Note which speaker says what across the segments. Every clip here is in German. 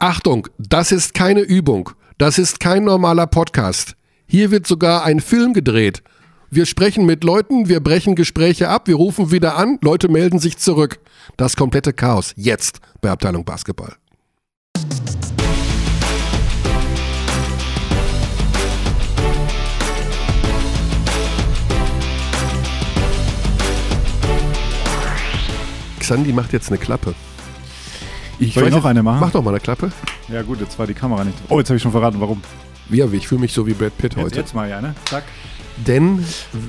Speaker 1: Achtung, das ist keine Übung. Das ist kein normaler Podcast. Hier wird sogar ein Film gedreht. Wir sprechen mit Leuten, wir brechen Gespräche ab, wir rufen wieder an, Leute melden sich zurück. Das komplette Chaos jetzt bei Abteilung Basketball. Xandi macht jetzt eine Klappe.
Speaker 2: Ich Soll ich noch eine machen?
Speaker 1: Mach doch mal eine Klappe.
Speaker 2: Ja gut, jetzt war die Kamera nicht. Oh, jetzt habe ich schon verraten, warum.
Speaker 1: Ja, ich fühle mich so wie Brad Pitt
Speaker 2: jetzt,
Speaker 1: heute.
Speaker 2: Jetzt mal, ja, ne? Zack.
Speaker 1: Denn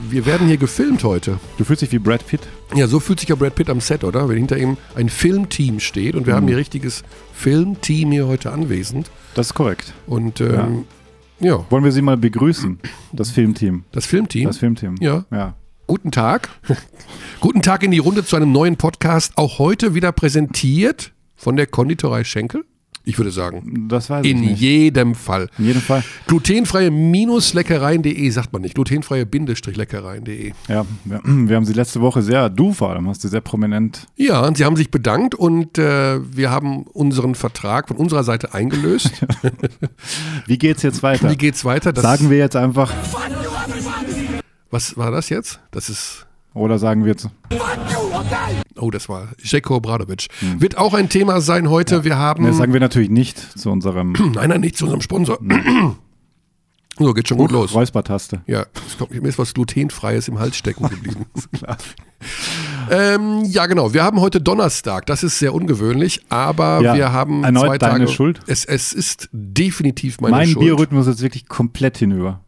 Speaker 1: wir werden hier gefilmt heute.
Speaker 2: Du fühlst dich wie Brad Pitt?
Speaker 1: Ja, so fühlt sich ja Brad Pitt am Set, oder? Wenn hinter ihm ein Filmteam steht und wir mhm. haben hier richtiges Filmteam hier heute anwesend.
Speaker 2: Das ist korrekt.
Speaker 1: Und ähm, ja. ja.
Speaker 2: Wollen wir sie mal begrüßen, das Filmteam?
Speaker 1: Das Filmteam?
Speaker 2: Das Filmteam.
Speaker 1: Ja. ja. Guten Tag. Guten Tag in die Runde zu einem neuen Podcast. Auch heute wieder präsentiert von der Konditorei Schenkel. Ich würde sagen,
Speaker 2: das weiß
Speaker 1: in
Speaker 2: nicht.
Speaker 1: jedem Fall.
Speaker 2: In jedem Fall.
Speaker 1: Glutenfreie Leckereien.de sagt man nicht. Glutenfreie Leckereien.de.
Speaker 2: Ja, wir, wir, haben sie letzte Woche sehr, du vor allem, hast du sehr prominent.
Speaker 1: Ja, und sie haben sich bedankt und äh, wir haben unseren Vertrag von unserer Seite eingelöst.
Speaker 2: Wie geht's jetzt weiter?
Speaker 1: Wie geht's weiter?
Speaker 2: Das Sagen wir jetzt einfach.
Speaker 1: Was war das jetzt? Das ist.
Speaker 2: Oder sagen wir jetzt.
Speaker 1: Oh, das war Jeko Obradovic. Hm. Wird auch ein Thema sein heute. Ja. Wir haben.
Speaker 2: Das sagen wir natürlich nicht zu unserem.
Speaker 1: nein, nein, nicht zu unserem Sponsor. so, geht schon gut los.
Speaker 2: Räuspertaste.
Speaker 1: Ja, kommt, mir ist was Glutenfreies im Hals stecken geblieben. ähm, ja, genau. Wir haben heute Donnerstag. Das ist sehr ungewöhnlich, aber ja, wir haben
Speaker 2: erneut
Speaker 1: zwei
Speaker 2: deine
Speaker 1: Tage.
Speaker 2: Schuld.
Speaker 1: Es, es ist definitiv meine
Speaker 2: mein
Speaker 1: Schuld.
Speaker 2: Mein Biorhythmus ist wirklich komplett hinüber.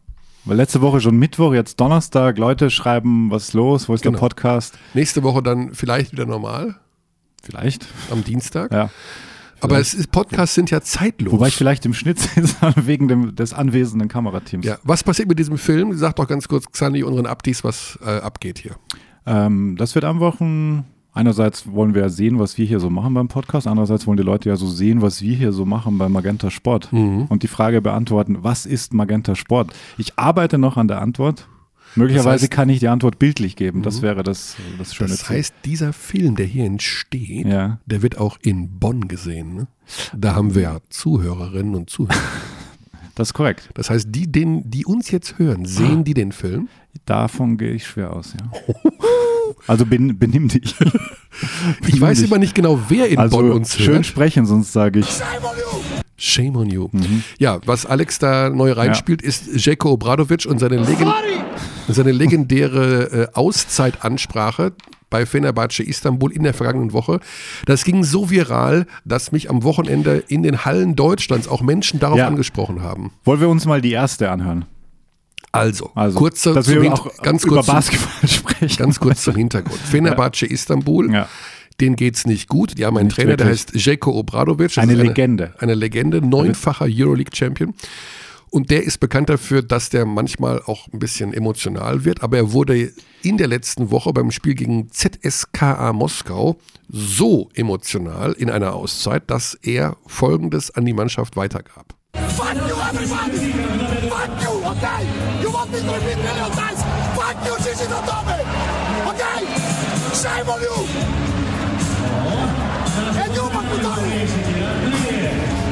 Speaker 2: Weil letzte Woche schon Mittwoch, jetzt Donnerstag, Leute schreiben, was ist los, wo ist genau. der Podcast?
Speaker 1: Nächste Woche dann vielleicht wieder normal.
Speaker 2: Vielleicht.
Speaker 1: Am Dienstag.
Speaker 2: Ja.
Speaker 1: Aber ist, Podcasts sind ja zeitlos.
Speaker 2: Wobei ich vielleicht im Schnitt wegen dem, des anwesenden Kamerateams.
Speaker 1: Ja, was passiert mit diesem Film? Sag doch ganz kurz, Xandi, unseren Abdis, was äh, abgeht hier.
Speaker 2: Ähm, das wird einfach ein Einerseits wollen wir ja sehen, was wir hier so machen beim Podcast. Andererseits wollen die Leute ja so sehen, was wir hier so machen bei Magenta Sport. Mhm. Und die Frage beantworten, was ist Magenta Sport? Ich arbeite noch an der Antwort. Möglicherweise das heißt, kann ich die Antwort bildlich geben. Das mhm. wäre das, das schöne
Speaker 1: Das heißt, dieser Film, der hier entsteht, ja. der wird auch in Bonn gesehen. Ne? Da haben wir Zuhörerinnen und Zuhörer.
Speaker 2: Das ist korrekt.
Speaker 1: Das heißt, die, den, die uns jetzt hören, sehen ah. die den Film?
Speaker 2: Davon gehe ich schwer aus, ja. Also ben, benimm dich.
Speaker 1: ich weiß dich. immer nicht genau, wer in
Speaker 2: also
Speaker 1: Bonn uns
Speaker 2: hört. Schön sprechen, sonst sage ich.
Speaker 1: Shame on you. Mhm. Ja, was Alex da neu reinspielt, ja. ist Jeko Obradovic und seine, Legend seine legendäre äh, Auszeitansprache bei Fenerbahce Istanbul in der vergangenen Woche. Das ging so viral, dass mich am Wochenende in den Hallen Deutschlands auch Menschen darauf ja. angesprochen haben.
Speaker 2: Wollen wir uns mal die erste anhören?
Speaker 1: Also, also kurze,
Speaker 2: dass wir auch ganz kurz über Basketball sprechen.
Speaker 1: Ganz kurz zum Hintergrund. Fenerbahce ja. Istanbul. Ja. Denen geht's nicht gut. Die haben einen nicht Trainer, wirklich. der heißt Jeko Obradovic.
Speaker 2: Eine Legende.
Speaker 1: Eine, eine Legende, neunfacher Euroleague-Champion. Und der ist bekannt dafür, dass der manchmal auch ein bisschen emotional wird. Aber er wurde in der letzten Woche beim Spiel gegen ZSKA Moskau so emotional in einer Auszeit, dass er Folgendes an die Mannschaft weitergab. Fuck you, everybody! Fuck you, okay? You me to repeat million times? Fuck you, Gigi Dotome! Okay? Shame on you! And you, Makutari!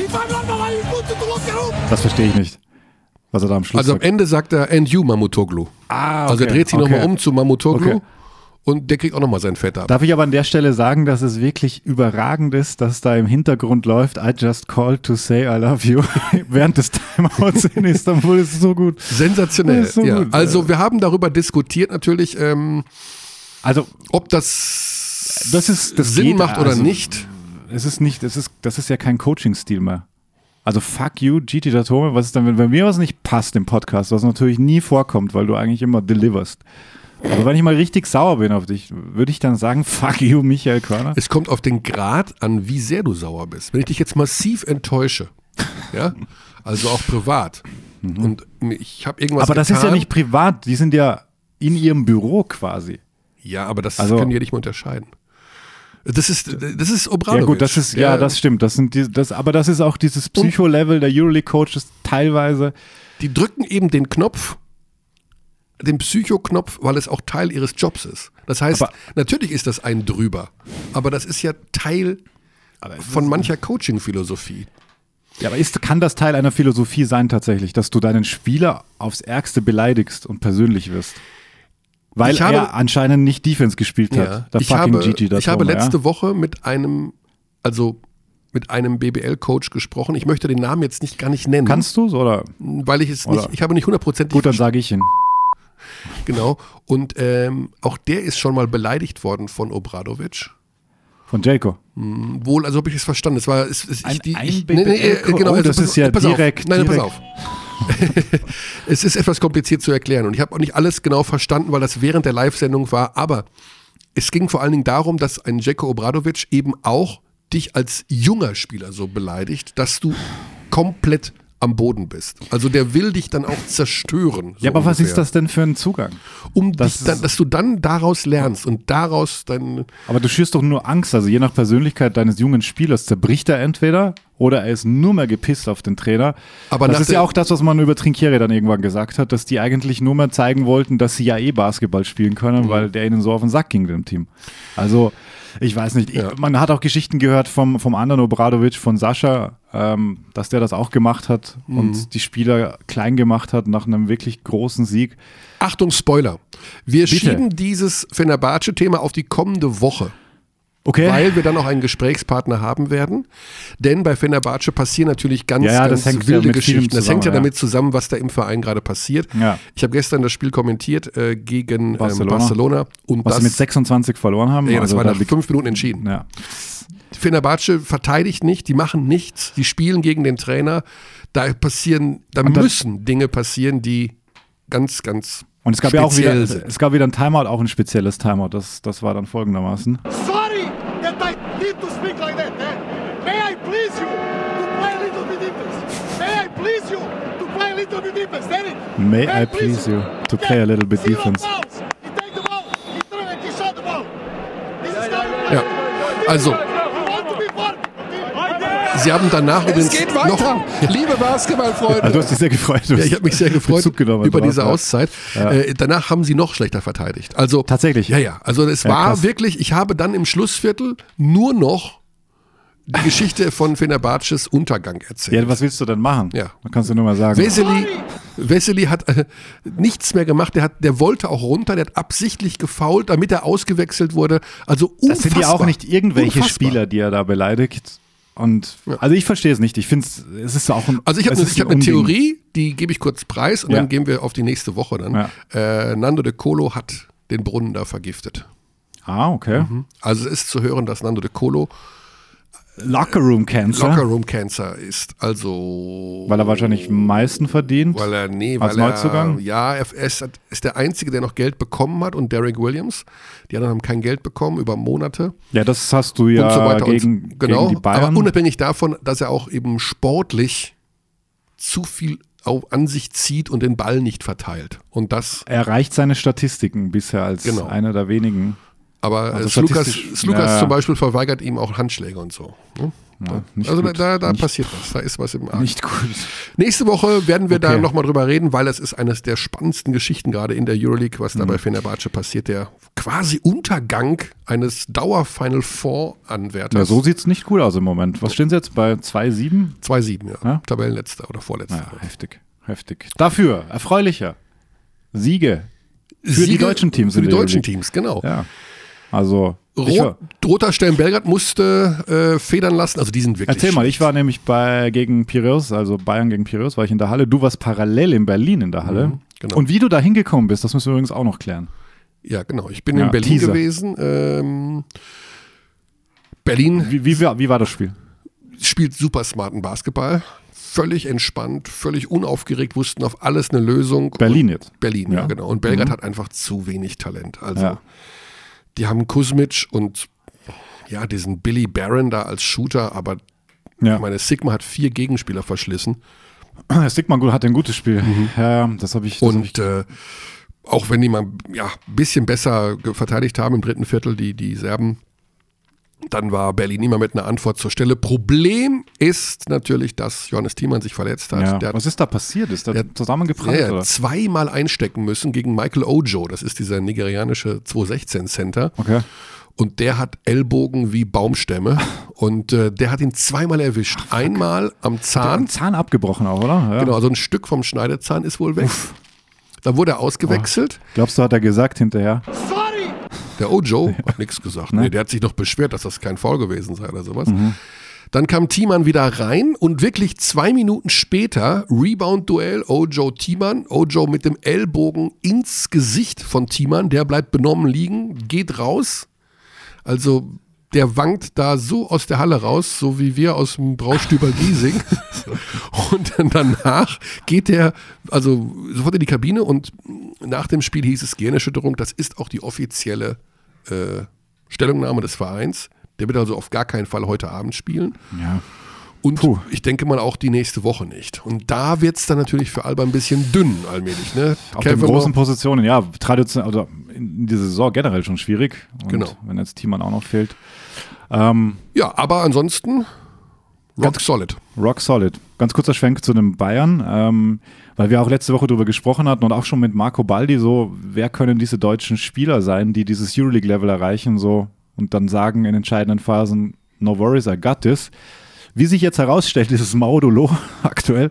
Speaker 1: If I'm not my input to locker room!
Speaker 2: Das verstehe ich nicht. Was er da am Schluss
Speaker 1: Also am Ende sagt er, and you, Mamutoglu.
Speaker 2: Ah, okay.
Speaker 1: Also er dreht sich
Speaker 2: okay.
Speaker 1: nochmal um zu Mamutoglu. Okay. Und der kriegt auch nochmal sein Fett ab.
Speaker 2: Darf ich aber an der Stelle sagen, dass es wirklich überragend ist, dass da im Hintergrund läuft, I just called to say I love you. Während des Timeouts in Istanbul ist es so gut.
Speaker 1: Sensationell. So ja. gut, also wir haben darüber diskutiert natürlich, ähm,
Speaker 2: also
Speaker 1: ob das,
Speaker 2: das, ist, das
Speaker 1: Sinn
Speaker 2: geht,
Speaker 1: macht oder
Speaker 2: also,
Speaker 1: nicht.
Speaker 2: Es ist nicht, es ist, das ist ja kein Coaching-Stil mehr. Also fuck you, GT Datome, was ist dann, wenn bei mir was nicht passt im Podcast, was natürlich nie vorkommt, weil du eigentlich immer deliverst. Aber wenn ich mal richtig sauer bin auf dich, würde ich dann sagen, fuck you, Michael Körner?
Speaker 1: Es kommt auf den Grad an, wie sehr du sauer bist. Wenn ich dich jetzt massiv enttäusche, ja, also auch privat, mhm. und ich habe irgendwas
Speaker 2: Aber das
Speaker 1: getan,
Speaker 2: ist ja nicht privat, die sind ja in ihrem Büro quasi.
Speaker 1: Ja, aber das also, können die ja nicht mehr unterscheiden. Das ist, das ist Obradovic.
Speaker 2: Ja gut, das ist, ja, das stimmt. Das sind die, das, aber das ist auch dieses Psycho-Level der Euroleague-Coaches teilweise.
Speaker 1: Die drücken eben den Knopf den Psychoknopf, weil es auch Teil ihres Jobs ist. Das heißt, aber natürlich ist das ein drüber, aber das ist ja Teil von mancher Coaching-Philosophie.
Speaker 2: Ja, aber ist, kann das Teil einer Philosophie sein tatsächlich, dass du deinen Spieler aufs Ärgste beleidigst und persönlich wirst? Weil
Speaker 1: Ich habe-
Speaker 2: er anscheinend nicht Defense gespielt hat. Der
Speaker 1: ich
Speaker 2: fucking
Speaker 1: habe,
Speaker 2: Gigi
Speaker 1: ich habe letzte
Speaker 2: ja?
Speaker 1: Woche mit einem, also mit einem BBL-Coach gesprochen. Ich möchte den Namen jetzt nicht gar nicht nennen,
Speaker 2: Kannst du oder?
Speaker 1: weil ich es
Speaker 2: Oder-
Speaker 1: nicht, ich habe nicht hundertprozentig
Speaker 2: Gut, dann sage ich ihn.
Speaker 1: genau. Und ähm, auch der ist schon mal beleidigt worden von Obradovic.
Speaker 2: Von Jaco.
Speaker 1: Wohl, also habe ich es verstanden. Es war, es, es,
Speaker 2: Ein-
Speaker 1: ich, die, ich,
Speaker 2: BBL
Speaker 1: genau,
Speaker 2: Oh,
Speaker 1: also
Speaker 2: das
Speaker 1: pass-
Speaker 2: ist ja direkt-
Speaker 1: Auf. Nein,
Speaker 2: direkt.
Speaker 1: pass auf. es ist etwas kompliziert zu erklären und ich habe auch nicht alles genau verstanden, weil das während der Live-Sendung war. Aber es ging vor allen Dingen darum, dass ein Jeko Obradovic eben auch dich als junger Spieler so beleidigt, dass du komplett am Boden bist. Also der will dich dann auch zerstören. so
Speaker 2: Ja, aber was
Speaker 1: ungefähr.
Speaker 2: ist das denn für ein Zugang?
Speaker 1: Um
Speaker 2: Das
Speaker 1: dann, dass du dann daraus lernst und daraus dann
Speaker 2: Aber du schürst doch nur Angst. Also je nach Persönlichkeit deines jungen Spielers zerbricht er entweder oder er ist nur mehr gepisst auf den Trainer.
Speaker 1: Aber
Speaker 2: das ist ja auch das, was man über Trinkieri dann irgendwann gesagt hat, dass die eigentlich nur mehr zeigen wollten, dass sie ja eh Basketball spielen können,
Speaker 1: Mhm.
Speaker 2: weil der ihnen so auf den Sack ging, dem Team. Also ich weiß nicht.
Speaker 1: Ja.
Speaker 2: Ich, man hat auch Geschichten gehört vom, vom anderen Obradovic, von Sascha, ähm, dass der das auch gemacht hat
Speaker 1: Mhm.
Speaker 2: und die Spieler klein gemacht hat nach einem wirklich großen Sieg.
Speaker 1: Achtung, Spoiler. Wir
Speaker 2: Bitte.
Speaker 1: schieben dieses Fenerbahce-Thema auf die kommende Woche,
Speaker 2: Okay.
Speaker 1: weil wir dann auch einen Gesprächspartner haben werden. Denn bei Fenerbahce passieren natürlich ganz,
Speaker 2: Ja, ja,
Speaker 1: ganz
Speaker 2: ja
Speaker 1: wilde
Speaker 2: vielem
Speaker 1: Geschichten. Das hängt ja
Speaker 2: zusammen, ja.
Speaker 1: damit zusammen, was da im Verein gerade passiert.
Speaker 2: Ja.
Speaker 1: Ich habe gestern das Spiel kommentiert äh, gegen
Speaker 2: Barcelona.
Speaker 1: Barcelona. Ähm, Barcelona und
Speaker 2: was
Speaker 1: das,
Speaker 2: sie mit 26 verloren haben.
Speaker 1: ja, das
Speaker 2: Also
Speaker 1: war
Speaker 2: da
Speaker 1: nach fünf Minuten entschieden.
Speaker 2: ja.
Speaker 1: Fenerbahce verteidigt nicht, die machen nichts, die spielen gegen den Trainer. Da passieren, da
Speaker 2: Und
Speaker 1: müssen Dinge passieren, die ganz, ganz
Speaker 2: Und es gab ja auch wieder,
Speaker 1: sind.
Speaker 2: es gab wieder ein Timeout, auch ein spezielles Timeout. Das, das war dann folgendermaßen.
Speaker 3: Sorry that I need to speak like that. Eh? May I please you to play a little bit defense? May I please you to play a little bit defense? Danny?
Speaker 2: May I please you to play a little bit defense?
Speaker 3: fouls.
Speaker 1: Sie haben danach
Speaker 4: Es
Speaker 1: übrigens
Speaker 4: geht
Speaker 1: noch,
Speaker 4: weiter, liebe Basketballfreunde.
Speaker 2: Also du hast dich sehr gefreut.
Speaker 1: Ja, ich habe mich sehr gefreut über
Speaker 2: drauf,
Speaker 1: diese. Auszeit.
Speaker 2: Ja.
Speaker 1: Äh, danach haben sie noch schlechter verteidigt. Also
Speaker 2: Tatsächlich?
Speaker 1: Ja, ja. Also es
Speaker 2: Ja,
Speaker 1: war
Speaker 2: krass.
Speaker 1: wirklich. Ich habe dann im Schlussviertel nur noch die Geschichte von Fenerbahces Untergang erzählt.
Speaker 2: Ja, was willst du denn machen?
Speaker 1: Ja.
Speaker 2: Da kannst du nur mal sagen.
Speaker 1: Wesley, Wesley hat äh, nichts mehr gemacht. Der, hat, der wollte auch runter. Der hat absichtlich gefault, damit er ausgewechselt wurde. Also unfassbar.
Speaker 2: Das sind ja auch nicht irgendwelche
Speaker 1: Unfassbar.
Speaker 2: Spieler, die er da beleidigt. Und also ich verstehe es nicht. Ich finde es, es ist auch ein.
Speaker 1: Also ich habe eine, hab eine. Theorie, die gebe ich kurz preis und
Speaker 2: Ja.
Speaker 1: dann gehen wir auf die nächste Woche dann.
Speaker 2: Ja.
Speaker 1: Äh, Nando de Colo hat den Brunnen da vergiftet.
Speaker 2: Ah, okay.
Speaker 1: Also es ist zu hören, dass Nando de Colo
Speaker 2: Locker Room Cancer.
Speaker 1: Locker Room Cancer ist. Also
Speaker 2: Weil er wahrscheinlich am meisten verdient.
Speaker 1: weil er nee,
Speaker 2: als
Speaker 1: weil er
Speaker 2: Neuzugang?
Speaker 1: ja, er ist, ist der einzige, der noch Geld bekommen hat und Derek Williams. Die anderen haben kein Geld bekommen über Monate
Speaker 2: ja, das hast du ja
Speaker 1: und so
Speaker 2: gegen,
Speaker 1: und genau.
Speaker 2: gegen die Bayern.
Speaker 1: Aber unabhängig davon, dass er auch eben sportlich zu viel auf, an sich zieht und den Ball nicht verteilt. Und das
Speaker 2: er reicht seine Statistiken bisher als
Speaker 1: Genau.
Speaker 2: einer der wenigen.
Speaker 1: Aber
Speaker 2: Also
Speaker 1: äh, Slukas,
Speaker 2: ja.
Speaker 1: zum Beispiel verweigert ihm auch Handschläge und so. Ne?
Speaker 2: Ja,
Speaker 1: also
Speaker 2: gut.
Speaker 1: da, da
Speaker 2: nicht,
Speaker 1: passiert was, da ist was im Argen.
Speaker 2: Nicht gut.
Speaker 1: Nächste Woche werden wir da
Speaker 2: Okay.
Speaker 1: nochmal drüber reden, weil es ist eines der spannendsten Geschichten gerade in der Euroleague, was
Speaker 2: Mhm.
Speaker 1: da bei Fenerbahce passiert, der quasi Untergang eines Dauer-Final Four-Anwärters.
Speaker 2: Ja, so sieht es nicht gut aus im Moment. Was stehen sie jetzt bei 2-7?
Speaker 1: 2-7, ja.
Speaker 2: Ja?
Speaker 1: Tabellenletzter oder Vorletzter.
Speaker 2: Ja, heftig. Heftig. Dafür erfreulicher. Siege. Für die
Speaker 1: Siege
Speaker 2: deutschen Teams
Speaker 1: Für die deutschen. Teams, genau.
Speaker 2: Ja. Also,
Speaker 1: Rot, Roter Stern Belgrad musste äh, federn lassen, also die sind wirklich.
Speaker 2: erzähl mal, ich war nämlich bei gegen Piräus, also Bayern gegen Piräus, war ich in der Halle. Du warst parallel in Berlin in der Halle.
Speaker 1: genau.
Speaker 2: Und wie du da hingekommen bist, das müssen wir übrigens auch noch klären.
Speaker 1: Ja, genau. Ich bin
Speaker 2: Ja,
Speaker 1: in Berlin
Speaker 2: Teaser.
Speaker 1: gewesen. Ähm, Berlin
Speaker 2: Wie, wie, war- wie war das Spiel?
Speaker 1: spielt super smarten Basketball. Völlig entspannt, völlig unaufgeregt, wussten auf alles eine Lösung.
Speaker 2: Berlin jetzt.
Speaker 1: Berlin, ja,
Speaker 2: Ja.
Speaker 1: genau. Und Belgrad
Speaker 2: Mhm.
Speaker 1: hat einfach zu wenig Talent. Also,
Speaker 2: Ja.
Speaker 1: Die haben Kuzmic und ja, diesen Billy Barron da als Shooter, aber
Speaker 2: Ja.
Speaker 1: ich meine, Sigma hat vier Gegenspieler verschlissen.
Speaker 2: Sigmar hat ein gutes Spiel. Ja, das habe ich. Das hab ich
Speaker 1: Und äh, auch wenn die mal ja, ein bisschen besser verteidigt haben im dritten Viertel, die, die Serben, dann war Berlin immer mit einer Antwort zur Stelle. Problem ist natürlich, dass Johannes Thiemann sich verletzt hat.
Speaker 2: ja.
Speaker 1: Der
Speaker 2: Was ist da passiert? Ist zusammengebrannt?
Speaker 1: ja, ja,
Speaker 2: oder?
Speaker 1: zweimal einstecken müssen gegen Michael Ojo. Das ist dieser nigerianische 216 Center.
Speaker 2: Okay.
Speaker 1: und der hat Ellbogen wie Baumstämme und äh, der hat ihn zweimal erwischt. Einmal am Zahn.
Speaker 2: Zahn abgebrochen auch, oder? Ja.
Speaker 1: Genau, also ein Stück vom Schneidezahn ist wohl weg. Dann wurde er ausgewechselt.
Speaker 2: Glaubst du, hat er gesagt hinterher?
Speaker 3: Sorry!
Speaker 1: Der Ojo hat nichts gesagt. Nee, der hat sich noch beschwert, dass das kein Foul gewesen sei oder sowas. Dann kam Thiemann wieder rein und wirklich zwei Minuten später Rebound-Duell Ojo Thiemann. Ojo mit dem Ellbogen ins Gesicht von Thiemann. Der bleibt benommen liegen, geht raus. Also der wankt da so aus der Halle raus, so wie wir aus dem Braustüber Giesing. und dann danach geht der also sofort in die Kabine und nach dem Spiel hieß es Gehirnerschütterung. Das ist auch die offizielle äh, Stellungnahme des Vereins. Der wird also auf gar keinen Fall heute Abend spielen.
Speaker 2: Ja.
Speaker 1: Und
Speaker 2: Puh.
Speaker 1: ich denke mal auch die nächste Woche nicht. Und da wird es dann natürlich für Alba ein bisschen dünn allmählich. Ne?
Speaker 2: Auf den
Speaker 1: Kevin
Speaker 2: großen
Speaker 1: noch-
Speaker 2: Positionen, ja, traditionell, oder in dieser Saison generell schon schwierig. Und
Speaker 1: Genau.
Speaker 2: Wenn jetzt Thiemann auch noch fehlt. Ähm,
Speaker 1: Ja, aber ansonsten rock
Speaker 2: Ganz-
Speaker 1: solid.
Speaker 2: Rock solid. Ganz kurzer Schwenk zu den Bayern, ähm, weil wir auch letzte Woche darüber gesprochen hatten und auch schon mit Marco Baldi so, wer können diese deutschen Spieler sein, die dieses Euroleague-Level erreichen so und dann sagen in entscheidenden Phasen, no worries, I got this. Wie sich jetzt herausstellt, ist es Maudolo aktuell,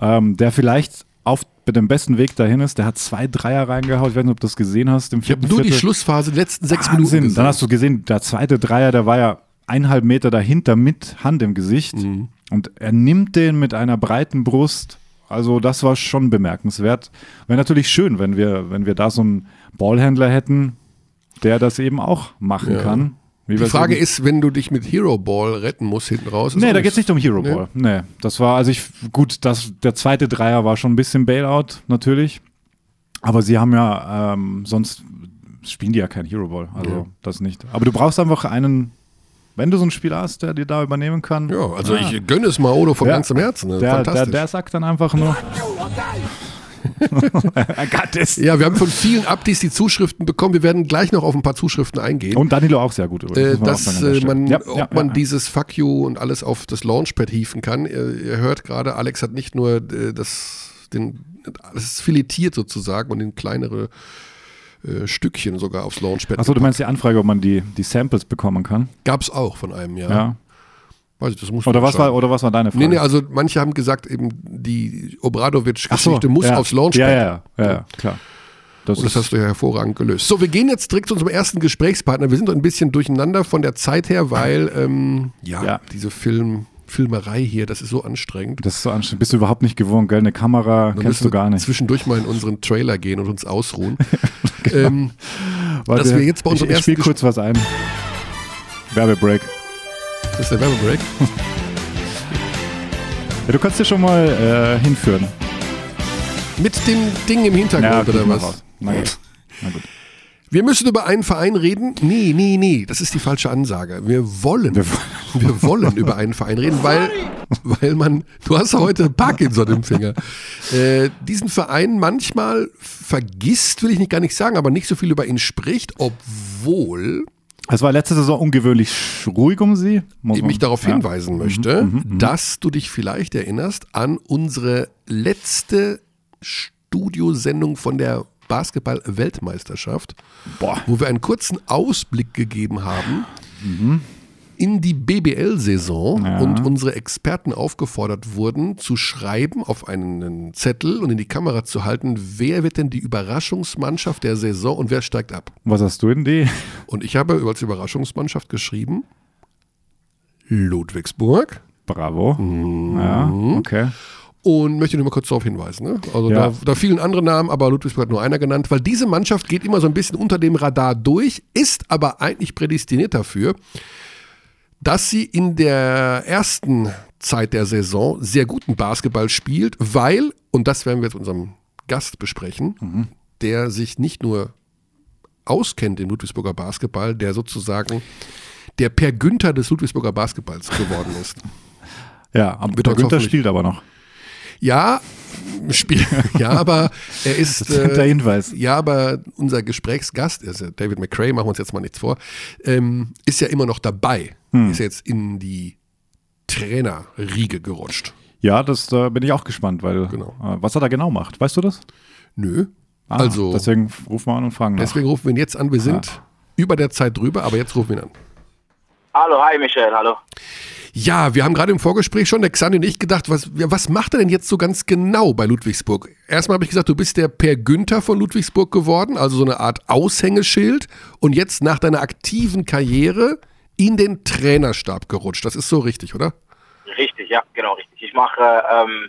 Speaker 2: ähm, der vielleicht auf dem besten Weg dahin ist. Der hat zwei Dreier reingehauen. Ich weiß nicht, ob du das gesehen hast. Im
Speaker 1: Ich habe nur die
Speaker 2: Viertel.
Speaker 1: Schlussphase, die letzten sechs
Speaker 2: Wahnsinn.
Speaker 1: Minuten gesehen.
Speaker 2: Dann hast du gesehen, der zweite Dreier, der war ja eineinhalb Meter dahinter mit Hand im Gesicht.
Speaker 1: Mhm.
Speaker 2: Und er nimmt den mit einer breiten Brust. Also das war schon bemerkenswert. Wäre natürlich schön, wenn wir, wenn wir da so einen Ballhändler hätten, der das eben auch machen
Speaker 1: Ja.
Speaker 2: kann. Wie
Speaker 1: die Frage
Speaker 2: eben-
Speaker 1: ist, wenn du dich mit Hero Ball retten musst hinten raus.
Speaker 2: Nee, da geht es nicht um Hero
Speaker 1: Nee.
Speaker 2: Ball. Nee, das war, also ich, gut, das, der zweite Dreier war schon ein bisschen Bailout, natürlich. Aber sie haben ja, ähm, sonst spielen die ja kein Hero Ball. Also
Speaker 1: Ja.
Speaker 2: das nicht. Aber du brauchst einfach einen, wenn du so einen Spieler hast, der dir da übernehmen kann.
Speaker 1: Ja, also
Speaker 2: ah,
Speaker 1: ich gönne es Maodo von
Speaker 2: Ja.
Speaker 1: ganzem Herzen. ne?
Speaker 2: der, der,
Speaker 1: Fantastisch.
Speaker 2: der sagt dann einfach nur. This.
Speaker 1: ja, wir haben von vielen Abdis die Zuschriften bekommen. Wir werden gleich noch auf ein paar Zuschriften eingehen.
Speaker 2: Und Danilo auch sehr gut übrigens.
Speaker 1: äh, dass
Speaker 2: der
Speaker 1: äh, man,
Speaker 2: Ja,
Speaker 1: ob
Speaker 2: ja,
Speaker 1: man
Speaker 2: ja.
Speaker 1: dieses Fuck you und alles auf das Launchpad hieven kann. Ihr, ihr hört gerade, Alex hat nicht nur äh, das, den, das ist filetiert sozusagen und in kleinere äh, Stückchen sogar aufs Launchpad.
Speaker 2: Achso, du meinst die Anfrage, ob man die, die Samples bekommen kann?
Speaker 1: Gab es auch von einem, ja.
Speaker 2: Ja.
Speaker 1: Weiß ich, das muss
Speaker 2: Oder was war, oder was war deine Frage?
Speaker 1: Nee, nee, also manche haben gesagt, eben die
Speaker 2: Ach so,
Speaker 1: Obradovic-Geschichte muss
Speaker 2: ja.
Speaker 1: aufs Launchpad.
Speaker 2: Ja, ja, ja, ja, klar. Das
Speaker 1: Und das hast du ja hervorragend gelöst. So, wir gehen jetzt direkt zu unserem ersten Gesprächspartner. Wir sind ein bisschen durcheinander von der Zeit her, weil ähm, ja,
Speaker 2: Ja.
Speaker 1: diese Film, Filmerei hier, das ist so anstrengend.
Speaker 2: das ist so anstrengend. Bist du überhaupt nicht gewohnt, gell? Eine Kamera
Speaker 1: Dann
Speaker 2: kennst du gar nicht.
Speaker 1: Zwischendurch mal in unseren Trailer gehen und uns ausruhen. ähm,
Speaker 2: Warte,
Speaker 1: dass wir jetzt bei
Speaker 2: ich,
Speaker 1: unserem
Speaker 2: ich spiel
Speaker 1: ersten
Speaker 2: kurz was ein. Werbebreak.
Speaker 1: das ist der Werbebreak.
Speaker 2: Ja, du kannst dir schon mal äh, hinführen.
Speaker 1: Mit dem Ding im Hintergrund
Speaker 2: krieg
Speaker 1: oder
Speaker 2: ich
Speaker 1: was?
Speaker 2: Na gut. Na gut.
Speaker 1: Wir müssen über einen Verein reden. Nee, nee, nee, das ist die falsche Ansage. Wir wollen,
Speaker 2: Wir
Speaker 1: wollen über einen Verein reden, weil, weil man, du hast ja heute Parkinson im Finger. Äh, diesen Verein manchmal vergisst, will ich nicht gar nicht sagen, aber nicht so viel über ihn spricht, obwohl
Speaker 2: Es war letzte Saison ungewöhnlich ruhig um sie. Muss
Speaker 1: ich mich darauf
Speaker 2: ja. Mhm,
Speaker 1: hinweisen möchte, dass du dich vielleicht erinnerst an unsere letzte Studiosendung von der Basketball-Weltmeisterschaft, wo wir einen kurzen Ausblick gegeben haben in die BBL-Saison
Speaker 2: Ja.
Speaker 1: und unsere Experten aufgefordert wurden, zu schreiben auf einen Zettel und in die Kamera zu halten, wer wird denn die Überraschungsmannschaft der Saison und wer steigt ab.
Speaker 2: Was hast du in die?
Speaker 1: Und ich habe als Überraschungsmannschaft geschrieben, Ludwigsburg.
Speaker 2: Bravo.
Speaker 1: Mhm.
Speaker 2: Ja, okay.
Speaker 1: Und möchte nur mal kurz darauf hinweisen. Ne? Also
Speaker 2: Ja.
Speaker 1: da, da fielen andere Namen, aber Ludwigsburg hat nur einer genannt, weil diese Mannschaft geht immer so ein bisschen unter dem Radar durch, ist aber eigentlich prädestiniert dafür, dass sie in der ersten Zeit der Saison sehr guten Basketball spielt, weil, und das werden wir jetzt unserem Gast besprechen,
Speaker 2: Mhm.
Speaker 1: der sich nicht nur auskennt im Ludwigsburger Basketball, der sozusagen der Per Günther des Ludwigsburger Basketballs geworden ist.
Speaker 2: Ja, aber Günther spielt aber noch.
Speaker 1: Ja, Spiel, ja, aber er ist.
Speaker 2: Das ist der
Speaker 1: Äh,
Speaker 2: Hinweis.
Speaker 1: ja, aber unser Gesprächsgast, ist ja David McCray, machen wir uns jetzt mal nichts vor, ähm, ist ja immer noch dabei.
Speaker 2: Hm.
Speaker 1: Ist jetzt in die Trainerriege gerutscht.
Speaker 2: Ja, das da bin ich auch gespannt, weil
Speaker 1: Genau.
Speaker 2: äh, was er da genau macht, weißt du das?
Speaker 1: Nö.
Speaker 2: Ah,
Speaker 1: also,
Speaker 2: deswegen rufen wir an und fragen nach.
Speaker 1: deswegen rufen wir ihn jetzt an. Wir sind über der Zeit drüber, aber jetzt rufen wir ihn an.
Speaker 5: Hallo, hi Michel, hallo.
Speaker 1: Ja, wir haben gerade im Vorgespräch schon, der Xandi und ich, gedacht, was, was macht er denn jetzt so ganz genau bei Ludwigsburg? Erstmal habe ich gesagt, du bist der Per Günther von Ludwigsburg geworden, also so eine Art Aushängeschild und jetzt nach deiner aktiven Karriere in den Trainerstab gerutscht. Das ist so richtig, oder?
Speaker 5: Richtig, ja, genau richtig. Ich mache ähm,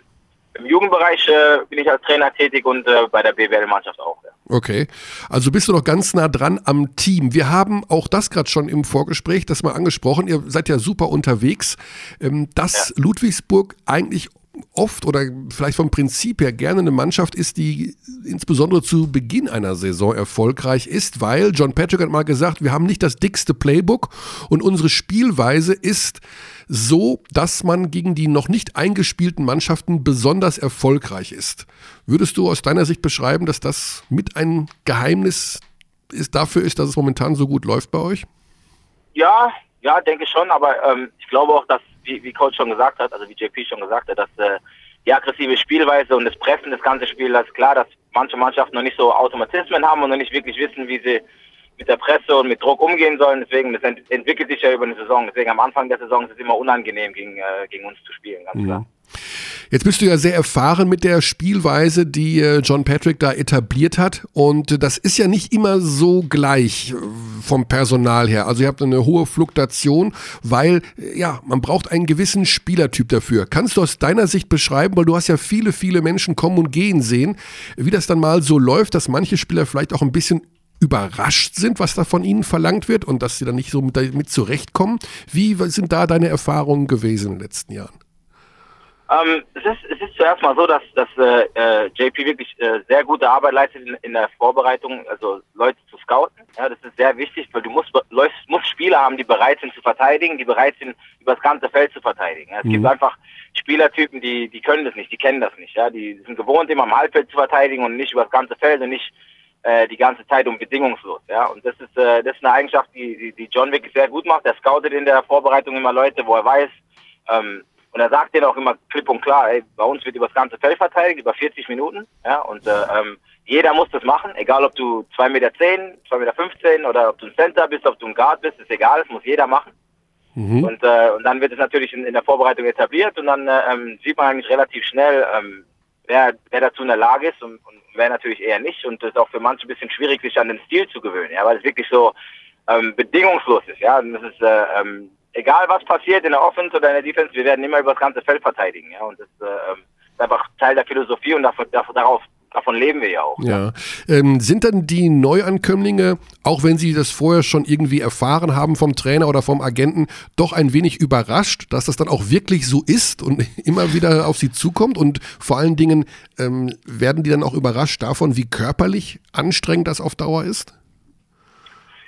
Speaker 5: im Jugendbereich äh, bin ich als Trainer tätig und äh, bei der BWL-Mannschaft auch. Ja.
Speaker 1: Okay, also bist du noch ganz nah dran am Team. Wir haben auch das gerade schon im Vorgespräch, das mal angesprochen. Ihr seid ja super unterwegs, ähm, dass ja. Ludwigsburg eigentlich oft oder vielleicht vom Prinzip her gerne eine Mannschaft ist, die insbesondere zu Beginn einer Saison erfolgreich ist, weil John Patrick hat mal gesagt, wir haben nicht das dickste Playbook und unsere Spielweise ist so, dass man gegen die noch nicht eingespielten Mannschaften besonders erfolgreich ist. Würdest du aus deiner Sicht beschreiben, dass das mit ein Geheimnis ist, dafür ist, dass es momentan so gut läuft bei euch?
Speaker 5: Ja, ja, denke schon, aber ähm, ich glaube auch, dass, wie, wie Coach schon gesagt hat, also wie JP schon gesagt hat, dass äh, die aggressive Spielweise und das Pressen des ganzen Spiels, ist klar, dass manche Mannschaften noch nicht so Automatismen haben und noch nicht wirklich wissen, wie sie mit der Presse und mit Druck umgehen sollen. Deswegen, das ent entwickelt sich ja über eine Saison. Deswegen am Anfang der Saison ist es immer unangenehm, gegen, äh, gegen uns zu spielen, ganz mhm. klar.
Speaker 1: Jetzt bist du ja sehr erfahren mit der Spielweise, die äh, John Patrick da etabliert hat. Und das ist ja nicht immer so gleich äh, vom Personal her. Also ihr habt eine hohe Fluktuation, weil äh, ja, man braucht einen gewissen Spielertyp dafür. Kannst du aus deiner Sicht beschreiben, weil du hast ja viele, viele Menschen kommen und gehen sehen, wie das dann mal so läuft, dass manche Spieler vielleicht auch ein bisschen überrascht sind, was da von ihnen verlangt wird und dass sie dann nicht so mit, zurechtkommen. Wie sind da deine Erfahrungen gewesen in den letzten Jahren?
Speaker 5: Ähm, es, ist, es ist zuerst mal so, dass, dass äh, äh JP wirklich äh, sehr gute Arbeit leistet in, in, der Vorbereitung, also Leute zu scouten. Ja, das ist sehr wichtig, weil du musst, musst Spieler haben, die bereit sind zu verteidigen, die bereit sind, über das ganze Feld zu verteidigen. Ja, es mhm. gibt einfach Spielertypen, die, die können das nicht, die kennen das nicht. Ja, die sind gewohnt, immer am Halbfeld zu verteidigen und nicht über das ganze Feld und nicht äh, die ganze Zeit und bedingungslos. Ja, und das ist, äh, das ist eine Eigenschaft, die, die, die John wirklich sehr gut macht. Er scoutet in der Vorbereitung immer Leute, wo er weiß, ähm, und er sagt denen auch immer klipp und klar, ey, bei uns wird über das ganze Feld verteidigt, über 40 Minuten. Ja, und äh, ähm, jeder muss das machen, egal ob du 2,10 Meter, 2,15 Meter 15 oder ob du ein Center bist, ob du ein Guard bist, ist egal, das muss jeder machen. Mhm. Und, äh, und dann wird es natürlich in, in der Vorbereitung etabliert und dann äh, ähm, sieht man eigentlich relativ schnell, ähm, wer, wer dazu in der Lage ist und, und wer natürlich eher nicht. Und das ist auch für manche ein bisschen schwierig, sich an den Stil zu gewöhnen, ja, weil es wirklich so ähm, bedingungslos ist. Ja, und das ist äh, ähm, egal was passiert in der Offense oder in der Defense, wir werden immer über das ganze Feld verteidigen. Ja, und das äh, ähm, ist einfach Teil der Philosophie und davon, darauf davon leben wir ja auch.
Speaker 1: Ja. Ähm, sind dann die Neuankömmlinge, auch wenn sie das vorher schon irgendwie erfahren haben vom Trainer oder vom Agenten, doch ein wenig überrascht, dass das dann auch wirklich so ist und immer wieder auf sie zukommt? Und vor allen Dingen ähm, werden die dann auch überrascht davon, wie körperlich anstrengend das auf Dauer ist?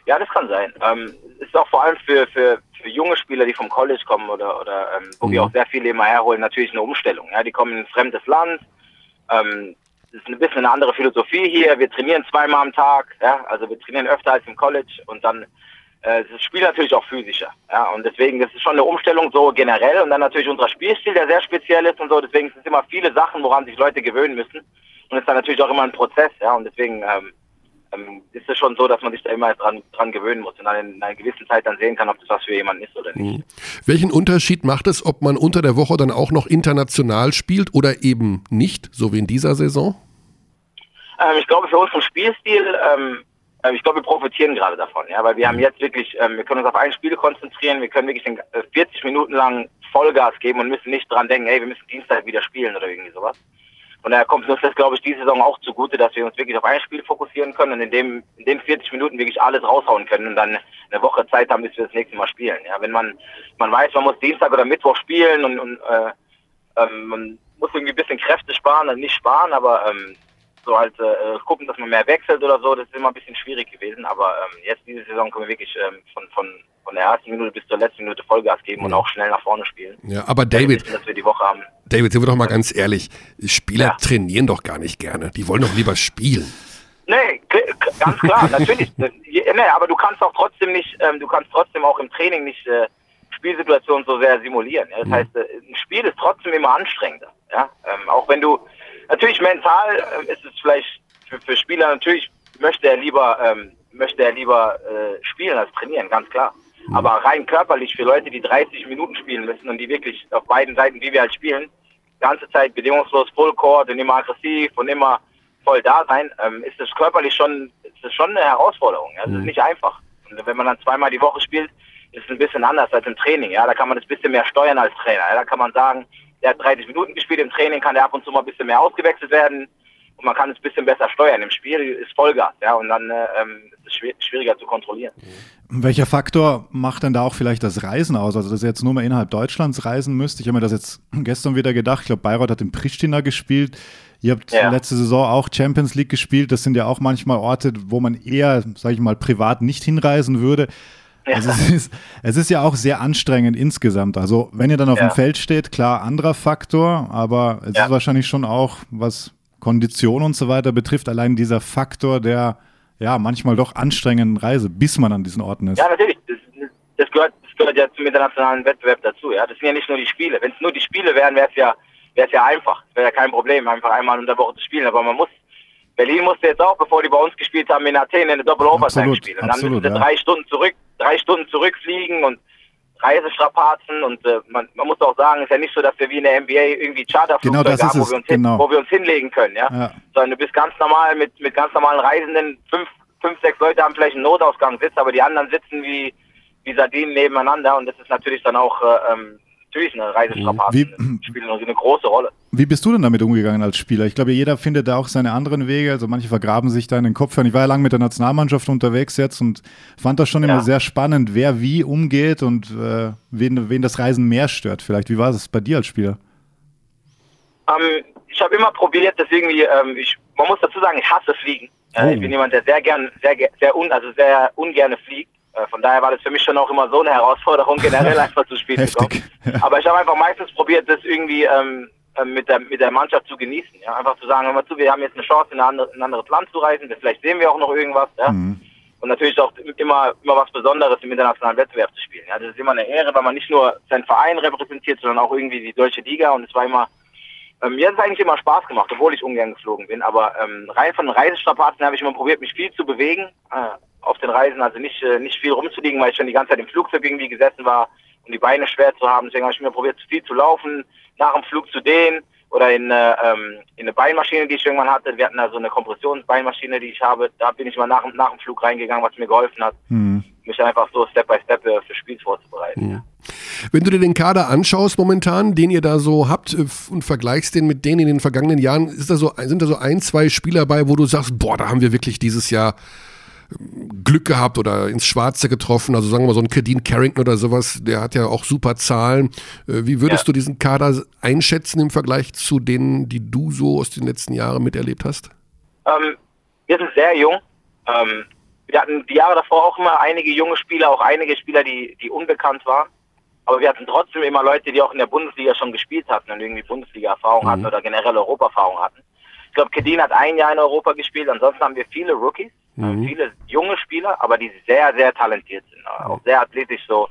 Speaker 5: Ja, das kann sein. Ähm, ist auch vor allem für, für, für junge Spieler, die vom College kommen oder, oder ähm, wo mhm. wir auch sehr viele immer herholen, natürlich eine Umstellung. Ja, die kommen in ein fremdes Land. Ähm, das ist ein bisschen eine andere Philosophie hier. Wir trainieren zweimal am Tag, ja, also wir trainieren öfter als im College und dann äh, das Spiel natürlich auch physischer. Ja, und deswegen, das ist schon eine Umstellung so generell und dann natürlich unser Spielstil, der sehr speziell ist und so. Deswegen sind es immer viele Sachen, woran sich Leute gewöhnen müssen. Und es ist dann natürlich auch immer ein Prozess, ja, und deswegen ähm, ähm, ist es schon so, dass man sich da immer dran, dran gewöhnen muss und dann in einer gewissen Zeit dann sehen kann, ob das was für jemanden ist oder nicht. Mhm.
Speaker 1: Welchen Unterschied macht es, ob man unter der Woche dann auch noch international spielt oder eben nicht, so wie in dieser Saison?
Speaker 5: Ähm, ich glaube, für unseren Spielstil, ähm, äh, ich glaube, wir profitieren gerade davon, ja, weil wir haben mhm. jetzt wirklich, ähm, wir können uns auf ein Spiel konzentrieren, wir können wirklich den, äh, 40 Minuten lang Vollgas geben und müssen nicht dran denken, hey, wir müssen Dienstag wieder spielen oder irgendwie sowas. Und daher kommt uns das, glaube ich, diese Saison auch zugute, dass wir uns wirklich auf ein Spiel fokussieren können und in dem, in den 40 Minuten wirklich alles raushauen können und dann eine Woche Zeit haben, bis wir das nächste Mal spielen. Ja, wenn man, man weiß, man muss Dienstag oder Mittwoch spielen und, und äh, ähm, man muss irgendwie ein bisschen Kräfte sparen, also nicht sparen, aber ähm, so halt äh, gucken, dass man mehr wechselt oder so, das ist immer ein bisschen schwierig gewesen. Aber ähm, jetzt diese Saison können wir wirklich ähm, von, von, von der ersten Minute bis zur letzten Minute Vollgas geben und auch schnell nach vorne spielen.
Speaker 1: Ja, aber David,
Speaker 5: wissen, dass wir die Woche haben.
Speaker 1: David, sind wir doch mal ganz ehrlich, Spieler ja. trainieren doch gar nicht gerne. Die wollen doch lieber spielen.
Speaker 5: Nee, ganz klar, natürlich. nee, aber du kannst auch trotzdem nicht, ähm, du kannst trotzdem auch im Training nicht äh, Spielsituationen so sehr simulieren. Ja? Das mhm. heißt, äh, ein Spiel ist trotzdem immer anstrengender. Ja? Ähm, auch wenn du Natürlich mental äh, ist es vielleicht für, für Spieler, natürlich möchte er lieber ähm, möchte er lieber äh, spielen als trainieren, ganz klar. Aber rein körperlich für Leute, die 30 Minuten spielen müssen und die wirklich auf beiden Seiten, wie wir halt spielen, ganze Zeit bedingungslos Full Court und immer aggressiv und immer voll da sein, ähm, ist das körperlich schon, ist das schon eine Herausforderung. Ja? Es ist nicht einfach. Und wenn man dann zweimal die Woche spielt, ist es ein bisschen anders als im Training. Ja, da kann man das ein bisschen mehr steuern als Trainer. Ja? Da kann man sagen, der hat 30 Minuten gespielt im Training, kann der ab und zu mal ein bisschen mehr ausgewechselt werden und man kann es ein bisschen besser steuern. Im Spiel ist Vollgas, ja, und dann äh, ähm, ist es schwieriger zu kontrollieren.
Speaker 2: Welcher Faktor macht denn da auch vielleicht das Reisen aus? Also, dass ihr jetzt nur mal innerhalb Deutschlands reisen müsst. Ich habe mir das jetzt gestern wieder gedacht. Ich glaube, Bayreuth hat in Pristina gespielt. Ihr habt
Speaker 5: Ja.
Speaker 2: letzte Saison auch Champions League gespielt. Das sind ja auch manchmal Orte, wo man eher, sage ich mal, privat nicht hinreisen würde. Also es ist, es ist ja auch sehr anstrengend insgesamt. Also wenn ihr dann auf
Speaker 5: Ja.
Speaker 2: dem Feld steht, klar, anderer Faktor, aber es
Speaker 5: Ja.
Speaker 2: ist wahrscheinlich schon auch, was Kondition und so weiter betrifft, allein dieser Faktor der ja manchmal doch anstrengenden Reise, bis man an diesen Orten ist.
Speaker 5: Ja, natürlich. Das, das, gehört, das gehört ja zum internationalen Wettbewerb dazu. Ja, das sind ja nicht nur die Spiele. Wenn es nur die Spiele wären, wäre es ja, wäre es ja einfach. Wäre ja kein Problem, einfach einmal in der Woche zu spielen. Aber man muss, Berlin musste jetzt auch, bevor die bei uns gespielt haben, in Athen eine Doppel-Overtime spielen. Und dann
Speaker 2: absolut,
Speaker 5: müssen sie
Speaker 2: ja.
Speaker 5: drei Stunden zurück, drei Stunden zurückfliegen und Reisestrapazen und äh, man, man muss auch sagen, es ist ja nicht so, dass wir wie in der NBA irgendwie Charterflugzeuge
Speaker 2: Genau,
Speaker 5: haben, wo wir, uns hin,
Speaker 2: genau.
Speaker 5: wo wir uns hinlegen können, ja.
Speaker 2: Ja.
Speaker 5: Sondern du bist ganz normal mit, mit ganz normalen Reisenden, fünf, fünf, sechs Leute haben vielleicht einen Notausgang sitzt, aber die anderen sitzen wie, wie Sardinen nebeneinander und das ist natürlich dann auch äh, ähm, natürlich eine Reisestrapaze.
Speaker 2: Wie-
Speaker 5: Das spielt eine, eine große Rolle.
Speaker 2: Wie bist du denn damit umgegangen als Spieler? Ich glaube, jeder findet da auch seine anderen Wege. Also manche vergraben sich da in den Kopf. Ich war ja lange mit der Nationalmannschaft unterwegs jetzt und fand das schon immer
Speaker 5: Ja.
Speaker 2: sehr spannend, wer wie umgeht und äh, wen, wen das Reisen mehr stört. Vielleicht, wie war es bei dir als Spieler?
Speaker 5: Ähm, ich habe immer probiert, irgendwie, ähm, ich, man muss dazu sagen, ich hasse Fliegen. Äh,
Speaker 2: Oh.
Speaker 5: Ich bin jemand, der sehr gern, sehr, sehr un, also sehr ungerne fliegt. Äh, von daher war das für mich schon auch immer so eine Herausforderung, generell einfach zu spielen zu kommen. Aber ich habe einfach meistens probiert, das irgendwie ähm, ähm, mit, der, mit der Mannschaft zu genießen. Ja? Einfach zu sagen, hör mal zu, wir haben jetzt eine Chance, in, eine andere, in ein anderes Land zu reisen. Vielleicht sehen wir auch noch irgendwas. Ja?
Speaker 2: Mhm.
Speaker 5: Und natürlich auch immer, immer was Besonderes im internationalen Wettbewerb zu spielen. Ja? Das ist immer eine Ehre, weil man nicht nur seinen Verein repräsentiert, sondern auch irgendwie die deutsche Liga. Und es war immer, ähm, mir hat es eigentlich immer Spaß gemacht, obwohl ich ungern geflogen bin. Aber ähm, rein von Reisestrapazen habe ich immer probiert, mich viel zu bewegen äh, auf den Reisen. Also nicht, äh, nicht viel rumzuliegen, weil ich schon die ganze Zeit im Flugzeug irgendwie gesessen war und die Beine schwer zu haben. Deswegen habe ich immer probiert, viel zu laufen, nach dem Flug zu dehnen oder in, äh, ähm, in eine Beinmaschine, die ich irgendwann hatte. Wir hatten da so eine Kompressionsbeinmaschine, die ich habe. Da bin ich mal nach, nach dem Flug reingegangen, was mir geholfen hat,
Speaker 2: Mhm.
Speaker 5: mich einfach so Step by Step äh, für Spiel vorzubereiten. Ja.
Speaker 1: Wenn du dir den Kader anschaust momentan, den ihr da so habt und vergleichst den mit denen in den vergangenen Jahren, ist da so, sind da so ein, zwei Spieler bei, wo du sagst, boah, da haben wir wirklich dieses Jahr Glück gehabt oder ins Schwarze getroffen. Also sagen wir mal so ein Kadeen Carrington oder sowas, der hat ja auch super Zahlen. Äh, Wie würdest
Speaker 5: Ja.
Speaker 1: du diesen Kader einschätzen im Vergleich zu denen, die du so aus den letzten Jahren miterlebt hast?
Speaker 5: Ähm, wir sind sehr jung. Ähm, wir hatten die Jahre davor auch immer einige junge Spieler, auch einige Spieler, die, die unbekannt waren. Aber wir hatten trotzdem immer Leute, die auch in der Bundesliga schon gespielt hatten und irgendwie Bundesliga-Erfahrung hatten oder generell Europa-Erfahrung hatten. Ich glaube, Kedin hat ein Jahr in Europa gespielt. Ansonsten haben wir viele Rookies, äh, viele junge Spieler, aber die sehr, sehr talentiert sind. Auch sehr athletisch so.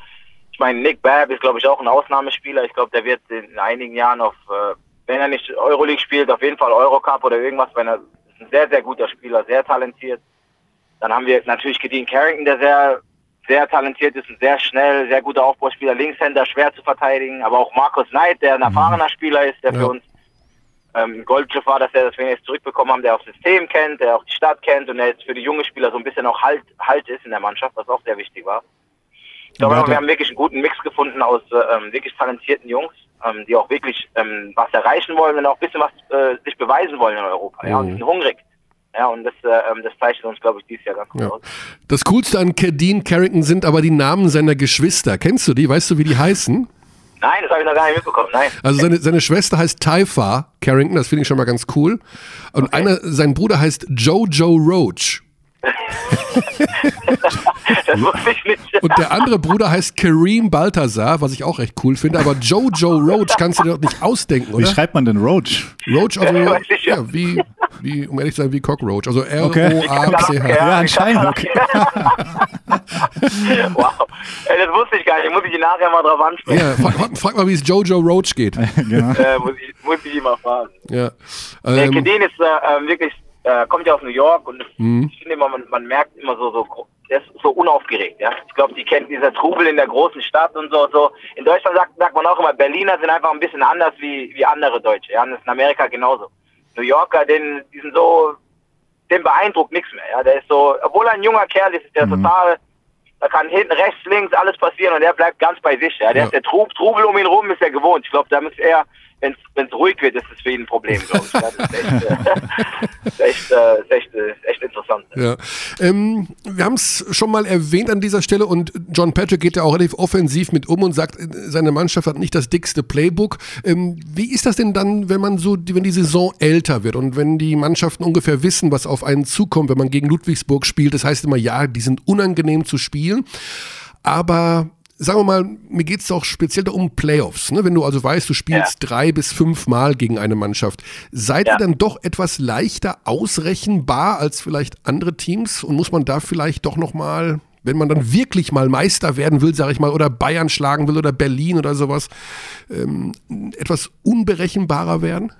Speaker 5: Ich meine, Nick Babb ist, glaube ich, auch ein Ausnahmespieler. Ich glaube, der wird in einigen Jahren auf, äh, wenn er nicht Euroleague spielt, auf jeden Fall Eurocup oder irgendwas, wenn er ist ein sehr, sehr guter Spieler, sehr talentiert. Dann haben wir natürlich Gedeen Carrington, der sehr, sehr talentiert ist und sehr schnell, sehr guter Aufbauspieler, Linkshänder, schwer zu verteidigen. Aber auch Markus Knight, der ein erfahrener Spieler ist, der
Speaker 1: Ja.
Speaker 5: für uns ähm, Goldgriff war, dass er, dass wir ihn jetzt zurückbekommen haben, der auch das System kennt, der auch die Stadt kennt und der jetzt für die junge Spieler so ein bisschen auch Halt, halt ist in der Mannschaft, was auch sehr wichtig war. Ich glaube, wir haben wirklich einen guten Mix gefunden aus äh, ähm, wirklich talentierten Jungs, ähm, die auch wirklich ähm, was erreichen wollen und auch ein bisschen was äh, sich beweisen wollen in Europa. Ja, und die sind hungrig. Ja, und das, äh, ähm, das zeichnet uns, glaube ich, dieses Jahr ganz gut
Speaker 1: Ja.
Speaker 5: aus.
Speaker 1: Das Coolste an Kadeen Carrington sind aber die Namen seiner Geschwister. Kennst du die? Weißt du, wie die heißen?
Speaker 5: Nein, das habe ich noch gar nicht mitbekommen. Nein.
Speaker 1: Also seine, seine Schwester heißt Taifa Carrington, das finde ich schon mal ganz cool. Und einer, sein Bruder heißt Jojo Roach.
Speaker 5: Das wusste ich nicht.
Speaker 1: Und der andere Bruder heißt Kareem Balthazar, was ich auch recht cool finde. Aber Jojo Roach kannst du dir doch nicht ausdenken,
Speaker 2: Wie
Speaker 1: oder?
Speaker 2: schreibt man denn Roach?
Speaker 1: Roach, also
Speaker 5: ja.
Speaker 1: ja, wie, wie, um ehrlich zu sein, wie Cockroach. Also
Speaker 2: Okay.
Speaker 1: R-O-A-C-H.
Speaker 2: Ja, anscheinend, okay.
Speaker 5: wow. Ey, das wusste ich gar nicht. Muss ich ihn nachher mal drauf ansprechen.
Speaker 1: Ja, frag, frag mal, wie es Jojo Roach geht.
Speaker 2: genau.
Speaker 5: Äh, muss, ich, muss ich ihn mal fragen.
Speaker 1: Ja.
Speaker 5: Der
Speaker 1: Ähm,
Speaker 5: Kedin ist äh, ähm, wirklich äh, kommt ja aus New York und mhm. ich finde immer, man, man merkt immer so, so, der ist so unaufgeregt, ja. Ich glaube, die kennt dieser Trubel in der großen Stadt und so, so. In Deutschland sagt, sagt man auch immer, Berliner sind einfach ein bisschen anders wie, wie andere Deutsche, ja. Und das ist in Amerika genauso. New Yorker, den, die sind so, den beeindruckt nichts mehr, ja. Der ist so, obwohl er ein junger Kerl ist, ist der mhm. total, da kann hinten, rechts, links alles passieren und der bleibt ganz bei sich, ja. Der ja. ist der Trub, Trubel um ihn rum ist er gewohnt. Ich glaube, da muss er, wenn es ruhig wird, ist es für ihn ein Problem, glaube ich. Das ist echt, äh, echt, äh, echt, äh, echt interessant.
Speaker 1: Ja. Ähm, wir haben es schon mal erwähnt an dieser Stelle und John Patrick geht ja auch relativ offensiv mit um und sagt, äh, seine Mannschaft hat nicht das dickste Playbook. Ähm, wie ist das denn dann, wenn man so, wenn die Saison älter wird und wenn die Mannschaften ungefähr wissen, was auf einen zukommt, wenn man gegen Ludwigsburg spielt? Das heißt immer, ja, die sind unangenehm zu spielen. Aber sagen wir mal, mir geht es auch speziell um Playoffs. Ne? Wenn du also weißt, du spielst ja. drei bis fünf Mal gegen eine Mannschaft, seid ja. ihr dann doch etwas leichter ausrechenbar als vielleicht andere Teams? Und muss man da vielleicht doch nochmal, wenn man dann wirklich mal Meister werden will, sage ich mal, oder Bayern schlagen will oder Berlin oder sowas, ähm, etwas unberechenbarer werden?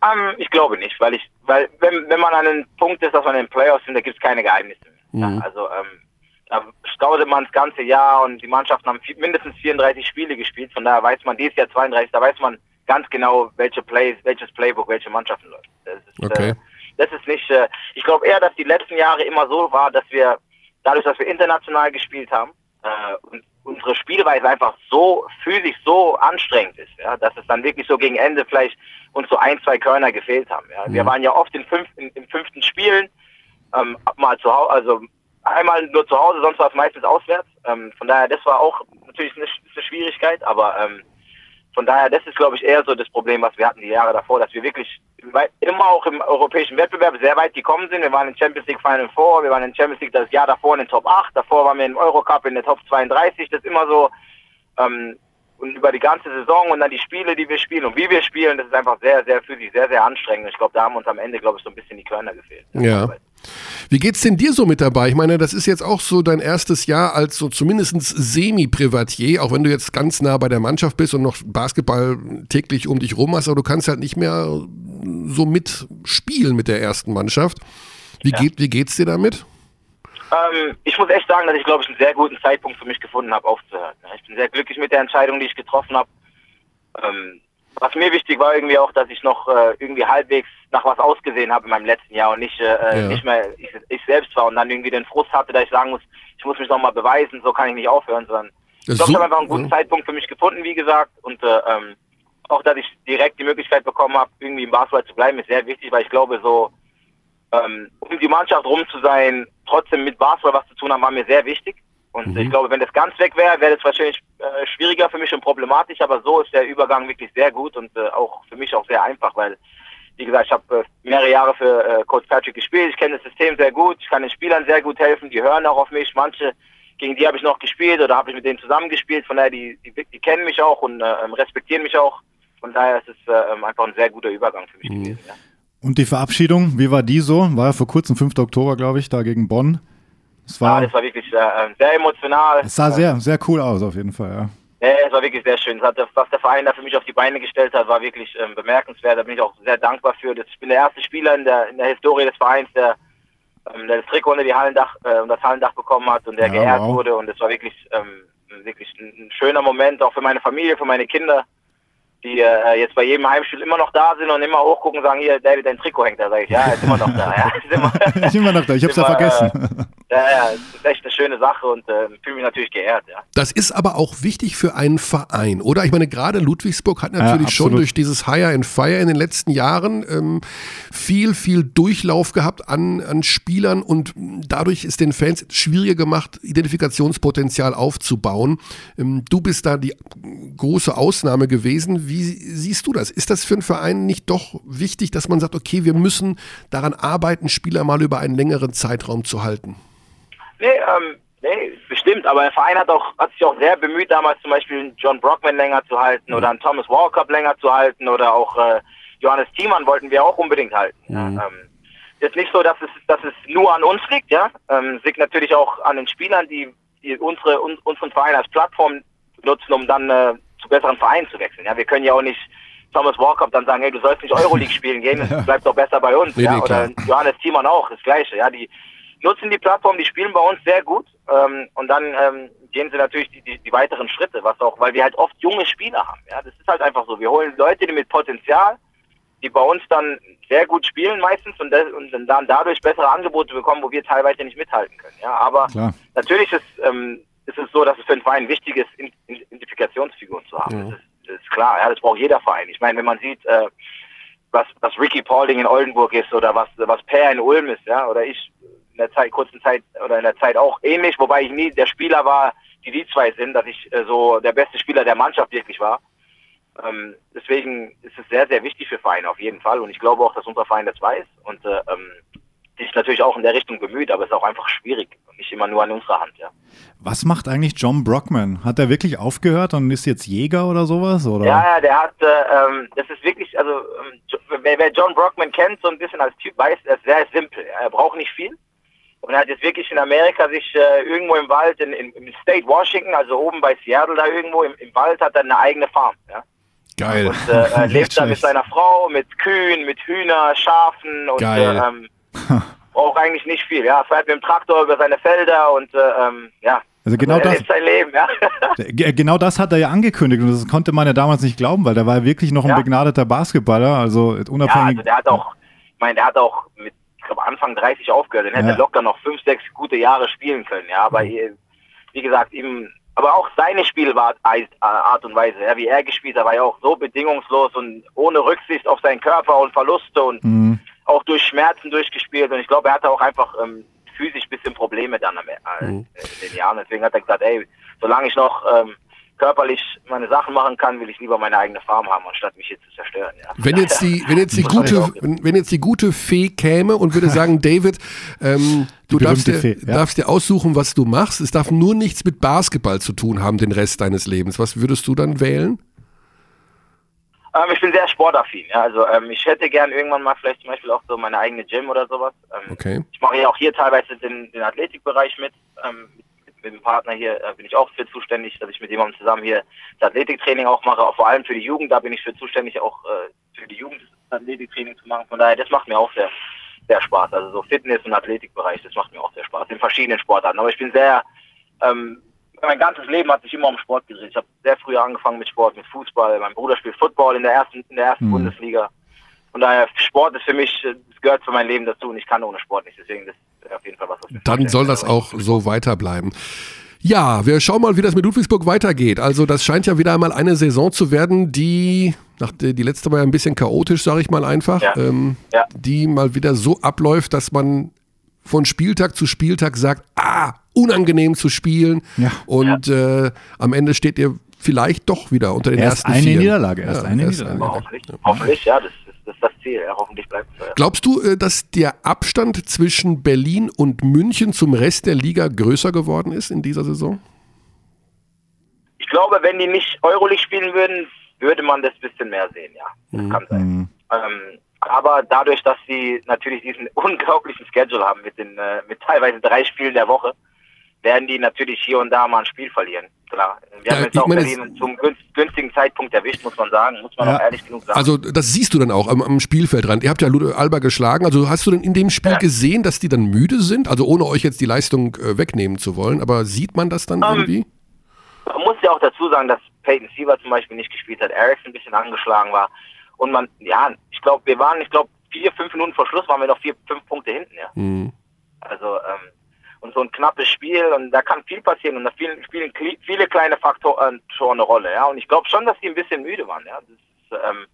Speaker 5: Um, ähm, ich glaube nicht, weil ich, weil wenn, wenn man an einem Punkt ist, dass man in den Playoffs sind, da gibt es keine Geheimnisse mehr. Mhm. Ja, also ähm, da scoutet man das ganze Jahr und die Mannschaften haben mindestens 34 Spiele gespielt. Von daher weiß man, dieses Jahr 32, da weiß man ganz genau, welche Plays, welches Playbook, welche Mannschaften läuft. Das ist,
Speaker 1: okay. äh,
Speaker 5: das ist nicht, äh, ich glaube eher, dass die letzten Jahre immer so war, dass wir, dadurch, dass wir international gespielt haben, äh, und unsere Spielweise einfach so physisch so anstrengend ist, ja, dass es dann wirklich so gegen Ende vielleicht uns so ein, zwei Körner gefehlt haben. Ja. Mhm. Wir waren ja oft in, fünf, in, in fünften Spielen, ähm, mal zu Hause, also einmal nur zu Hause, sonst war es meistens auswärts. Ähm, von daher, das war auch natürlich eine, eine Schwierigkeit, aber ähm, von daher, das ist, glaube ich, eher so das Problem, was wir hatten die Jahre davor, dass wir wirklich immer auch im europäischen Wettbewerb sehr weit gekommen sind. Wir waren in Champions League Final Four, wir waren in Champions League das Jahr davor in den Top 8, davor waren wir im Eurocup in der Top 32. Das ist immer so ähm, und über die ganze Saison und dann die Spiele, die wir spielen und wie wir spielen, das ist einfach sehr, sehr für sich sehr, sehr anstrengend. Ich glaube, da haben uns am Ende, glaube ich, so ein bisschen die Körner gefehlt.
Speaker 1: Ja. Wie geht's denn dir so mit dabei? Ich meine, das ist jetzt auch so dein erstes Jahr als so zumindest Semi-Privatier, auch wenn du jetzt ganz nah bei der Mannschaft bist und noch Basketball täglich um dich rum hast, aber du kannst halt nicht mehr so mitspielen mit der ersten Mannschaft. Wie, ja. geht, wie geht's dir damit?
Speaker 5: Ähm, ich muss echt sagen, dass ich, glaube ich, einen sehr guten Zeitpunkt für mich gefunden habe, aufzuhören. Ich bin sehr glücklich mit der Entscheidung, die ich getroffen habe. Ähm, was mir wichtig war irgendwie auch, dass ich noch äh, irgendwie halbwegs nach was ausgesehen habe in meinem letzten Jahr und nicht, äh, ja. nicht mehr ich, ich, selbst war und dann irgendwie den Frust hatte, dass ich sagen muss, ich muss mich nochmal beweisen, so kann ich nicht aufhören, sondern ich glaube, ich habe einfach einen guten ja. Zeitpunkt für mich gefunden, wie gesagt, und äh, ähm, auch, dass ich direkt die Möglichkeit bekommen habe, irgendwie im Basketball zu bleiben, ist sehr wichtig, weil ich glaube, so ähm, um die Mannschaft rum zu sein, trotzdem mit Basketball was zu tun haben, war mir sehr wichtig. Und mhm. ich glaube, wenn das ganz weg wäre, wäre das wahrscheinlich äh, schwieriger für mich und problematisch, aber so ist der Übergang wirklich sehr gut und äh, auch für mich auch sehr einfach, weil, wie gesagt, ich habe äh, mehrere Jahre für äh, Coach Patrick gespielt, ich kenne das System sehr gut, ich kann den Spielern sehr gut helfen, die hören auch auf mich, manche, gegen die habe ich noch gespielt oder habe ich mit denen zusammengespielt, von daher, die, die, die kennen mich auch und äh, ähm, respektieren mich auch, von daher ist es äh, ähm, einfach ein sehr guter Übergang für mich mhm. gewesen. Ja.
Speaker 2: Und die Verabschiedung, wie war die so? War ja vor kurzem, 5. Oktober, glaube ich, da gegen Bonn.
Speaker 5: Es war, ja, das war wirklich äh, sehr emotional.
Speaker 2: Es sah sehr, sehr cool aus, auf jeden Fall, ja.
Speaker 5: Ja, es war wirklich sehr schön. Hat, was der Verein da für mich auf die Beine gestellt hat, war wirklich ähm, bemerkenswert. Da bin ich auch sehr dankbar für. Ich bin der erste Spieler in der, in der Historie des Vereins, der, ähm, der das Trikot unter die Hallendach, äh, das Hallendach bekommen hat und der ja, geehrt wow. wurde. Und es war wirklich, ähm, wirklich ein schöner Moment, auch für meine Familie, für meine Kinder die äh, jetzt bei jedem Heimspiel immer noch da sind und immer hochgucken und sagen, hier, David, dein Trikot hängt da. Sag ich, ja, ist immer noch da. Ja, ist
Speaker 2: immer, ist immer noch da, ich hab's immer, ja vergessen.
Speaker 5: Äh, ja, ja, ist echt eine schöne Sache und äh, fühle mich natürlich geehrt, ja.
Speaker 1: Das ist aber auch wichtig für einen Verein, oder? Ich meine, gerade Ludwigsburg hat natürlich ja, schon durch dieses Hire and Fire in den letzten Jahren ähm, viel, viel Durchlauf gehabt an, an Spielern und dadurch ist den Fans schwieriger gemacht, Identifikationspotenzial aufzubauen. Ähm, du bist da die große Ausnahme gewesen. Wie siehst du das? Ist das für einen Verein nicht doch wichtig, dass man sagt, okay, wir müssen daran arbeiten, Spieler mal über einen längeren Zeitraum zu halten?
Speaker 5: Nee, ähm, nee, bestimmt. Aber der Verein hat, auch, hat sich auch sehr bemüht, damals zum Beispiel einen John Brockman länger zu halten mhm. oder einen Thomas Walkup länger zu halten oder auch äh, Johannes Thiemann wollten wir auch unbedingt halten. Mhm. Ähm, ist nicht so, dass es, dass es nur an uns liegt, ja. Ähm, es liegt natürlich auch an den Spielern, die, die unsere, un, unseren Verein als Plattform nutzen, um dann äh, zu besseren Vereinen zu wechseln. Ja, wir können ja auch nicht Thomas Walkup dann sagen, hey, du sollst nicht Euroleague spielen gehen, bleib doch besser bei uns.
Speaker 1: Nee,
Speaker 5: ja? Oder
Speaker 1: klar.
Speaker 5: Johannes Thiemann auch, das Gleiche. Ja, die nutzen die Plattform, die spielen bei uns sehr gut ähm, und dann ähm, gehen sie natürlich die, die, die weiteren Schritte, was auch, weil wir halt oft junge Spieler haben. Ja, das ist halt einfach so. Wir holen Leute, die mit Potenzial, die bei uns dann sehr gut spielen meistens und, das, und dann dadurch bessere Angebote bekommen, wo wir teilweise nicht mithalten können. Ja, aber
Speaker 2: Klar.
Speaker 5: natürlich ist, ähm, ist es so, dass es für einen Verein wichtig ist, Identifikationsfiguren zu haben. Das, ist, das ist klar, ja, das braucht jeder Verein. Ich meine, wenn man sieht, äh, was, was Ricky Paulding in Oldenburg ist oder was, was Per in Ulm ist, ja, oder ich in der Zeit, kurzen Zeit oder in der Zeit auch ähnlich, wobei ich nie der Spieler war, die die zwei sind, dass ich äh, so der beste Spieler der Mannschaft wirklich war. Ähm, deswegen ist es sehr, sehr wichtig für Vereine auf jeden Fall und ich glaube auch, dass unser Verein das weiß und äh, ähm, sich natürlich auch in der Richtung bemüht, aber es ist auch einfach schwierig und nicht immer nur an unserer Hand, ja.
Speaker 2: Was macht eigentlich John Brockman? Hat er wirklich aufgehört und ist jetzt Jäger oder sowas? Oder?
Speaker 5: Ja, ja, der hat, äh, ähm, das ist wirklich, also ähm, wer, wer John Brockman kennt, so ein bisschen als Typ, weiß, er ist sehr simpel. Er braucht nicht viel. Und er hat jetzt wirklich in Amerika sich äh, irgendwo im Wald, in, in, im State Washington, also oben bei Seattle da irgendwo im, im Wald, hat er eine eigene Farm. Ja.
Speaker 1: Geil.
Speaker 5: Und äh, er lebt da mit seiner Frau, mit Kühen, mit Hühner, Schafen und äh, ähm, braucht eigentlich nicht viel. Ja, fährt mit dem Traktor über seine Felder und äh, ähm, ja.
Speaker 2: Also genau
Speaker 5: er
Speaker 2: das-
Speaker 5: sein Leben, ja.
Speaker 2: G- Genau das hat er ja angekündigt und das konnte man ja damals nicht glauben, weil der war ja wirklich noch ein
Speaker 5: Ja.
Speaker 2: begnadeter Basketballer, also
Speaker 5: Ja,
Speaker 2: unabhängig.
Speaker 5: also der hat auch, ich meine, der hat auch mit, ich glaube, Anfang 30 aufgehört. Den hätte
Speaker 2: Ja.
Speaker 5: er locker noch fünf, sechs gute Jahre spielen können. Ja, aber eh, wie gesagt, ihm, aber auch seine Spielart Art und Weise, ja, wie er gespielt hat, war ja auch so bedingungslos und ohne Rücksicht auf seinen Körper und Verluste und
Speaker 2: Mhm.
Speaker 5: Auch durch Schmerzen durchgespielt. Und ich glaube, er hatte auch einfach ähm, physisch ein bisschen Probleme dann am, äh, in den Jahren. Deswegen hat er gesagt, ey, solange ich noch ähm, körperlich meine Sachen machen kann, will ich lieber meine eigene Farm haben, anstatt mich hier zu zerstören. Ja.
Speaker 1: Wenn jetzt die, wenn jetzt die gute, wenn, wenn jetzt die gute Fee käme und würde sagen, David, ähm, du darfst dir,
Speaker 2: Fee, ja.
Speaker 1: darfst dir aussuchen, was du machst. Es darf nur nichts mit Basketball zu tun haben, den Rest deines Lebens. Was würdest du dann wählen?
Speaker 5: Ähm, ich bin sehr sportaffin. Ja. Also ähm, ich hätte gern irgendwann mal vielleicht zum Beispiel auch so meine eigene Gym oder sowas. Ähm,
Speaker 1: Okay.
Speaker 5: Ich mache ja auch hier teilweise den, den Athletikbereich mit. Ähm, mit, mit dem Partner hier äh, bin ich auch für zuständig, dass ich mit jemandem zusammen hier das Athletiktraining auch mache. Auch vor allem für die Jugend, da bin ich für zuständig, auch äh, für die Jugend das Athletiktraining zu machen. Von daher, das macht mir auch sehr, sehr Spaß. Also so Fitness- und Athletikbereich, das macht mir auch sehr Spaß. In verschiedenen Sportarten. Aber ich bin sehr, ähm, mein ganzes Leben hat sich immer um Sport gedreht. Ich habe sehr früh angefangen mit Sport, mit Fußball. Mein Bruder spielt Football in der ersten, in der ersten
Speaker 2: Mhm.
Speaker 5: Bundesliga. Von daher, Sport ist für mich, äh, das gehört zu meinem Leben dazu und ich kann ohne Sport nicht. Deswegen, das ist auf jeden Fall was, was
Speaker 1: Dann soll das auch so weiterbleiben. Ja, wir schauen mal, wie das mit Ludwigsburg weitergeht. Also das scheint ja wieder einmal eine Saison zu werden, die, nach der, die letzte war ja ein bisschen chaotisch, sage ich mal einfach,
Speaker 5: Ja.
Speaker 1: ähm,
Speaker 5: Ja.
Speaker 1: die mal wieder so abläuft, dass man von Spieltag zu Spieltag sagt, ah, unangenehm zu spielen.
Speaker 2: Ja.
Speaker 1: Und Äh, am Ende steht ihr vielleicht doch wieder unter den
Speaker 2: Erst
Speaker 1: ersten
Speaker 2: eine
Speaker 1: vier.
Speaker 2: Niederlage, erst eine
Speaker 1: erst
Speaker 2: Niederlage.
Speaker 5: Aber hoffentlich, hoffentlich, ja, das ist, das ist das Ziel. Ja, hoffentlich bleibt es. Ja.
Speaker 1: Glaubst du, äh, dass der Abstand zwischen Berlin und München zum Rest der Liga größer geworden ist in dieser Saison?
Speaker 5: Ich glaube, wenn die nicht Euroleague spielen würden, würde man das ein bisschen mehr sehen, ja. Das kann sein.
Speaker 2: Mhm.
Speaker 5: Ähm, aber dadurch, dass sie natürlich diesen unglaublichen Schedule haben mit den äh, mit teilweise drei Spielen der Woche, werden die natürlich hier und da mal ein Spiel verlieren. Klar. Wir
Speaker 1: Ja,
Speaker 5: haben jetzt auch
Speaker 1: meine,
Speaker 5: Berlin zum günst- günstigen Zeitpunkt erwischt, muss man sagen. Muss man
Speaker 2: Ja.
Speaker 5: auch ehrlich genug sagen.
Speaker 1: Also das siehst du dann auch am, am Spielfeldrand. Ihr habt ja Ludo Alba geschlagen. Also hast du denn in dem Spiel
Speaker 5: Ja.
Speaker 1: gesehen, dass die dann müde sind? Also ohne euch jetzt die Leistung äh, wegnehmen zu wollen, aber sieht man das dann
Speaker 5: Ähm,
Speaker 1: irgendwie?
Speaker 5: Man muss ja auch dazu sagen, dass Peyton Siever zum Beispiel nicht gespielt hat, Erickson ein bisschen angeschlagen war. Und man, ja, ich glaube, wir waren, ich glaube, vier, fünf Minuten vor Schluss waren wir noch vier, fünf Punkte hinten, ja.
Speaker 1: Mhm.
Speaker 5: Also, ähm, und so ein knappes Spiel und da kann viel passieren und da spielen, spielen viele kleine Faktoren schon eine Rolle, ja. Und ich glaube schon, dass die ein bisschen müde waren, ja. Das ist, ähm,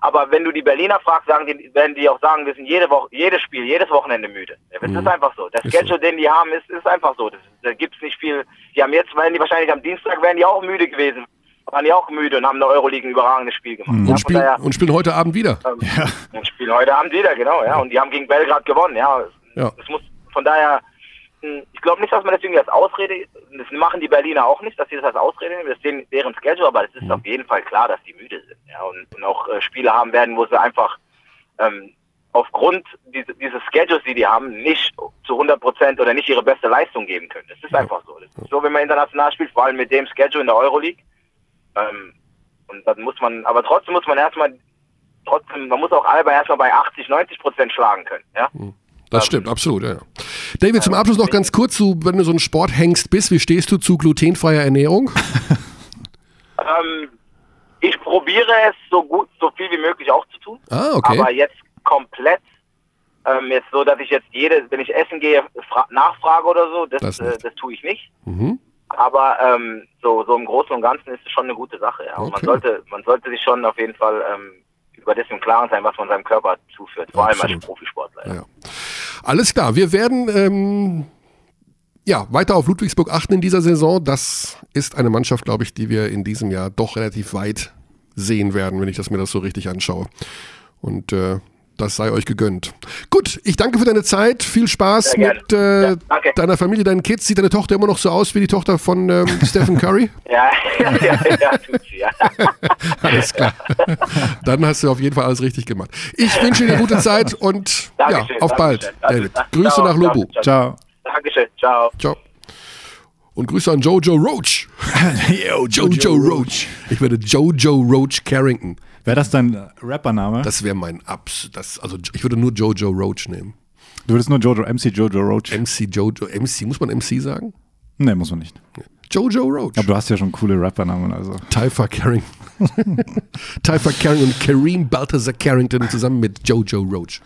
Speaker 5: aber wenn du die Berliner fragst, sagen die, werden die auch sagen, wir sind jede Woche, jedes Spiel, jedes Wochenende müde. Ja, das
Speaker 1: Mhm.
Speaker 5: ist einfach so. Der Schedule, den die haben, ist, ist einfach so. Das, da gibt's nicht viel. Die haben jetzt, werden die wahrscheinlich am Dienstag, wären die auch müde gewesen. Waren die auch müde und haben eine Euroleague ein überragendes Spiel gemacht. Ja,
Speaker 1: Und,
Speaker 5: von
Speaker 1: spielen,
Speaker 5: daher,
Speaker 1: und spielen heute Abend wieder.
Speaker 5: ähm, und spielen heute Abend wieder, genau, ja. Und die haben gegen Belgrad gewonnen, ja.
Speaker 1: Ja.
Speaker 5: Das muss von daher, ich glaube nicht, dass man das irgendwie als Ausrede, das machen die Berliner auch nicht, dass sie das als Ausrede nehmen, das ist deren- Schedule, aber es ist auf jeden Fall klar, dass die müde sind, ja. Und, und auch äh, Spiele haben werden, wo sie einfach ähm, aufgrund diese, dieses Schedules, die die haben, nicht zu 100 Prozent oder nicht ihre beste Leistung geben können. Das ist einfach so. Das ist so, wenn man international spielt, vor allem mit dem Schedule in der Euroleague. Ähm, Und dann muss man, aber trotzdem muss man erstmal, trotzdem, man muss auch Alba erstmal bei 80, 90 Prozent schlagen können. Ja?
Speaker 1: Das stimmt, absolut, ja. David, zum Abschluss noch ganz kurz, du, wenn du so ein Sporthengst bist, wie stehst du zu glutenfreier Ernährung?
Speaker 5: Ähm, ich probiere es so gut, so viel wie möglich auch zu tun.
Speaker 1: Ah, okay.
Speaker 5: Aber jetzt komplett, ähm, jetzt so, dass ich jetzt jede, wenn ich essen gehe, fra- nachfrage oder so, das,
Speaker 1: Das
Speaker 5: äh, das tue ich nicht.
Speaker 1: Mhm.
Speaker 5: Aber ähm, so, so im Großen und Ganzen ist es schon eine gute Sache. Ja.
Speaker 1: Okay.
Speaker 5: man sollte, man sollte sich schon auf jeden Fall ähm, über das im Klaren sein, was man seinem Körper zuführt, vor allem als
Speaker 1: Absolut.
Speaker 5: Profisportler. Ja.
Speaker 1: Ja. Alles klar, wir werden ähm, ja, weiter auf Ludwigsburg achten in dieser Saison. Das ist eine Mannschaft, glaube ich, die wir in diesem Jahr doch relativ weit sehen werden, wenn ich das mir das so richtig anschaue. Und äh, das sei euch gegönnt. Gut, ich danke für deine Zeit. Viel Spaß mit äh,
Speaker 5: Ja,
Speaker 1: deiner Familie, deinen Kids. Sieht deine Tochter immer noch so aus wie die Tochter von ähm, Stephen Curry?
Speaker 5: Ja, ja, ja, ja, tut sie, ja.
Speaker 1: Alles klar. Dann hast du auf jeden Fall alles richtig gemacht. Ich wünsche dir gute Zeit und ja,
Speaker 5: Dankeschön,
Speaker 1: auf bald,
Speaker 5: Dankeschön.
Speaker 1: David. Grüße
Speaker 5: Ciao,
Speaker 1: nach Lubu.
Speaker 5: ciao.
Speaker 2: Ciao.
Speaker 5: Dankeschön, ciao.
Speaker 1: Ciao. Und Grüße an Jojo Roach. Yo, Jojo Roach. Ich werde Jojo Roach Carrington.
Speaker 2: Wäre das dein Rappername?
Speaker 1: Das wäre mein Abs. Das, also ich würde nur Jojo Roach nehmen.
Speaker 2: du würdest nur Jojo, MC Jojo Roach.
Speaker 1: MC Jojo. MC, muss man MC sagen?
Speaker 2: nee, muss man nicht.
Speaker 1: Jojo Roach.
Speaker 2: Aber du hast ja schon coole Rappernamen, also.
Speaker 1: Typha Carrington. Typha Carrington und Kareem Balthazar Carrington zusammen mit Jojo Roach.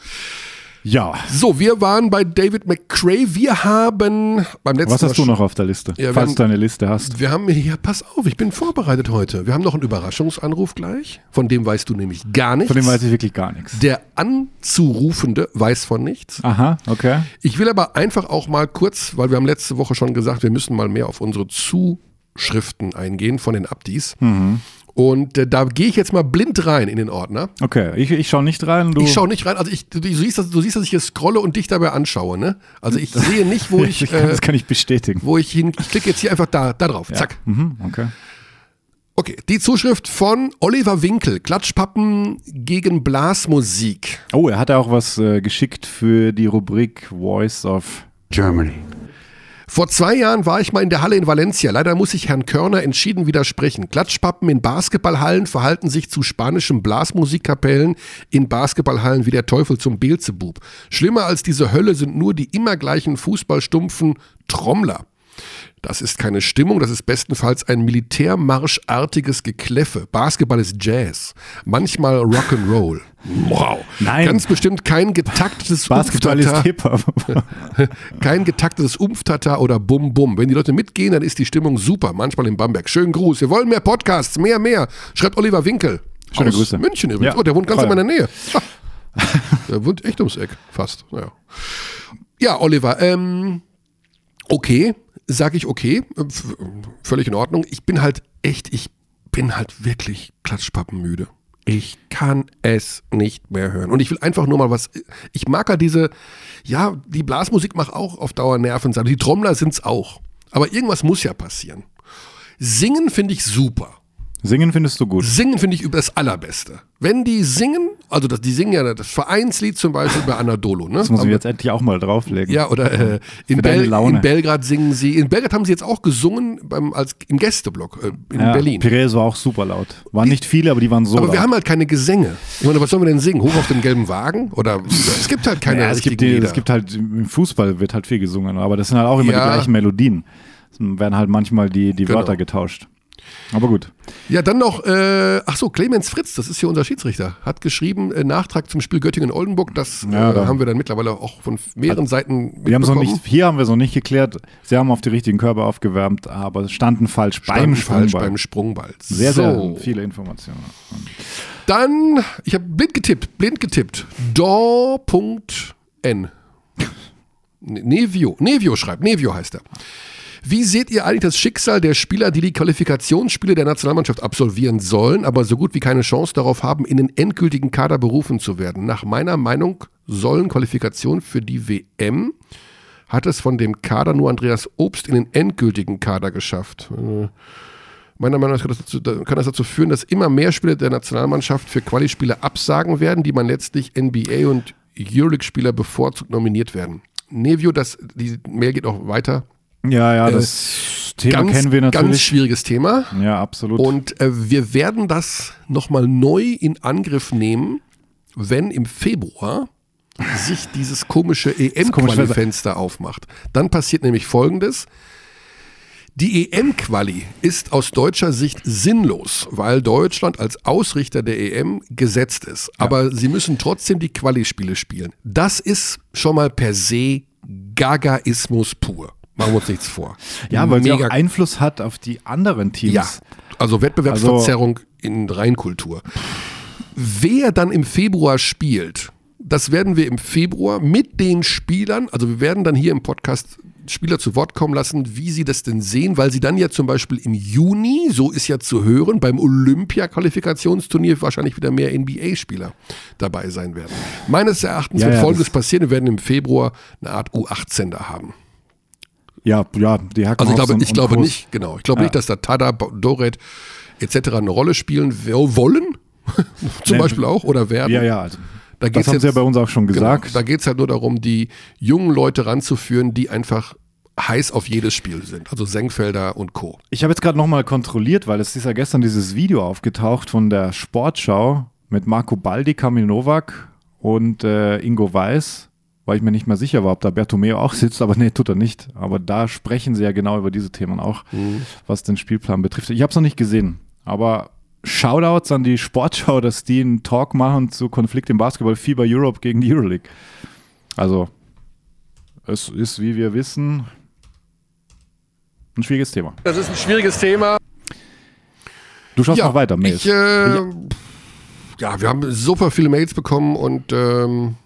Speaker 2: Ja.
Speaker 1: So, wir waren bei David McCray. Wir haben beim letzten
Speaker 2: Was hast du noch auf der Liste?
Speaker 1: Ja,
Speaker 2: falls
Speaker 1: haben-
Speaker 2: du eine Liste hast.
Speaker 1: Wir haben hier, pass auf, ich bin vorbereitet heute. Wir haben noch einen Überraschungsanruf gleich. Von dem weißt du nämlich gar nichts.
Speaker 2: Von dem weiß ich wirklich gar nichts.
Speaker 1: Der Anzurufende weiß von nichts.
Speaker 2: Aha, okay.
Speaker 1: Ich will aber einfach auch mal kurz, weil wir haben letzte Woche schon gesagt, wir müssen mal mehr auf unsere Zuschriften eingehen von den Abdis. Und äh, da gehe ich jetzt mal blind rein in den Ordner.
Speaker 2: Okay, ich, ich schaue nicht rein. Du,
Speaker 1: Ich schaue nicht rein, also ich, du, du, siehst, dass, du siehst, dass ich hier scrolle und dich dabei anschaue, ne? Also ich sehe nicht, wo ich,
Speaker 2: ich kann,
Speaker 1: äh,
Speaker 2: das kann ich bestätigen.
Speaker 1: wo ich hin, ich klicke jetzt hier einfach da, da drauf, zack.
Speaker 2: Mhm, okay.
Speaker 1: Okay, die Zuschrift von Oliver Winkel, Klatschpappen gegen Blasmusik.
Speaker 2: Oh, er hat ja auch was äh, geschickt für die Rubrik Voice of
Speaker 4: Germany.
Speaker 1: Vor zwei Jahren war ich mal in der Halle in Valencia. Leider muss ich Herrn Körner entschieden widersprechen. Klatschpappen in Basketballhallen verhalten sich zu spanischen Blasmusikkapellen in Basketballhallen wie der Teufel zum Beelzebub. Schlimmer als diese Hölle sind nur die immer gleichen fußballstumpfen Trommler. Das ist keine Stimmung, das ist bestenfalls ein Militärmarschartiges Gekläffe. Basketball ist Jazz, manchmal Rock'n'Roll. Wow.
Speaker 2: Nein.
Speaker 1: Ganz bestimmt kein getaktetes
Speaker 2: Basketball ist
Speaker 1: Umftata-
Speaker 2: Hip-Hop.
Speaker 1: kein getaktetes Umftata oder Bum Bum. Wenn die Leute mitgehen, dann ist die Stimmung super. Manchmal in Bamberg. Schönen Gruß. Wir wollen mehr Podcasts, mehr, mehr. Schreibt Oliver Winkel.
Speaker 2: Schöne
Speaker 1: aus
Speaker 2: Grüße.
Speaker 1: München übrigens.
Speaker 2: Ja,
Speaker 1: oh, der wohnt ganz
Speaker 2: toll.
Speaker 1: in meiner Nähe. Der wohnt echt ums Eck. Fast. Ja, ja Oliver. Ähm, okay. Sag ich okay. Äh, Völlig in Ordnung. Ich bin halt echt, ich bin halt wirklich klatschpappenmüde. Ich kann es nicht mehr hören. Und ich will einfach nur mal was. Ich mag ja diese, ja, die Blasmusik macht auch auf Dauer Nerven. Die Trommler sind es auch. Aber irgendwas muss ja passieren. Singen finde ich super.
Speaker 2: Singen findest du gut.
Speaker 1: Singen finde ich über das Allerbeste. Wenn die singen, also das, die singen ja das Vereinslied zum Beispiel bei Anadolu, ne?
Speaker 2: Das muss ich jetzt endlich auch mal drauflegen.
Speaker 1: ja, oder äh, in, Bel in Belgrad singen sie. In Belgrad haben sie jetzt auch gesungen beim, als, im Gästeblock äh, in
Speaker 2: Ja,
Speaker 1: Berlin.
Speaker 2: Pires war auch super laut. Waren nicht viele, aber die waren so
Speaker 1: Aber
Speaker 2: laut.
Speaker 1: wir haben halt keine Gesänge. Ich meine, was sollen wir denn singen? Hoch auf dem gelben Wagen? Oder es gibt halt keine
Speaker 2: ja, es, gibt die, es gibt halt, im Fußball wird halt viel gesungen, aber das sind halt auch immer
Speaker 1: Ja.
Speaker 2: die gleichen Melodien. Es werden halt manchmal die, die
Speaker 1: Genau.
Speaker 2: Wörter getauscht. Aber gut.
Speaker 1: Ja, dann noch, äh, ach so, Clemens Fritz, das ist hier unser Schiedsrichter, hat geschrieben, äh, Nachtrag zum Spiel Göttingen-Oldenburg. Das
Speaker 2: Ja,
Speaker 1: äh,
Speaker 2: da-
Speaker 1: haben wir dann mittlerweile auch von mehreren Seiten
Speaker 2: Wir haben noch nicht, hier haben wir es noch nicht geklärt. Sie haben auf die richtigen Körper aufgewärmt, aber standen falsch
Speaker 1: Standen
Speaker 2: beim
Speaker 1: falsch
Speaker 2: Sprungball.
Speaker 1: beim Sprungball.
Speaker 2: Sehr,
Speaker 1: so.
Speaker 2: sehr viele Informationen.
Speaker 1: Dann, ich habe blind getippt, blind getippt. Dor.n. Nevio, Nevio schreibt, Nevio heißt er. Wie seht ihr eigentlich das Schicksal der Spieler, die die Qualifikationsspiele der Nationalmannschaft absolvieren sollen, aber so gut wie keine Chance darauf haben, in den endgültigen Kader berufen zu werden? Nach meiner Meinung sollen Qualifikationen für die WM hat es von dem Kader nur Andreas Obst in den endgültigen Kader geschafft. Äh, Meiner Meinung nach kann das, dazu, kann das dazu führen, dass immer mehr Spieler der Nationalmannschaft für Quali-Spiele absagen werden, die man letztlich NBA- und Euroleague-Spieler bevorzugt nominiert werden. Nevio, das, die Mail geht auch weiter.
Speaker 2: Ja, ja,
Speaker 1: Äh,
Speaker 2: das Das Thema
Speaker 1: ganz,
Speaker 2: kennen wir
Speaker 1: ganz
Speaker 2: natürlich.
Speaker 1: schwieriges Thema.
Speaker 2: ja, absolut.
Speaker 1: Und äh, wir werden das nochmal neu in Angriff nehmen, wenn im Februar sich dieses komische
Speaker 2: komisch,
Speaker 1: EM-Quali-Fenster aufmacht. Dann passiert nämlich Folgendes. Die EM-Quali ist aus deutscher Sicht sinnlos, weil Deutschland als Ausrichter der EM gesetzt ist. Aber sie müssen trotzdem die Quali-Spiele spielen. Das ist schon mal per se Gagaismus pur. Machen wir uns nichts vor.
Speaker 2: ja, weil sie auch
Speaker 1: Mega-
Speaker 2: Einfluss hat auf die anderen Teams.
Speaker 1: ja, also Wettbewerbsverzerrung in Reinkultur. Wer dann im Februar spielt, das werden wir im Februar mit den Spielern, also wir werden dann hier im Podcast Spieler zu Wort kommen lassen, wie sie das denn sehen, weil sie dann ja zum Beispiel im Juni, so ist ja zu hören, beim Olympia-Qualifikationsturnier wahrscheinlich wieder mehr NBA-Spieler dabei sein werden. Meines Erachtens
Speaker 2: Ja,
Speaker 1: wird
Speaker 2: ja,
Speaker 1: Folgendes passieren, wir werden im Februar eine Art U18 da haben.
Speaker 2: Ja, ja, die Hacken
Speaker 1: Also ich glaube, ich glaube nicht, genau. Ich glaube
Speaker 2: Ja.
Speaker 1: nicht, dass da Tada, Doret etc. eine Rolle spielen wollen. Zum
Speaker 2: Nee,
Speaker 1: Beispiel auch oder werden.
Speaker 2: Ja, ja, also,
Speaker 1: Da
Speaker 2: das haben
Speaker 1: jetzt,
Speaker 2: sie ja bei uns auch schon
Speaker 1: genau,
Speaker 2: gesagt.
Speaker 1: da geht es halt nur darum, die jungen Leute ranzuführen, die einfach heiß auf jedes Spiel sind. Also Senkfelder und Co.
Speaker 2: Ich habe jetzt gerade nochmal kontrolliert, weil es ist ja gestern dieses Video aufgetaucht von der Sportschau mit Marco Baldi, Kamil Novak und äh, Ingo Weiß, weil ich mir nicht mehr sicher war, ob da Bertomeo auch sitzt, aber nee, tut er nicht. Aber da sprechen sie ja genau über diese Themen auch, was den Spielplan betrifft. Ich habe es noch nicht gesehen, aber Shoutouts an die Sportschau, dass die einen Talk machen zu Konflikt im Basketball, FIBA Europe gegen die Euroleague. Also, es ist, wie wir wissen, ein schwieriges Thema.
Speaker 1: Das ist ein schwieriges Thema.
Speaker 2: Du schaust noch weiter, Mails.
Speaker 1: Ich, äh, ja, wir haben super viele Mails bekommen und ähm,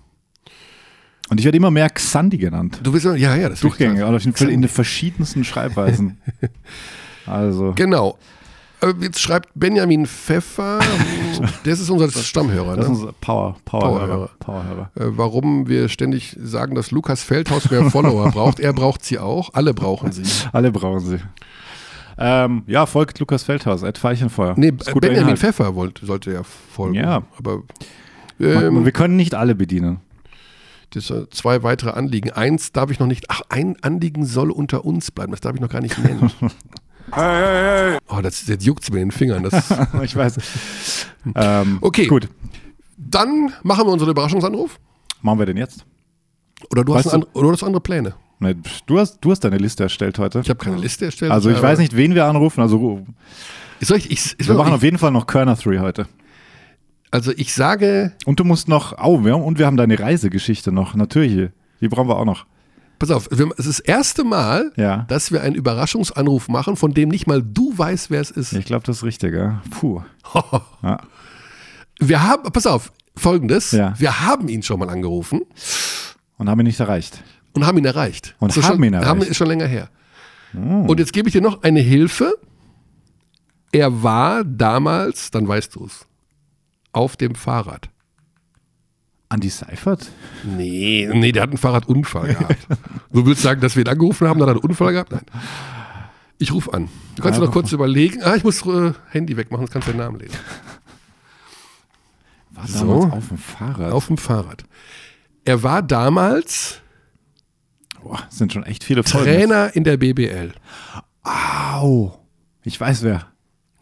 Speaker 2: Und ich werde immer mehr Xandi genannt.
Speaker 1: du bist ja, ja, das
Speaker 2: Durchgängig,
Speaker 1: ist-
Speaker 2: aber in, in den verschiedensten Schreibweisen. Also,
Speaker 1: Genau. Äh, Jetzt schreibt Benjamin Pfeffer, das ist unser Stammhörer.
Speaker 2: das
Speaker 1: Ne?
Speaker 2: ist unser Power,
Speaker 1: Powerhörer.
Speaker 2: Powerhörer.
Speaker 1: Äh, warum wir ständig sagen, dass Lukas Feldhaus mehr Follower braucht. Er braucht sie auch. Alle brauchen sie.
Speaker 2: Alle brauchen sie. Ähm, ja, folgt Lukas Feldhaus, Ed Veilchenfeuer.
Speaker 1: Nee, Benjamin
Speaker 2: Inhalt.
Speaker 1: Pfeffer wollte, sollte ja folgen.
Speaker 2: Ja.
Speaker 1: Aber ähm,
Speaker 2: Wir können nicht alle bedienen.
Speaker 1: Das, zwei weitere Anliegen. Eins darf ich noch nicht. Ach, ein Anliegen soll unter uns bleiben. Das darf ich noch gar nicht nennen. Oh, das, jetzt juckt es mir in den Fingern. Das,
Speaker 2: ich weiß. ähm,
Speaker 1: Okay.
Speaker 2: Gut.
Speaker 1: dann machen wir unseren Überraschungsanruf.
Speaker 2: Machen wir den jetzt?
Speaker 1: Oder du,
Speaker 2: Weißt
Speaker 1: hast,
Speaker 2: du-
Speaker 1: oder du hast andere Pläne.
Speaker 2: Nee, Du hast, du hast deine Liste erstellt heute.
Speaker 1: Ich habe keine Liste erstellt.
Speaker 2: also ich weiß nicht, wen wir anrufen. Also
Speaker 1: ich, ich, ich,
Speaker 2: wir machen auf jeden Fall noch Körner 3 heute.
Speaker 1: Also ich sage,
Speaker 2: Und du musst noch, oh, wir haben, und wir haben deine Reisegeschichte noch, natürlich. Die brauchen wir auch noch.
Speaker 1: pass auf, wir, es ist das erste Mal,
Speaker 2: Ja.
Speaker 1: dass wir einen Überraschungsanruf machen, von dem nicht mal du weißt, wer es ist.
Speaker 2: Ich glaube, das ist richtig, ja. Puh. Ja.
Speaker 1: Wir haben, pass auf, folgendes,
Speaker 2: Ja.
Speaker 1: wir haben ihn schon mal angerufen
Speaker 2: Und haben ihn nicht erreicht.
Speaker 1: und haben ihn erreicht.
Speaker 2: Und
Speaker 1: ist
Speaker 2: haben
Speaker 1: schon,
Speaker 2: ihn erreicht. Oh.
Speaker 1: Haben, ist schon länger her. Und jetzt gebe ich dir noch eine Hilfe. Er war damals, dann weißt du es, auf dem Fahrrad.
Speaker 2: Andy Seifert?
Speaker 1: Nee, nee, der hat einen Fahrradunfall gehabt. Du willst sagen, dass wir ihn angerufen haben, dann hat er einen Unfall gehabt? Nein. Ich rufe an. Du kannst
Speaker 2: Ja,
Speaker 1: dir noch kurz überlegen. Ah, ich muss äh, Handy wegmachen, sonst kannst du den Namen lesen.
Speaker 2: War
Speaker 1: So.
Speaker 2: damals auf dem Fahrrad.
Speaker 1: Auf dem Fahrrad. Er war damals
Speaker 2: Boah, sind schon echt viele Folgen.
Speaker 1: Trainer in der BBL.
Speaker 2: Au. Ich weiß wer.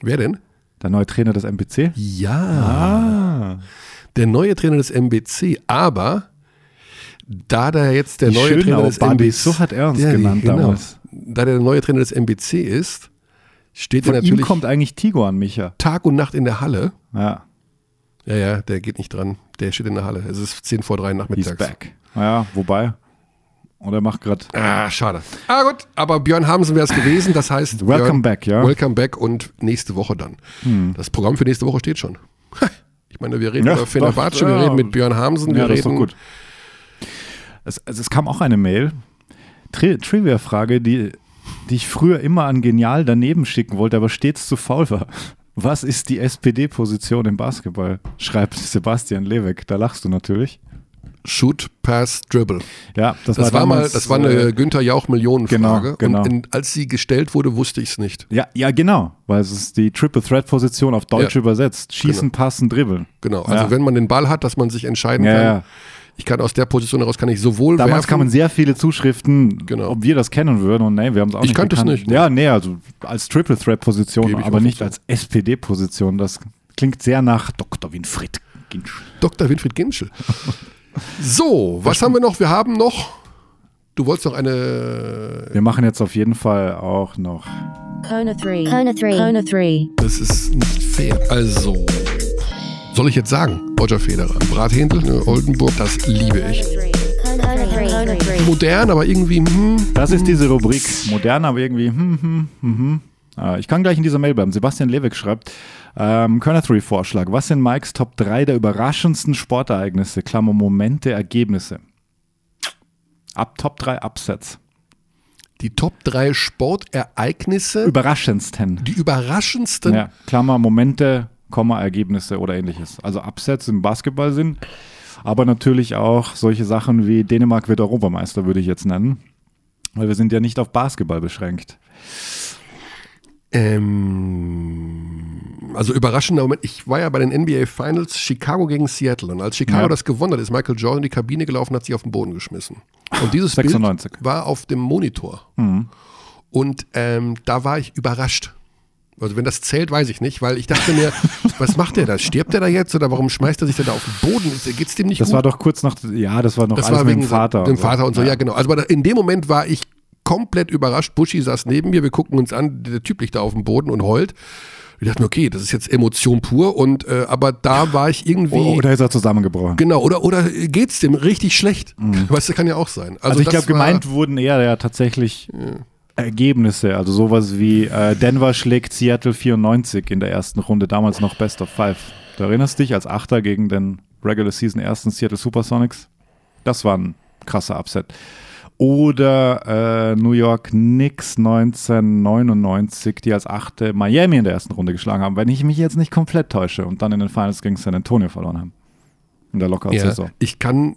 Speaker 1: Wer denn?
Speaker 2: Der neue Trainer des MPC?
Speaker 1: Ja.
Speaker 2: Ah.
Speaker 1: Der neue Trainer des MBC. Aber da der jetzt der
Speaker 2: Die
Speaker 1: neue Trainer des
Speaker 2: Barbie,
Speaker 1: MBC
Speaker 2: so hat er uns
Speaker 1: Ja,
Speaker 2: genannt
Speaker 1: genau.
Speaker 2: damals.
Speaker 1: Da der neue Trainer des MBC ist, steht
Speaker 2: Von
Speaker 1: er
Speaker 2: ihm
Speaker 1: natürlich
Speaker 2: kommt eigentlich Tigo an Micha.
Speaker 1: Tag und Nacht in der Halle.
Speaker 2: Ja,
Speaker 1: Ja, ja, der geht nicht dran. Der steht in der Halle. Es ist 10 vor 3
Speaker 2: he's
Speaker 1: nachmittags.
Speaker 2: back. Ja, wobei. Und er macht gerade.
Speaker 1: Ah, schade. Ah, gut. Aber Björn Hamsen wäre es gewesen. Das heißt,
Speaker 2: Welcome
Speaker 1: Björn,
Speaker 2: back, ja.
Speaker 1: Welcome back und nächste Woche dann. Das Programm für nächste Woche steht schon. Ich meine, wir reden
Speaker 2: Ja,
Speaker 1: über Fenerbahce, wir reden mit Björn Hamsen, wir
Speaker 2: Ja, das ist
Speaker 1: reden.
Speaker 2: gut. Es, also es kam auch eine Mail. Tri Trivia-Frage, die, die ich früher immer an Genial daneben schicken wollte, aber stets zu faul war. Was ist die SPD-Position im Basketball? Schreibt Sebastian Leweck. Da lachst du natürlich.
Speaker 1: Shoot, Pass, Dribble.
Speaker 2: Ja, das,
Speaker 1: Das war, mal,
Speaker 2: damals,
Speaker 1: das war eine
Speaker 2: äh,
Speaker 1: Günther Jauch Millionenfrage.
Speaker 2: Genau, genau.
Speaker 1: Und in, als sie gestellt wurde, wusste ich es nicht.
Speaker 2: Ja, ja, genau, weil es ist die Triple Threat Position auf Deutsch
Speaker 1: Ja.
Speaker 2: übersetzt. Schießen, passen, dribbeln.
Speaker 1: Genau. Also
Speaker 2: Ja.
Speaker 1: wenn man den Ball hat, dass man sich entscheiden
Speaker 2: Ja,
Speaker 1: kann. Ich kann aus der Position heraus kann ich sowohl
Speaker 2: Damals
Speaker 1: werfen,
Speaker 2: kamen sehr viele Zuschriften,
Speaker 1: Genau.
Speaker 2: ob wir das kennen würden und nee, wir haben es auch
Speaker 1: Ich
Speaker 2: nicht
Speaker 1: kannte es nicht, ne?
Speaker 2: Ja, nee, also als Triple Threat Position,
Speaker 1: ich
Speaker 2: aber nicht
Speaker 1: zu.
Speaker 2: als SPD-Position. Das klingt sehr nach Dr. Winfried Ginsch.
Speaker 1: Dr. Winfried Ginschel. So, was haben wir noch? Wir haben noch. Du wolltest noch eine.
Speaker 2: Wir machen jetzt auf jeden Fall auch noch.
Speaker 6: Kona 3. Kona 3. Kona 3.
Speaker 1: Das ist nicht fair. Also. Soll ich jetzt sagen? Roger Federer. Brathändel, ne, Oldenburg, das liebe ich.
Speaker 6: Kona 3. Kona 3.
Speaker 1: Modern, aber irgendwie, hm,
Speaker 2: Das ist diese Rubrik. Modern, aber irgendwie. Hm, hm, hm, hm. Äh, Ich kann gleich in dieser Mail bleiben. Sebastian Lewig schreibt, ähm, Körner 3 Vorschlag. Was sind Mikes Top 3 der überraschendsten Sportereignisse? Klammer Momente, Ergebnisse. Ab Top 3 Upsets.
Speaker 1: die Top 3 Sportereignisse,
Speaker 2: Überraschendsten.
Speaker 1: die überraschendsten.
Speaker 2: Ja, Klammer Momente, Komma, Ergebnisse oder ähnliches. Also Upsets im Basketball sind, aber natürlich auch solche Sachen wie Dänemark wird Europameister, würde ich jetzt nennen. Weil wir sind ja nicht auf Basketball beschränkt.
Speaker 1: Ähm, also überraschender Moment. Ich war ja bei den NBA Finals Chicago gegen Seattle. Und als Chicago
Speaker 2: Ja.
Speaker 1: das gewonnen hat, ist Michael Jordan in die Kabine gelaufen, hat sich auf den Boden geschmissen. Und dieses
Speaker 2: 96.
Speaker 1: Bild war auf dem Monitor. Und ähm, da war ich überrascht. Also wenn das zählt, weiß ich nicht, weil ich dachte mir, was macht der da? Stirbt der da jetzt oder warum schmeißt er sich denn da auf den Boden? Geht's dem nicht
Speaker 2: Das
Speaker 1: gut?
Speaker 2: war doch kurz nach, ja, das war noch
Speaker 1: Das
Speaker 2: alles
Speaker 1: war
Speaker 2: mit
Speaker 1: wegen
Speaker 2: dem Vater.
Speaker 1: dem
Speaker 2: und so.
Speaker 1: Vater und so, ja, genau. Also in dem Moment war ich komplett überrascht. Buschi saß neben mir, wir gucken uns an, der Typ liegt da auf dem Boden und heult. Ich dachte mir, okay, das ist jetzt Emotion pur und äh, aber da war ich irgendwie
Speaker 2: Oh, Oder ist er zusammengebrochen?
Speaker 1: genau oder oder geht's dem richtig schlecht? Weißt du, kann ja auch sein. Also,
Speaker 2: Also, ich glaube, gemeint wurden eher ja tatsächlich Ergebnisse, also sowas wie äh, Denver schlägt Seattle 94 in der ersten Runde, damals noch Best of Five. Du erinnerst dich als Achter gegen den Regular Season ersten Seattle Supersonics? Das war ein krasser Upset. Oder äh, New York Knicks 1999, die als Achte Miami in der ersten Runde geschlagen haben, wenn ich mich jetzt nicht komplett täusche und dann in den Finals gegen San Antonio verloren haben. In der
Speaker 1: ja,
Speaker 2: Lockout-Saison.
Speaker 1: ich kann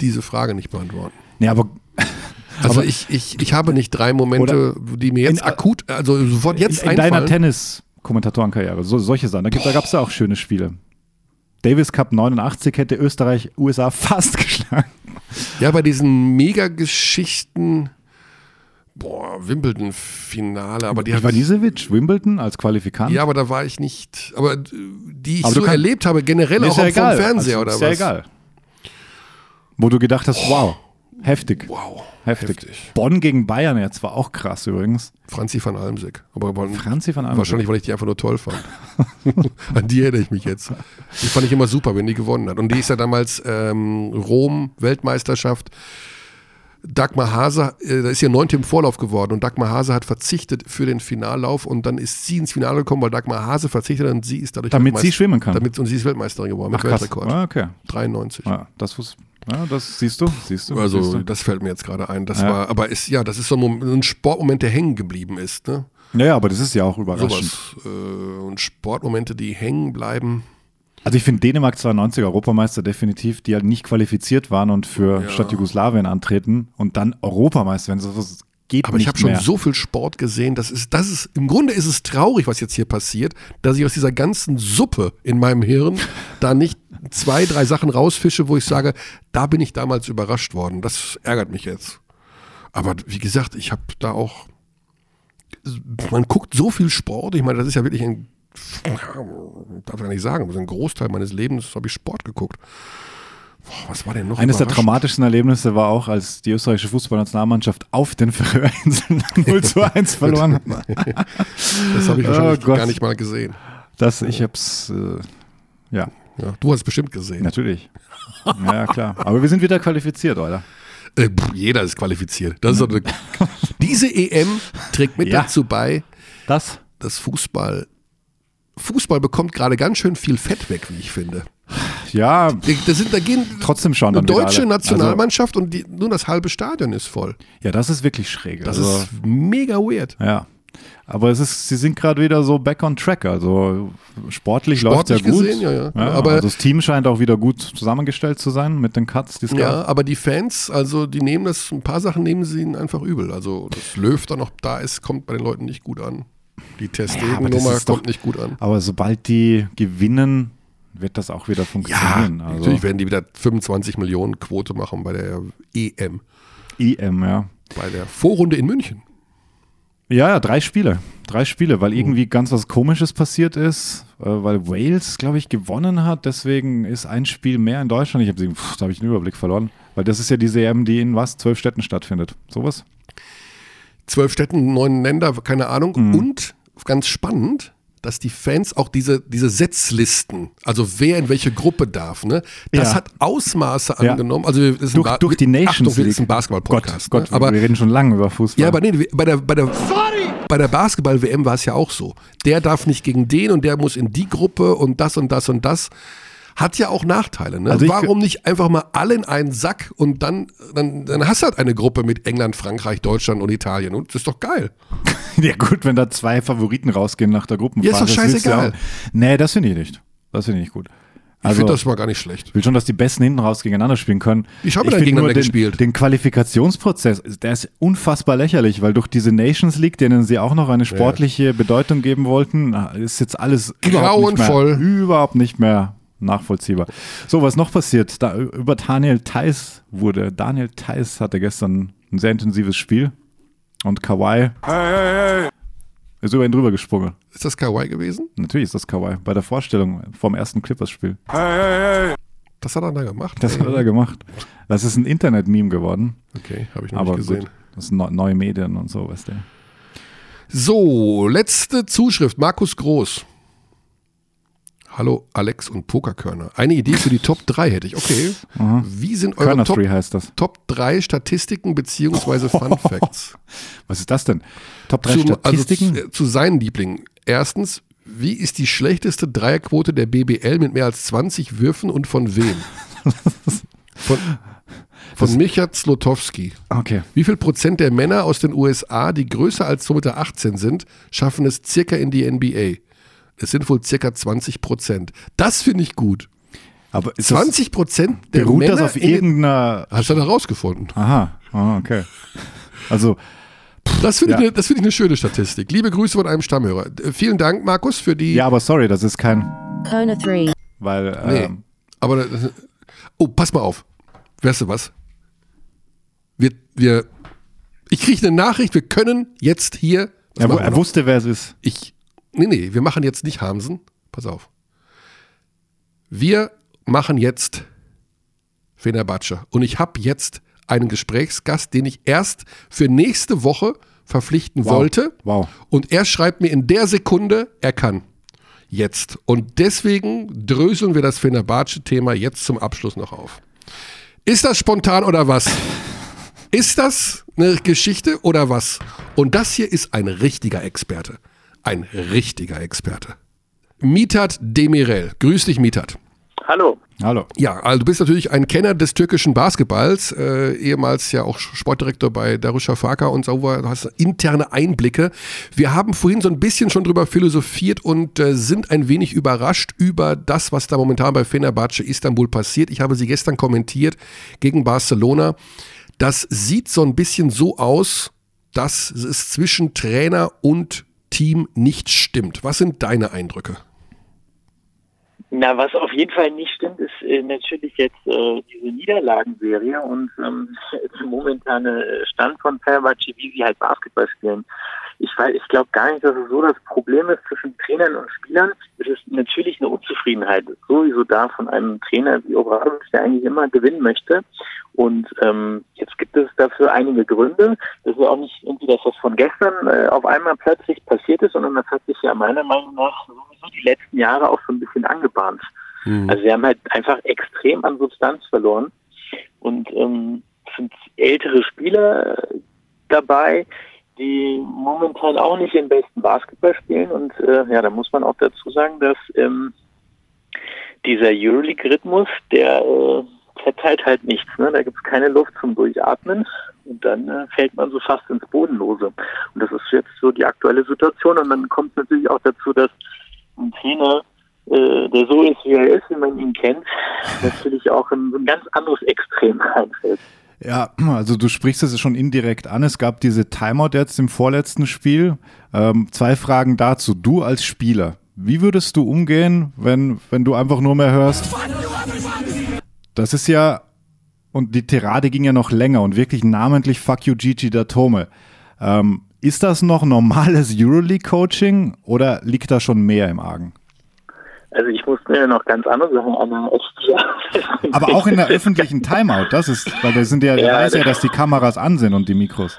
Speaker 1: diese Frage nicht beantworten.
Speaker 2: Nee, aber
Speaker 1: Also
Speaker 2: Aber-
Speaker 1: ich, ich, ich habe nicht drei Momente, die mir jetzt
Speaker 2: in-
Speaker 1: akut, also sofort jetzt
Speaker 2: in, in deiner. Tennis-Kommentatorenkarriere, so, solche Sachen, da, da gab es ja auch schöne Spiele. Davis Cup 89 hätte Österreich USA fast geschlagen.
Speaker 1: Ja, bei diesen Mega-Geschichten, boah, Wimbledon-Finale, aber die hat
Speaker 2: Ivanisevic, Wimbledon als Qualifikant.
Speaker 1: Ja, aber da war ich nicht, aber die ich
Speaker 2: Aber
Speaker 1: so erlebt habe, generell auch
Speaker 2: ist ja
Speaker 1: vom. Fernseher
Speaker 2: Also,
Speaker 1: oder
Speaker 2: ist
Speaker 1: was.
Speaker 2: ja egal. Wo du gedacht hast, wow, heftig.
Speaker 1: Wow,
Speaker 2: Heftig.
Speaker 1: heftig.
Speaker 2: Bonn gegen Bayern jetzt war auch krass übrigens.
Speaker 1: Franzi van Almsick. Aber war-
Speaker 2: Franzi van Almsick.
Speaker 1: wahrscheinlich, weil ich die einfach nur toll fand. An die erinnere ich mich jetzt. Die fand ich immer super, wenn die gewonnen hat. Und die ist ja damals ähm, Rom, Weltmeisterschaft. Dagmar Hase, äh, da ist ja neunte im Vorlauf geworden und Dagmar Hase hat verzichtet für den Finallauf und dann ist sie ins Finale gekommen, weil Dagmar Hase verzichtet hat und sie ist dadurch
Speaker 2: Damit sie schwimmen kann.
Speaker 1: Damit, und sie ist Weltmeisterin geworden
Speaker 2: Ach
Speaker 1: mit
Speaker 2: krass.
Speaker 1: Weltrekord.
Speaker 2: Ah, okay.
Speaker 1: 93.
Speaker 2: Ja, das, wus- ja, das siehst du, siehst du. siehst
Speaker 1: Also
Speaker 2: du.
Speaker 1: das fällt mir jetzt gerade ein. Das
Speaker 2: Ja.
Speaker 1: war, aber ist ja, das ist so ein, Mom- ein Sportmoment, der hängen geblieben ist. Ne?
Speaker 2: Ja, ja, aber das ist ja auch überraschend.
Speaker 1: Sowas. Äh, und Sportmomente, die hängen bleiben.
Speaker 2: Also ich finde Dänemark 92 Europameister definitiv, die halt nicht qualifiziert waren und für
Speaker 1: Ja.
Speaker 2: statt Jugoslawien antreten und dann Europameister werden. Das geht
Speaker 1: Aber ich habe schon so viel Sport gesehen. Das ist, das ist, im Grunde ist es traurig, was jetzt hier passiert, dass ich aus dieser ganzen Suppe in meinem Hirn da nicht zwei, drei Sachen rausfische, wo ich sage, da bin ich damals überrascht worden. Das ärgert mich jetzt. Aber wie gesagt, ich habe da auch, man guckt so viel Sport. Ich meine, das ist ja wirklich ein, darf ich gar nicht sagen, ein Großteil meines Lebens habe ich Sport geguckt. Was war denn noch
Speaker 2: Eines der dramatischsten Erlebnisse war auch, als die österreichische Fußballnationalmannschaft auf den Färöerinseln 0 zu 1 verloren hat.
Speaker 1: Das habe ich
Speaker 2: Oh
Speaker 1: wahrscheinlich
Speaker 2: Gott.
Speaker 1: gar nicht mal gesehen.
Speaker 2: Das, ich hab's, äh, ja,
Speaker 1: Ja, du hast es bestimmt gesehen.
Speaker 2: natürlich. Ja, klar. Aber wir sind wieder qualifiziert, oder?
Speaker 1: Äh, pff, jeder ist qualifiziert. Das ist diese EM trägt mit
Speaker 2: Ja.
Speaker 1: dazu bei,
Speaker 2: Das?
Speaker 1: dass Fußball. Fußball bekommt gerade ganz schön viel Fett weg, wie ich finde.
Speaker 2: Ja,
Speaker 1: Da, sind, da gehen
Speaker 2: trotzdem schon
Speaker 1: eine
Speaker 2: dann
Speaker 1: deutsche. Nationalmannschaft und die, nur das halbe Stadion ist voll.
Speaker 2: Also, ja, das ist wirklich schräg.
Speaker 1: Das
Speaker 2: also,
Speaker 1: ist mega weird.
Speaker 2: Ja. Aber es ist, sie sind gerade wieder so back on track. Also sportlich, läuft
Speaker 1: Sportlich
Speaker 2: ja gut.
Speaker 1: gesehen, ja, ja. Aber-
Speaker 2: also das Team scheint auch wieder gut zusammengestellt zu sein mit den Cuts, die es
Speaker 1: Ja, aber die Fans, also die nehmen das, ein paar Sachen nehmen sie ihnen einfach übel. Also, dass Löw da noch da ist, kommt bei den Leuten nicht gut an. Die
Speaker 2: das
Speaker 1: Testegen-Nummer
Speaker 2: doch-
Speaker 1: kommt nicht gut an.
Speaker 2: Aber sobald die gewinnen, wird das auch wieder
Speaker 1: Ja,
Speaker 2: funktionieren. also,
Speaker 1: natürlich werden die wieder 25 Millionen Quote machen bei der EM,
Speaker 2: EM, ja.
Speaker 1: bei der Vorrunde in München.
Speaker 2: Ja, ja, drei Spiele. Drei Spiele,
Speaker 1: Oh.
Speaker 2: weil irgendwie ganz was Komisches passiert ist, äh, weil Wales, glaube ich, gewonnen hat. Deswegen ist ein Spiel mehr in Deutschland. Ich habe da habe ich den Überblick verloren. Weil das ist ja diese EM, die in was? Zwölf Städten stattfindet. Sowas?
Speaker 1: Zwölf Städten, neun Länder, keine Ahnung.
Speaker 2: Mhm.
Speaker 1: Und ganz spannend, dass die Fans auch diese, diese Setzlisten, also wer in welche Gruppe darf, ne, das
Speaker 2: Ja.
Speaker 1: hat Ausmaße
Speaker 2: Ja.
Speaker 1: angenommen. Also wir- das
Speaker 2: Durch, durch die Nations
Speaker 1: Achtung, wir
Speaker 2: League.
Speaker 1: ist ein Basketball-Podcast.
Speaker 2: Gott, Gott,
Speaker 1: ne? aber
Speaker 2: wir reden schon lange über Fußball.
Speaker 1: ja, aber nee, bei der, bei der,
Speaker 3: Sorry!
Speaker 1: bei der Basketball-WM war es ja auch so. Der darf nicht gegen den und der muss in die Gruppe und das und das und das. Hat ja auch Nachteile. Ne?
Speaker 2: Also ich-
Speaker 1: Warum nicht einfach mal alle in einen Sack und dann, dann, dann hast du halt eine Gruppe mit England, Frankreich, Deutschland und Italien. Und das ist doch geil.
Speaker 2: Ja gut, wenn da zwei Favoriten rausgehen nach der Gruppenphase.
Speaker 1: Ja, ist doch scheißegal.
Speaker 2: Nee, das finde ich nicht. Das finde ich nicht gut.
Speaker 1: Ich
Speaker 2: Also,
Speaker 1: finde das mal gar nicht schlecht.
Speaker 2: ich will schon, dass die Besten hinten raus gegeneinander spielen können. Ich
Speaker 1: denn
Speaker 2: find
Speaker 1: gegeneinander
Speaker 2: den,
Speaker 1: gespielt?
Speaker 2: Den Qualifikationsprozess, der ist unfassbar lächerlich, weil durch diese Nations League, denen sie auch noch eine sportliche Bedeutung geben wollten, ist jetzt alles überhaupt nicht,
Speaker 1: Grauenvoll.
Speaker 2: mehr, überhaupt nicht mehr nachvollziehbar. So, was noch passiert? Da, über Daniel Theiss wurde, Daniel Theiss hatte gestern ein sehr intensives Spiel und Kawhi ist über ihn drüber gesprungen.
Speaker 1: Ist das Kawaii gewesen?
Speaker 2: Natürlich ist das Kawhi. Bei der Vorstellung vom ersten Clippers-Spiel.
Speaker 1: Das hat er da gemacht.
Speaker 2: Das hat er gemacht. Das ist ein Internet-Meme geworden.
Speaker 1: Okay, habe ich noch
Speaker 2: Aber
Speaker 1: nicht gesehen.
Speaker 2: gut, das sind neu- neue Medien und so, weißt du.
Speaker 1: So, letzte Zuschrift. Markus Groß. Hallo Alex und Pokerkörner. Eine Idee für die Top 3 hätte ich. Okay. Wie sind eure
Speaker 2: Körner
Speaker 1: Top,
Speaker 2: heißt das.
Speaker 1: Top 3 Statistiken beziehungsweise Fun Facts?
Speaker 2: Was ist das denn? Top 3
Speaker 1: Zu, also
Speaker 2: Statistiken?
Speaker 1: zu, zu seinen Lieblingen. Erstens, wie ist die schlechteste Dreierquote der BBL mit mehr als 20 Würfen und von wem? Von, von Micha Zlotowski.
Speaker 2: okay.
Speaker 1: Wie viel Prozent der Männer aus den USA, die größer als 2,18 Meter sind, schaffen es circa in die NBA? Es sind wohl circa 20 Prozent. Das finde ich gut.
Speaker 2: Aber ist
Speaker 1: 20 Prozent
Speaker 2: das,
Speaker 1: der
Speaker 2: beruht
Speaker 1: Männer
Speaker 2: das auf irgendeiner.
Speaker 1: Hast du da rausgefunden?
Speaker 2: Aha, ah, okay. Also,
Speaker 1: Das finde
Speaker 2: Ja.
Speaker 1: ich, eine- das finde ich eine schöne Statistik. Liebe Grüße von einem Stammhörer. Äh, Vielen Dank, Markus, für die.
Speaker 2: ja, aber sorry, das ist kein.
Speaker 6: Kona 3.
Speaker 2: Weil.
Speaker 1: Nee.
Speaker 2: Ähm,
Speaker 1: Aber das- oh, pass mal auf. Weißt du was? Wir, wir, ich kriege eine Nachricht, wir können jetzt hier. Was
Speaker 2: er, er wusste, wer es ist.
Speaker 1: Ich. Nee, nee, wir machen jetzt nicht Hamsen. Pass auf. Wir machen jetzt Fenerbahce. Und ich habe jetzt einen Gesprächsgast, den ich erst für nächste Woche verpflichten
Speaker 2: Wow.
Speaker 1: wollte.
Speaker 2: Wow.
Speaker 1: Und er schreibt mir in der Sekunde, er kann. Jetzt. Und deswegen dröseln wir das Fenerbahce-Thema jetzt zum Abschluss noch auf. Ist das spontan oder was? Ist das eine Geschichte oder was? Und das hier ist ein richtiger Experte. Ein richtiger Experte. Mitat Demirel. Grüß dich, Mitat.
Speaker 5: Hallo.
Speaker 2: Hallo.
Speaker 1: Ja, also du bist natürlich ein Kenner des türkischen Basketballs, äh, ehemals ja auch Sportdirektor bei Darüşşafaka und so, du hast interne Einblicke. Wir haben vorhin so ein bisschen schon drüber philosophiert und äh, sind ein wenig überrascht über das, was da momentan bei Fenerbahce Istanbul passiert. Ich habe sie gestern kommentiert gegen Barcelona. Das sieht so ein bisschen so aus, dass es zwischen Trainer und Team nicht stimmt. Was sind deine Eindrücke?
Speaker 7: Na, was auf jeden Fall nicht stimmt, ist äh, natürlich jetzt äh, diese Niederlagenserie und ähm, der momentane Stand von Fenerbahce, wie sie halt Basketball spielen. Ich weiß, ich glaube gar nicht, dass es so das Problem ist zwischen Trainern und Spielern. Es ist natürlich eine Unzufriedenheit sowieso da von einem Trainer wie Obradovic, der eigentlich immer gewinnen möchte. Und ähm, jetzt gibt es dafür einige Gründe. Das ist auch nicht irgendwie, dass das von gestern äh, auf einmal plötzlich passiert ist, sondern das hat sich ja meiner Meinung nach sowieso die letzten Jahre auch so ein bisschen angebahnt. Also wir haben halt einfach extrem an Substanz verloren und ähm, es sind ältere Spieler äh, dabei, die momentan auch nicht den besten Basketball spielen und äh, ja, da muss man auch dazu sagen, dass ähm, dieser Euroleague-Rhythmus, der äh, verteilt halt nichts. Ne? Da gibt es keine Luft zum Durchatmen und dann äh, fällt man so fast ins Bodenlose. Und das ist jetzt so die aktuelle Situation und dann kommt natürlich auch dazu, dass ein Trainer, äh, der so ist, wie er ist, wie man ihn kennt, natürlich auch in so ein ganz anderes Extrem reinfällt.
Speaker 2: Ja, also du sprichst es schon indirekt an. Es gab diese Timeout jetzt im vorletzten Spiel. Ähm, zwei Fragen dazu. Du als Spieler, Wie würdest du umgehen, wenn, wenn du einfach nur mehr hörst? Das ist ja, und die Tirade ging ja noch länger und wirklich namentlich Fuck you Gigi Datome. Ähm, ist das noch normales Euroleague-Coaching oder liegt da schon mehr im Argen?
Speaker 7: Also ich muss mir noch ganz andere Sachen anhören.
Speaker 2: Aber auch in der öffentlichen Timeout, das ist, weil da sind ja, ja weiß ja, dass die Kameras an sind und die Mikros.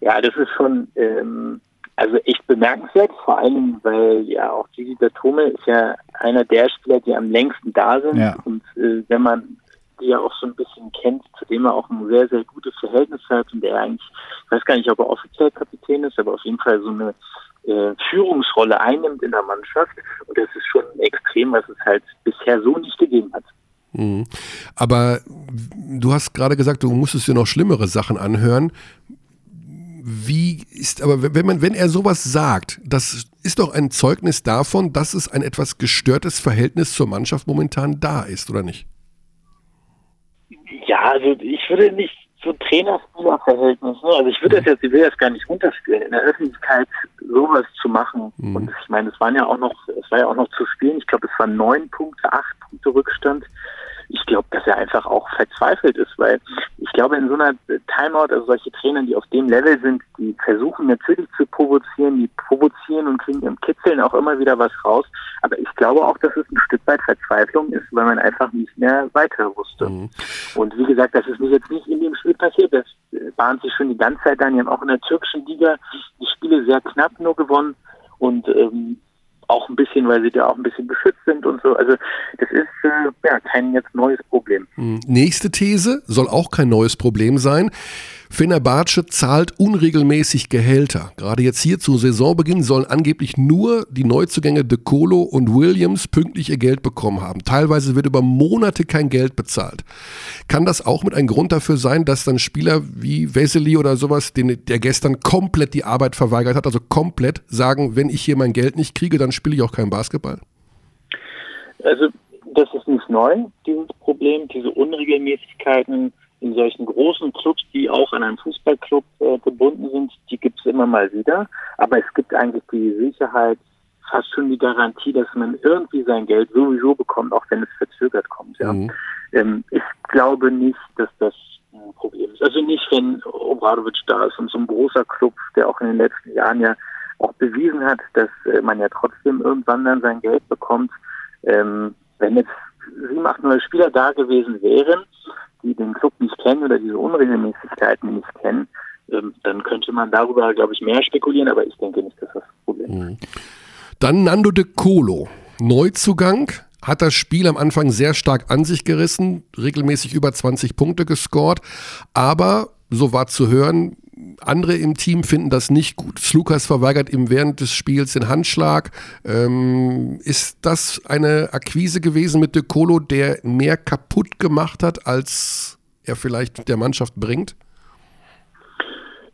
Speaker 7: Ja, das ist schon ähm, also echt bemerkenswert, vor allem, weil ja auch Gigi Datome ist ja einer der Spieler, die am längsten da sind.
Speaker 2: Ja.
Speaker 7: Und äh, wenn man die ja auch so ein bisschen kennt, zu dem er auch ein sehr, sehr gutes Verhältnis hat und der eigentlich, ich weiß gar nicht, ob er offiziell Kapitän ist, aber auf jeden Fall so eine äh, Führungsrolle einnimmt in der Mannschaft. Und das ist schon extrem, was es halt bisher so nicht gegeben hat.
Speaker 1: Mhm. Aber du hast gerade gesagt, du musstest dir noch schlimmere Sachen anhören. Wie ist, aber wenn man, wenn er sowas sagt, das ist doch ein Zeugnis davon, dass es ein etwas gestörtes Verhältnis zur Mannschaft momentan da ist, oder nicht?
Speaker 7: Ja, also ich würde nicht so Trainer-Spieler-Verhältnis, ne? also ich würde das jetzt, ich will das gar nicht runterspielen, in der Öffentlichkeit sowas zu machen. Mhm. Und ich meine, es waren ja auch noch, es war ja auch noch zu spielen, ich glaube, es waren neun Punkte, acht Punkte Rückstand ich glaube, dass er einfach auch verzweifelt ist, weil glaube, in so einer Timeout, also solche Trainer, die auf dem Level sind, die versuchen natürlich zu provozieren, die provozieren und kriegen im Kitzeln auch immer wieder was raus. Aber ich glaube auch, dass es ein Stück weit Verzweiflung ist, weil man einfach nicht mehr weiter wusste. Mhm. Und wie gesagt, das ist jetzt nicht in dem Spiel passiert, das bahnt sich schon die ganze Zeit an. Die haben auch in der türkischen Liga die Spiele sehr knapp nur gewonnen. Und ähm, auch ein bisschen, weil sie da auch ein bisschen beschützt sind und so. Also das ist äh, ja kein jetzt neues Problem.
Speaker 1: Hm. Nächste These soll auch kein neues Problem sein. Fenerbahce zahlt unregelmäßig Gehälter. Gerade jetzt hier zu Saisonbeginn sollen angeblich nur die Neuzugänge De Colo und Williams pünktlich ihr Geld bekommen haben. Teilweise wird über Monate kein Geld bezahlt. Kann das auch mit ein Grund dafür sein, dass dann Spieler wie Vesely oder sowas, den, der gestern komplett die Arbeit verweigert hat, also komplett sagen, wenn ich hier mein Geld nicht kriege, dann spiele ich auch kein Basketball?
Speaker 7: Also das ist nicht neu, dieses Problem, diese Unregelmäßigkeiten in solchen großen Clubs, die auch an einen Fußballclub äh, gebunden sind, die gibt es immer mal wieder. Aber es gibt eigentlich die Sicherheit, fast schon die Garantie, dass man irgendwie sein Geld sowieso bekommt, auch wenn es verzögert kommt. Ja. Mhm. Ähm, ich glaube nicht, dass das ein Problem ist. Also nicht, wenn Obradovic da ist und so ein großer Club, der auch in den letzten Jahren ja auch bewiesen hat, dass äh, man ja trotzdem irgendwann dann sein Geld bekommt. Ähm, wenn jetzt sieben, acht neue Spieler da gewesen wären, die den Club nicht kennen oder diese Unregelmäßigkeiten nicht kennen, ähm, dann könnte man darüber, glaube ich, mehr spekulieren, aber ich denke nicht, dass das das Problem ist.
Speaker 1: Mhm. Dann Nando de Colo, Neuzugang, hat das Spiel am Anfang sehr stark an sich gerissen, regelmäßig über 20 Punkte gescored, aber so war zu hören, andere im Team finden das nicht gut. Slukas verweigert ihm während des Spiels den Handschlag. Ähm, ist das eine Akquise gewesen mit De Colo, der mehr kaputt gemacht hat, als er vielleicht der Mannschaft bringt?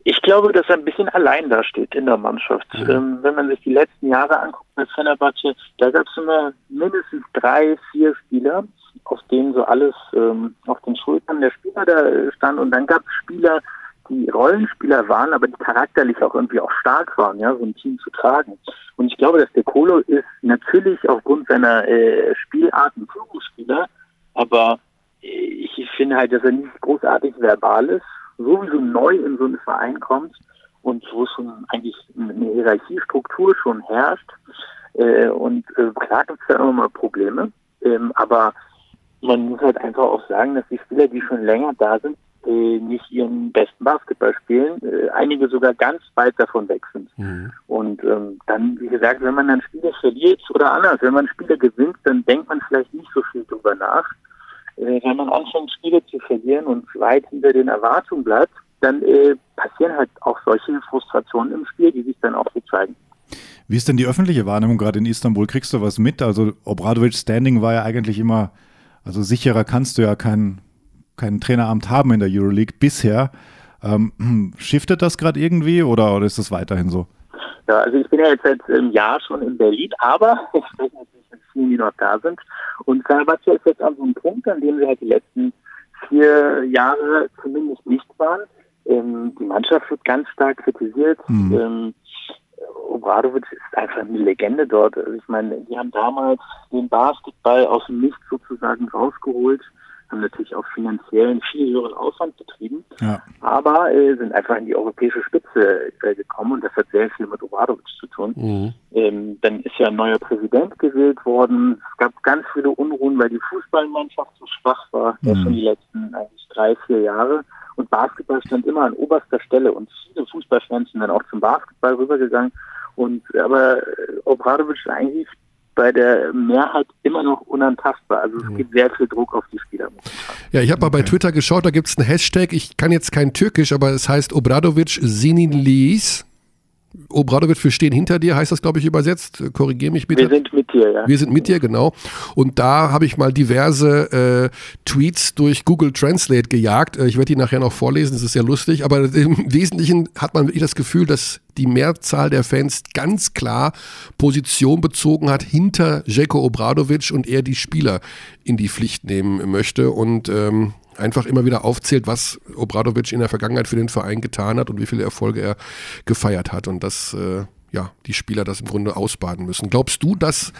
Speaker 7: Ich glaube, dass er ein bisschen allein da steht in der Mannschaft. Mhm. Ähm, wenn man sich die letzten Jahre anguckt bei Fenerbahce, da gab es immer mindestens drei, vier Spieler, auf denen so alles ähm, auf den Schultern der Spieler da stand. Und dann gab es Spieler, die Rollenspieler waren, aber die charakterlich auch irgendwie auch stark waren, ja, so ein Team zu tragen. Und ich glaube, dass der Kolo ist natürlich aufgrund seiner äh, Spielart Führungsspieler, aber ich finde halt, dass er nicht großartig verbal ist, sowieso neu in so einen Verein kommt und wo schon eigentlich eine Hierarchiestruktur schon herrscht. Äh, und äh, klar gibt es da immer mal Probleme, ähm, aber man muss halt einfach auch sagen, dass die Spieler, die schon länger da sind, äh, nicht ihren besten Basketball spielen, äh, einige sogar ganz weit davon weg sind. Mhm. Und ähm, dann, wie gesagt, wenn man dann Spiele verliert oder anders, wenn man Spiele gewinnt, dann denkt man vielleicht nicht so viel drüber nach. Äh, wenn man anfängt, Spiele zu verlieren und weit hinter den Erwartungen bleibt, dann äh, passieren halt auch solche Frustrationen im Spiel, die sich dann auch so zeigen.
Speaker 2: Wie ist denn die öffentliche Wahrnehmung gerade in Istanbul? Kriegst du was mit? Also Obradovic Standing war ja eigentlich immer, also sicherer kannst du ja keinen kein Traineramt haben in der Euroleague bisher. Ähm, shiftet das gerade irgendwie oder, oder ist das weiterhin so?
Speaker 7: Ja, also ich bin ja jetzt seit einem Jahr schon in Berlin, aber ich spreche natürlich mit vielen, die noch da sind. Und Fenerbahce ist jetzt an so einem Punkt, an dem sie halt die letzten vier Jahre zumindest nicht waren. Ähm, die Mannschaft wird ganz stark kritisiert. Mhm. Ähm, Obradovic ist einfach eine Legende dort. Also ich meine, die haben damals den Basketball aus dem Nichts sozusagen rausgeholt, haben natürlich auch finanziell einen viel höheren Aufwand betrieben,
Speaker 2: Ja.
Speaker 7: aber äh, sind einfach in die europäische Spitze äh, gekommen und das hat sehr viel mit Obradovic zu tun.
Speaker 1: Mhm.
Speaker 7: Ähm, dann ist ja ein neuer Präsident gewählt worden. Es gab ganz viele Unruhen, weil die Fußballmannschaft so schwach war, ja
Speaker 2: Mhm.
Speaker 7: schon die letzten eigentlich drei, vier Jahre. Und Basketball stand immer an oberster Stelle und viele Fußballfans sind dann auch zum Basketball rübergegangen. Und aber äh, Obradovic ist eigentlich bei der Mehrheit immer noch unantastbar. Also es gibt sehr viel Druck auf die Spieler.
Speaker 1: Ja, ich habe mal bei Twitter geschaut, da gibt es einen Hashtag, ich kann jetzt kein Türkisch, aber es heißt Obradovic Sinilies. Obradovic, wir stehen hinter dir, heißt das, glaube ich, übersetzt. Korrigier mich bitte.
Speaker 7: Wir sind mit dir, ja.
Speaker 1: Wir sind mit dir, genau. Und da habe ich mal diverse äh, Tweets durch Google Translate gejagt. Äh, ich werde die nachher noch vorlesen, das ist sehr lustig. Aber im Wesentlichen hat man wirklich das Gefühl, dass die Mehrzahl der Fans ganz klar Position bezogen hat hinter Jeko Obradovic und er die Spieler in die Pflicht nehmen möchte. Und ähm, einfach immer wieder aufzählt, was Obradovic in der Vergangenheit für den Verein getan hat und wie viele Erfolge er gefeiert hat und dass äh, ja, die Spieler das im Grunde ausbaden müssen. Glaubst du, dass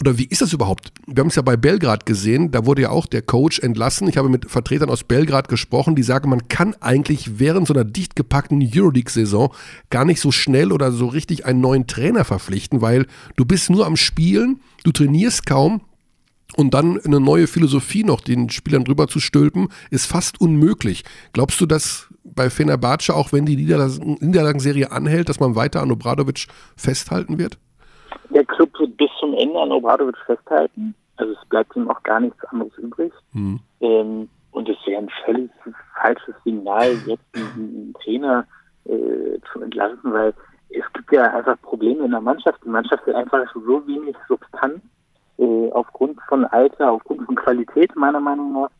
Speaker 1: oder wie ist das überhaupt? Wir haben es ja bei Belgrad gesehen, da wurde ja auch der Coach entlassen. Ich habe mit Vertretern aus Belgrad gesprochen, die sagen, man kann eigentlich während so einer dicht gepackten Euroleague-Saison gar nicht so schnell oder so richtig einen neuen Trainer verpflichten, weil du bist nur am Spielen, du trainierst kaum, und dann eine neue Philosophie noch den Spielern drüber zu stülpen, ist fast unmöglich. Glaubst du, dass bei Fenerbahce, auch wenn die Niederlagen- Niederlagenserie anhält, dass man weiter an Obradovic festhalten wird?
Speaker 7: Der Club wird bis zum Ende an Obradovic festhalten. Also es bleibt ihm auch gar nichts anderes übrig. Ähm, und es wäre ein völlig falsches Signal, jetzt einen Trainer äh, zu entlassen, weil es gibt ja einfach Probleme in der Mannschaft. Die Mannschaft hat einfach so wenig Substanz äh, aufgrund von Alter, aufgrund von Qualität meiner Meinung nach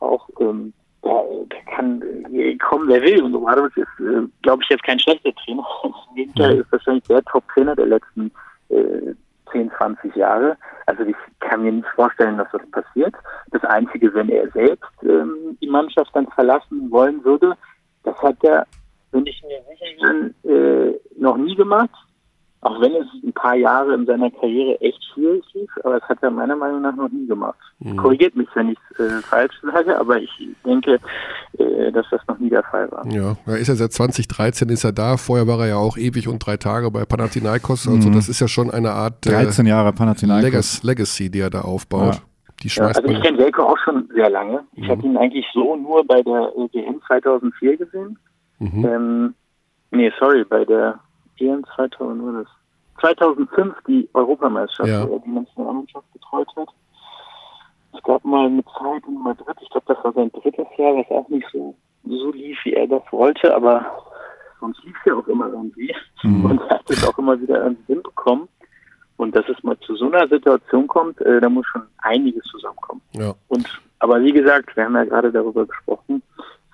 Speaker 7: auch ähm, da, da kann äh, kommen, wer will. Und Obradovic ist, äh, glaube ich, jetzt kein schlechter Trainer. Im Gegenteil ist wahrscheinlich der Top-Trainer der letzten äh, 10, 20 Jahre. Also ich kann mir nicht vorstellen, dass das passiert. Das Einzige, wenn er selbst ähm, die Mannschaft dann verlassen wollen würde, das hat er, bin ich mir sicher bin, äh, noch nie gemacht. Auch wenn es ein paar Jahre in seiner Karriere echt schwierig lief, aber das hat er meiner Meinung nach noch nie gemacht. Korrigiert mich, wenn ich es äh, falsch sage, aber ich denke, äh, dass das noch nie der Fall war.
Speaker 1: Ja, er ist ja seit 2013 ist er da. Vorher war er ja auch ewig und drei Tage bei Panathinaikos. Also das ist ja schon eine Art äh,
Speaker 2: 13 Jahre Panathinaikos.
Speaker 1: Legacy, die er da aufbaut.
Speaker 2: Ja.
Speaker 1: Die
Speaker 7: Ja, also ich kenne Jelko auch schon sehr lange. Ich habe ihn eigentlich so nur bei der WM 2004 gesehen.
Speaker 1: Mhm.
Speaker 7: Ähm, nee, sorry, bei der EM 2000 war das 2005 die Europameisterschaft,
Speaker 1: Ja.
Speaker 7: wo er die Nationalmannschaft betreut hat. Es gab mal eine Zeit in Madrid, ich glaube, das war sein drittes Jahr, was auch nicht so, so lief, wie er das wollte, aber sonst lief es ja auch immer irgendwie. Und er hat es auch immer wieder irgendwie hinbekommen. Und dass es mal zu so einer Situation kommt, äh, da muss schon einiges zusammenkommen.
Speaker 1: Ja.
Speaker 7: Und aber wie gesagt, wir haben ja gerade darüber gesprochen,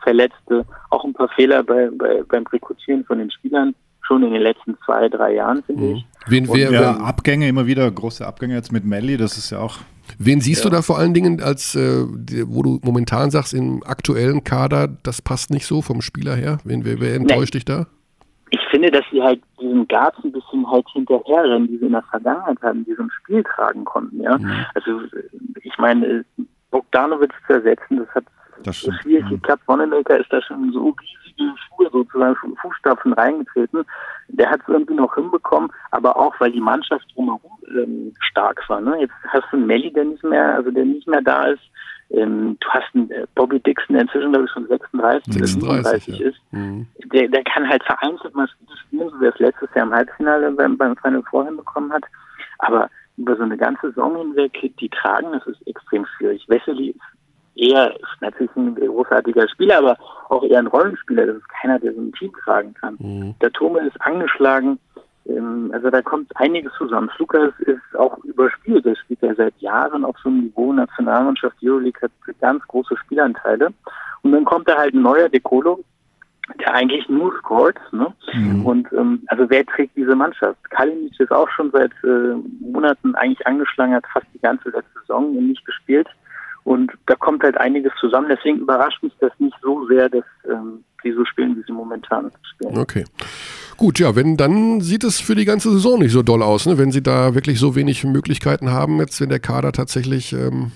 Speaker 7: Verletzte, auch ein paar Fehler bei, bei, beim Rekrutieren von den Spielern, schon in den letzten zwei, drei Jahren, finde ich.
Speaker 1: Wen, wer,
Speaker 2: Ja,
Speaker 1: wer,
Speaker 2: Abgänge immer wieder, große Abgänge jetzt mit Melli, das ist ja auch.
Speaker 1: wen siehst du da vor allen Dingen, als äh, wo du momentan sagst, im aktuellen Kader, das passt nicht so vom Spieler her? Wen, wer, wer enttäuscht dich da?
Speaker 7: Ich finde, dass sie halt diesen Gas ein bisschen halt hinterherrennen, die sie in der Vergangenheit hatten, die so ein Spiel tragen konnten, ja. Also ich meine, äh, Bogdanovic zu ersetzen, das hat
Speaker 2: Das stimmt.
Speaker 7: schwierig
Speaker 2: Mhm.
Speaker 7: geklappt. Wonnemaker ist da schon so riesige Schuhe sozusagen, Fu- Fußstapfen reingetreten. Der hat es irgendwie noch hinbekommen, aber auch, weil die Mannschaft drumherum ähm, stark war. Ne? Jetzt hast du einen Melli, der nicht mehr, also der nicht mehr da ist. Ähm, du hast einen äh, Bobby Dixon, der inzwischen glaube ich schon 36, oder
Speaker 1: 36,
Speaker 7: 37
Speaker 1: ja.
Speaker 7: ist.
Speaker 1: Mhm.
Speaker 7: Der, der kann halt vereinzelt mal Spiele spielen, so wie er es letztes Jahr im Halbfinale beim, beim Final Four hinbekommen hat. Aber über so eine ganze Saison hinweg, die tragen, das ist extrem schwierig. Wesley ist eher, ist natürlich ein großartiger Spieler, aber auch eher ein Rollenspieler. Das ist keiner, der so ein Team tragen kann. Der Tome ist angeschlagen. Ähm, also da kommt einiges zusammen. Lukas ist auch überspielt. Er spielt ja seit Jahren auf so einem Niveau. Nationalmannschaft Euroleague hat ganz große Spielanteile. Und dann kommt da halt ein neuer Decolo, der eigentlich nur scored. Ne? Und ähm, also wer trägt diese Mannschaft? Kalinic ist auch schon seit äh, Monaten eigentlich angeschlagen, hat fast die ganze letzte Saison nicht gespielt. Und da kommt halt einiges zusammen. Deswegen überrascht mich das nicht so sehr, dass ähm, sie so spielen, wie sie momentan spielen.
Speaker 1: Okay. Gut, ja, wenn dann sieht es für die ganze Saison nicht so doll aus, ne? wenn sie da wirklich so wenig Möglichkeiten haben, jetzt wenn der Kader tatsächlich ähm,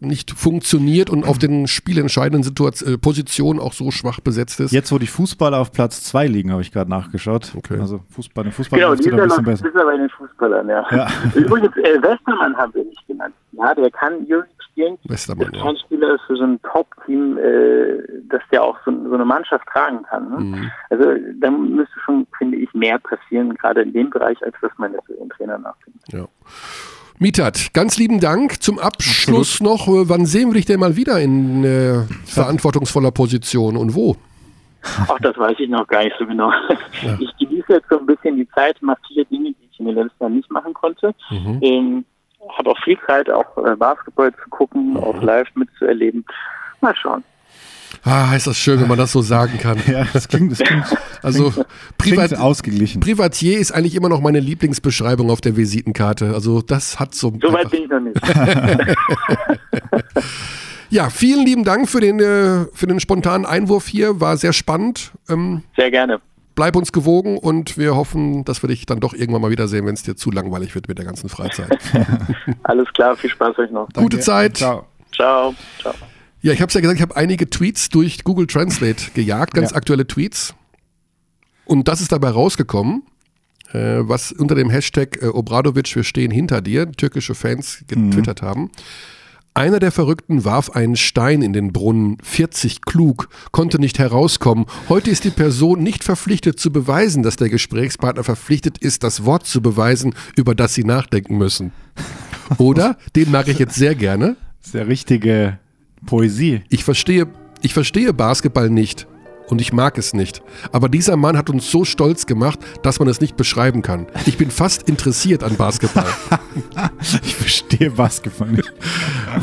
Speaker 1: nicht funktioniert und auf den spielentscheidenden äh, Positionen auch so schwach besetzt ist.
Speaker 2: Jetzt, wo die Fußballer auf Platz 2 liegen, habe ich gerade nachgeschaut.
Speaker 1: Okay.
Speaker 2: Also Fußball, den Fußball
Speaker 7: Genau, die
Speaker 2: ein bisschen
Speaker 7: ist
Speaker 2: besser.
Speaker 7: aber in den Fußballern, ja.
Speaker 2: Ja.
Speaker 7: Übrigens, äh, Westermann haben wir nicht genannt. Ja, der kann Euroleague spielen.
Speaker 1: Westermann,
Speaker 7: Ist
Speaker 1: ja.
Speaker 7: Spieler ist für so ein Top-Team, äh, dass der auch so, so eine Mannschaft tragen kann. Ne?
Speaker 1: Mhm.
Speaker 7: Also da müsste schon, finde ich, mehr passieren, gerade in dem Bereich, als was man jetzt für den Trainer nachdenkt.
Speaker 1: Ja. Mitat, ganz lieben Dank. Zum Abschluss noch, äh, wann sehen wir dich denn mal wieder in äh, verantwortungsvoller Position und wo?
Speaker 7: Ach, das weiß ich noch gar nicht so genau. Ich genieße jetzt so ein bisschen die Zeit, mache viele Dinge, die ich in den letzten Jahren nicht machen konnte. Ähm, habe auch viel Zeit, auch äh, Basketball zu gucken, auch live mitzuerleben. Mal schauen.
Speaker 1: Ah, ist das schön, wenn man das so sagen kann.
Speaker 2: Ja, das klingt, das klingt,
Speaker 1: Also
Speaker 2: klingt
Speaker 1: Privat,
Speaker 2: ausgeglichen.
Speaker 1: Privatier ist eigentlich immer noch meine Lieblingsbeschreibung auf der Visitenkarte. Also das hat so.
Speaker 7: So weit bin ich noch nicht.
Speaker 1: Ja, vielen lieben Dank für den, äh, für den spontanen Einwurf hier. War sehr spannend. Ähm,
Speaker 7: Sehr gerne.
Speaker 1: Bleib uns gewogen und wir hoffen, dass wir dich dann doch irgendwann mal wiedersehen, wenn es dir zu langweilig wird mit der ganzen Freizeit.
Speaker 7: Alles klar, viel Spaß euch noch.
Speaker 1: Gute Zeit.
Speaker 2: Ciao.
Speaker 7: Ciao. Ciao.
Speaker 1: Ja, ich habe es ja gesagt, ich habe einige Tweets durch Google Translate gejagt, ganz
Speaker 2: Ja.
Speaker 1: aktuelle Tweets. Und das ist dabei rausgekommen, äh, was unter dem Hashtag äh, Obradovic, wir stehen hinter dir, türkische Fans getwittert haben. Einer der Verrückten warf einen Stein in den Brunnen, 40 klug, konnte nicht herauskommen. Heute ist die Person nicht verpflichtet zu beweisen, dass der Gesprächspartner verpflichtet ist, das Wort zu beweisen, über das sie nachdenken müssen. Oder, den mag ich jetzt sehr gerne,
Speaker 2: ja richtige Poesie.
Speaker 1: ich verstehe, ich verstehe Basketball nicht und ich mag es nicht. Aber dieser Mann hat uns so stolz gemacht, dass man es nicht beschreiben kann. Ich bin fast interessiert an Basketball.
Speaker 2: Ich verstehe Basketball nicht.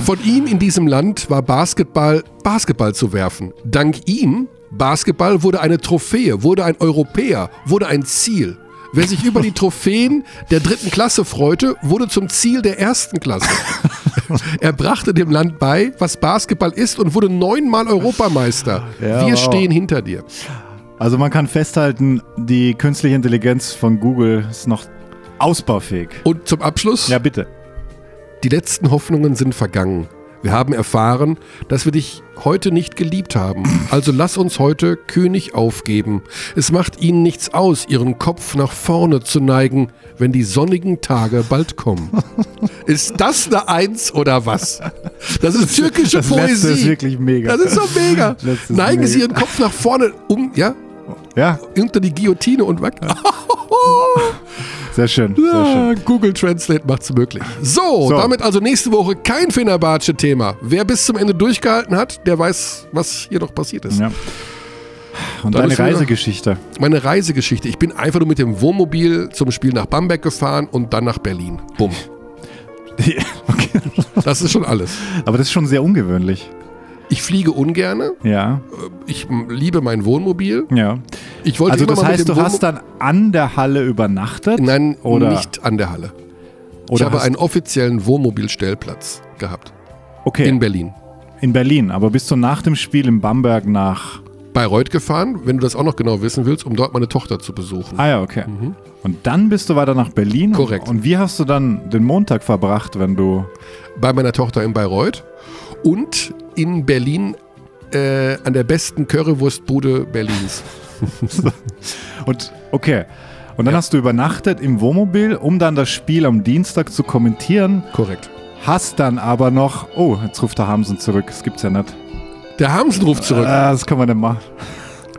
Speaker 1: Von ihm in diesem Land war Basketball Basketball zu werfen. Dank ihm Basketball wurde eine Trophäe, wurde ein Europäer, wurde ein Ziel. Wer sich über die Trophäen der dritten Klasse freute, wurde zum Ziel der ersten Klasse. Er brachte dem Land bei, was Basketball ist und wurde neunmal Europameister.
Speaker 2: Ja,
Speaker 1: Wir
Speaker 2: wow.
Speaker 1: stehen hinter dir.
Speaker 2: Also man kann festhalten, die künstliche Intelligenz von Google ist noch ausbaufähig.
Speaker 1: Und zum Abschluss,
Speaker 2: Ja, bitte.
Speaker 1: die letzten Hoffnungen sind vergangen. Wir haben erfahren, dass wir dich heute nicht geliebt haben. Also lass uns heute König aufgeben. Es macht ihnen nichts aus, ihren Kopf nach vorne zu neigen, wenn die sonnigen Tage bald kommen. Ist das eine Eins oder was? Das ist türkische
Speaker 2: Das
Speaker 1: Poesie.
Speaker 2: letzte ist wirklich mega.
Speaker 1: Das ist doch mega.
Speaker 2: Letztes
Speaker 1: Neigen
Speaker 2: mega.
Speaker 1: Sie Ihren Kopf nach vorne, um, ja,
Speaker 2: Ja,
Speaker 1: unter die Guillotine und weg.
Speaker 2: sehr schön. Sehr schön.
Speaker 1: Ja, Google Translate macht's möglich. So,
Speaker 2: So.
Speaker 1: damit also nächste Woche kein Fenerbahce-Thema. Wer bis zum Ende durchgehalten hat, der weiß, was hier noch passiert ist.
Speaker 2: Ja. Und
Speaker 1: Da
Speaker 2: deine Reisegeschichte.
Speaker 1: Meine Reisegeschichte. Ich bin einfach nur mit dem Wohnmobil zum Spiel nach Bamberg gefahren und dann nach Berlin. Bumm.
Speaker 2: okay.
Speaker 1: Das ist schon alles.
Speaker 2: Aber das ist schon sehr ungewöhnlich.
Speaker 1: Ich fliege ungerne.
Speaker 2: Ja,
Speaker 1: Ich m, liebe mein Wohnmobil.
Speaker 2: ja.
Speaker 1: Ich wollte
Speaker 2: Also das heißt, du hast
Speaker 1: Wohnmo-
Speaker 2: dann an der Halle übernachtet?
Speaker 1: Nein,
Speaker 2: Oder-
Speaker 1: nicht an der Halle. Ich
Speaker 2: Oder
Speaker 1: habe
Speaker 2: hast-
Speaker 1: einen offiziellen Wohnmobilstellplatz gehabt.
Speaker 2: Okay,
Speaker 1: In
Speaker 2: in,
Speaker 1: Berlin.
Speaker 2: Berlin. Aber bist du nach dem Spiel in Bamberg nach...
Speaker 1: Bayreuth gefahren, wenn du das auch noch genau wissen willst, um dort meine Tochter zu besuchen.
Speaker 2: Ah ja, okay. Und dann bist du weiter nach Berlin?
Speaker 1: Mhm. Korrekt.
Speaker 2: Und wie hast du dann den Montag verbracht, wenn du...
Speaker 1: bei meiner Tochter in Bayreuth und in Berlin äh, an der besten Currywurstbude Berlins.
Speaker 2: Und okay. Und dann hast du übernachtet im Wohnmobil, um dann das Spiel am Dienstag zu kommentieren.
Speaker 1: Korrekt.
Speaker 2: Hast dann aber noch... Oh, jetzt ruft der Hamsen zurück. Das gibt's ja nicht.
Speaker 1: Der Hamsen ruft zurück.
Speaker 2: Ah, das kann man nicht machen.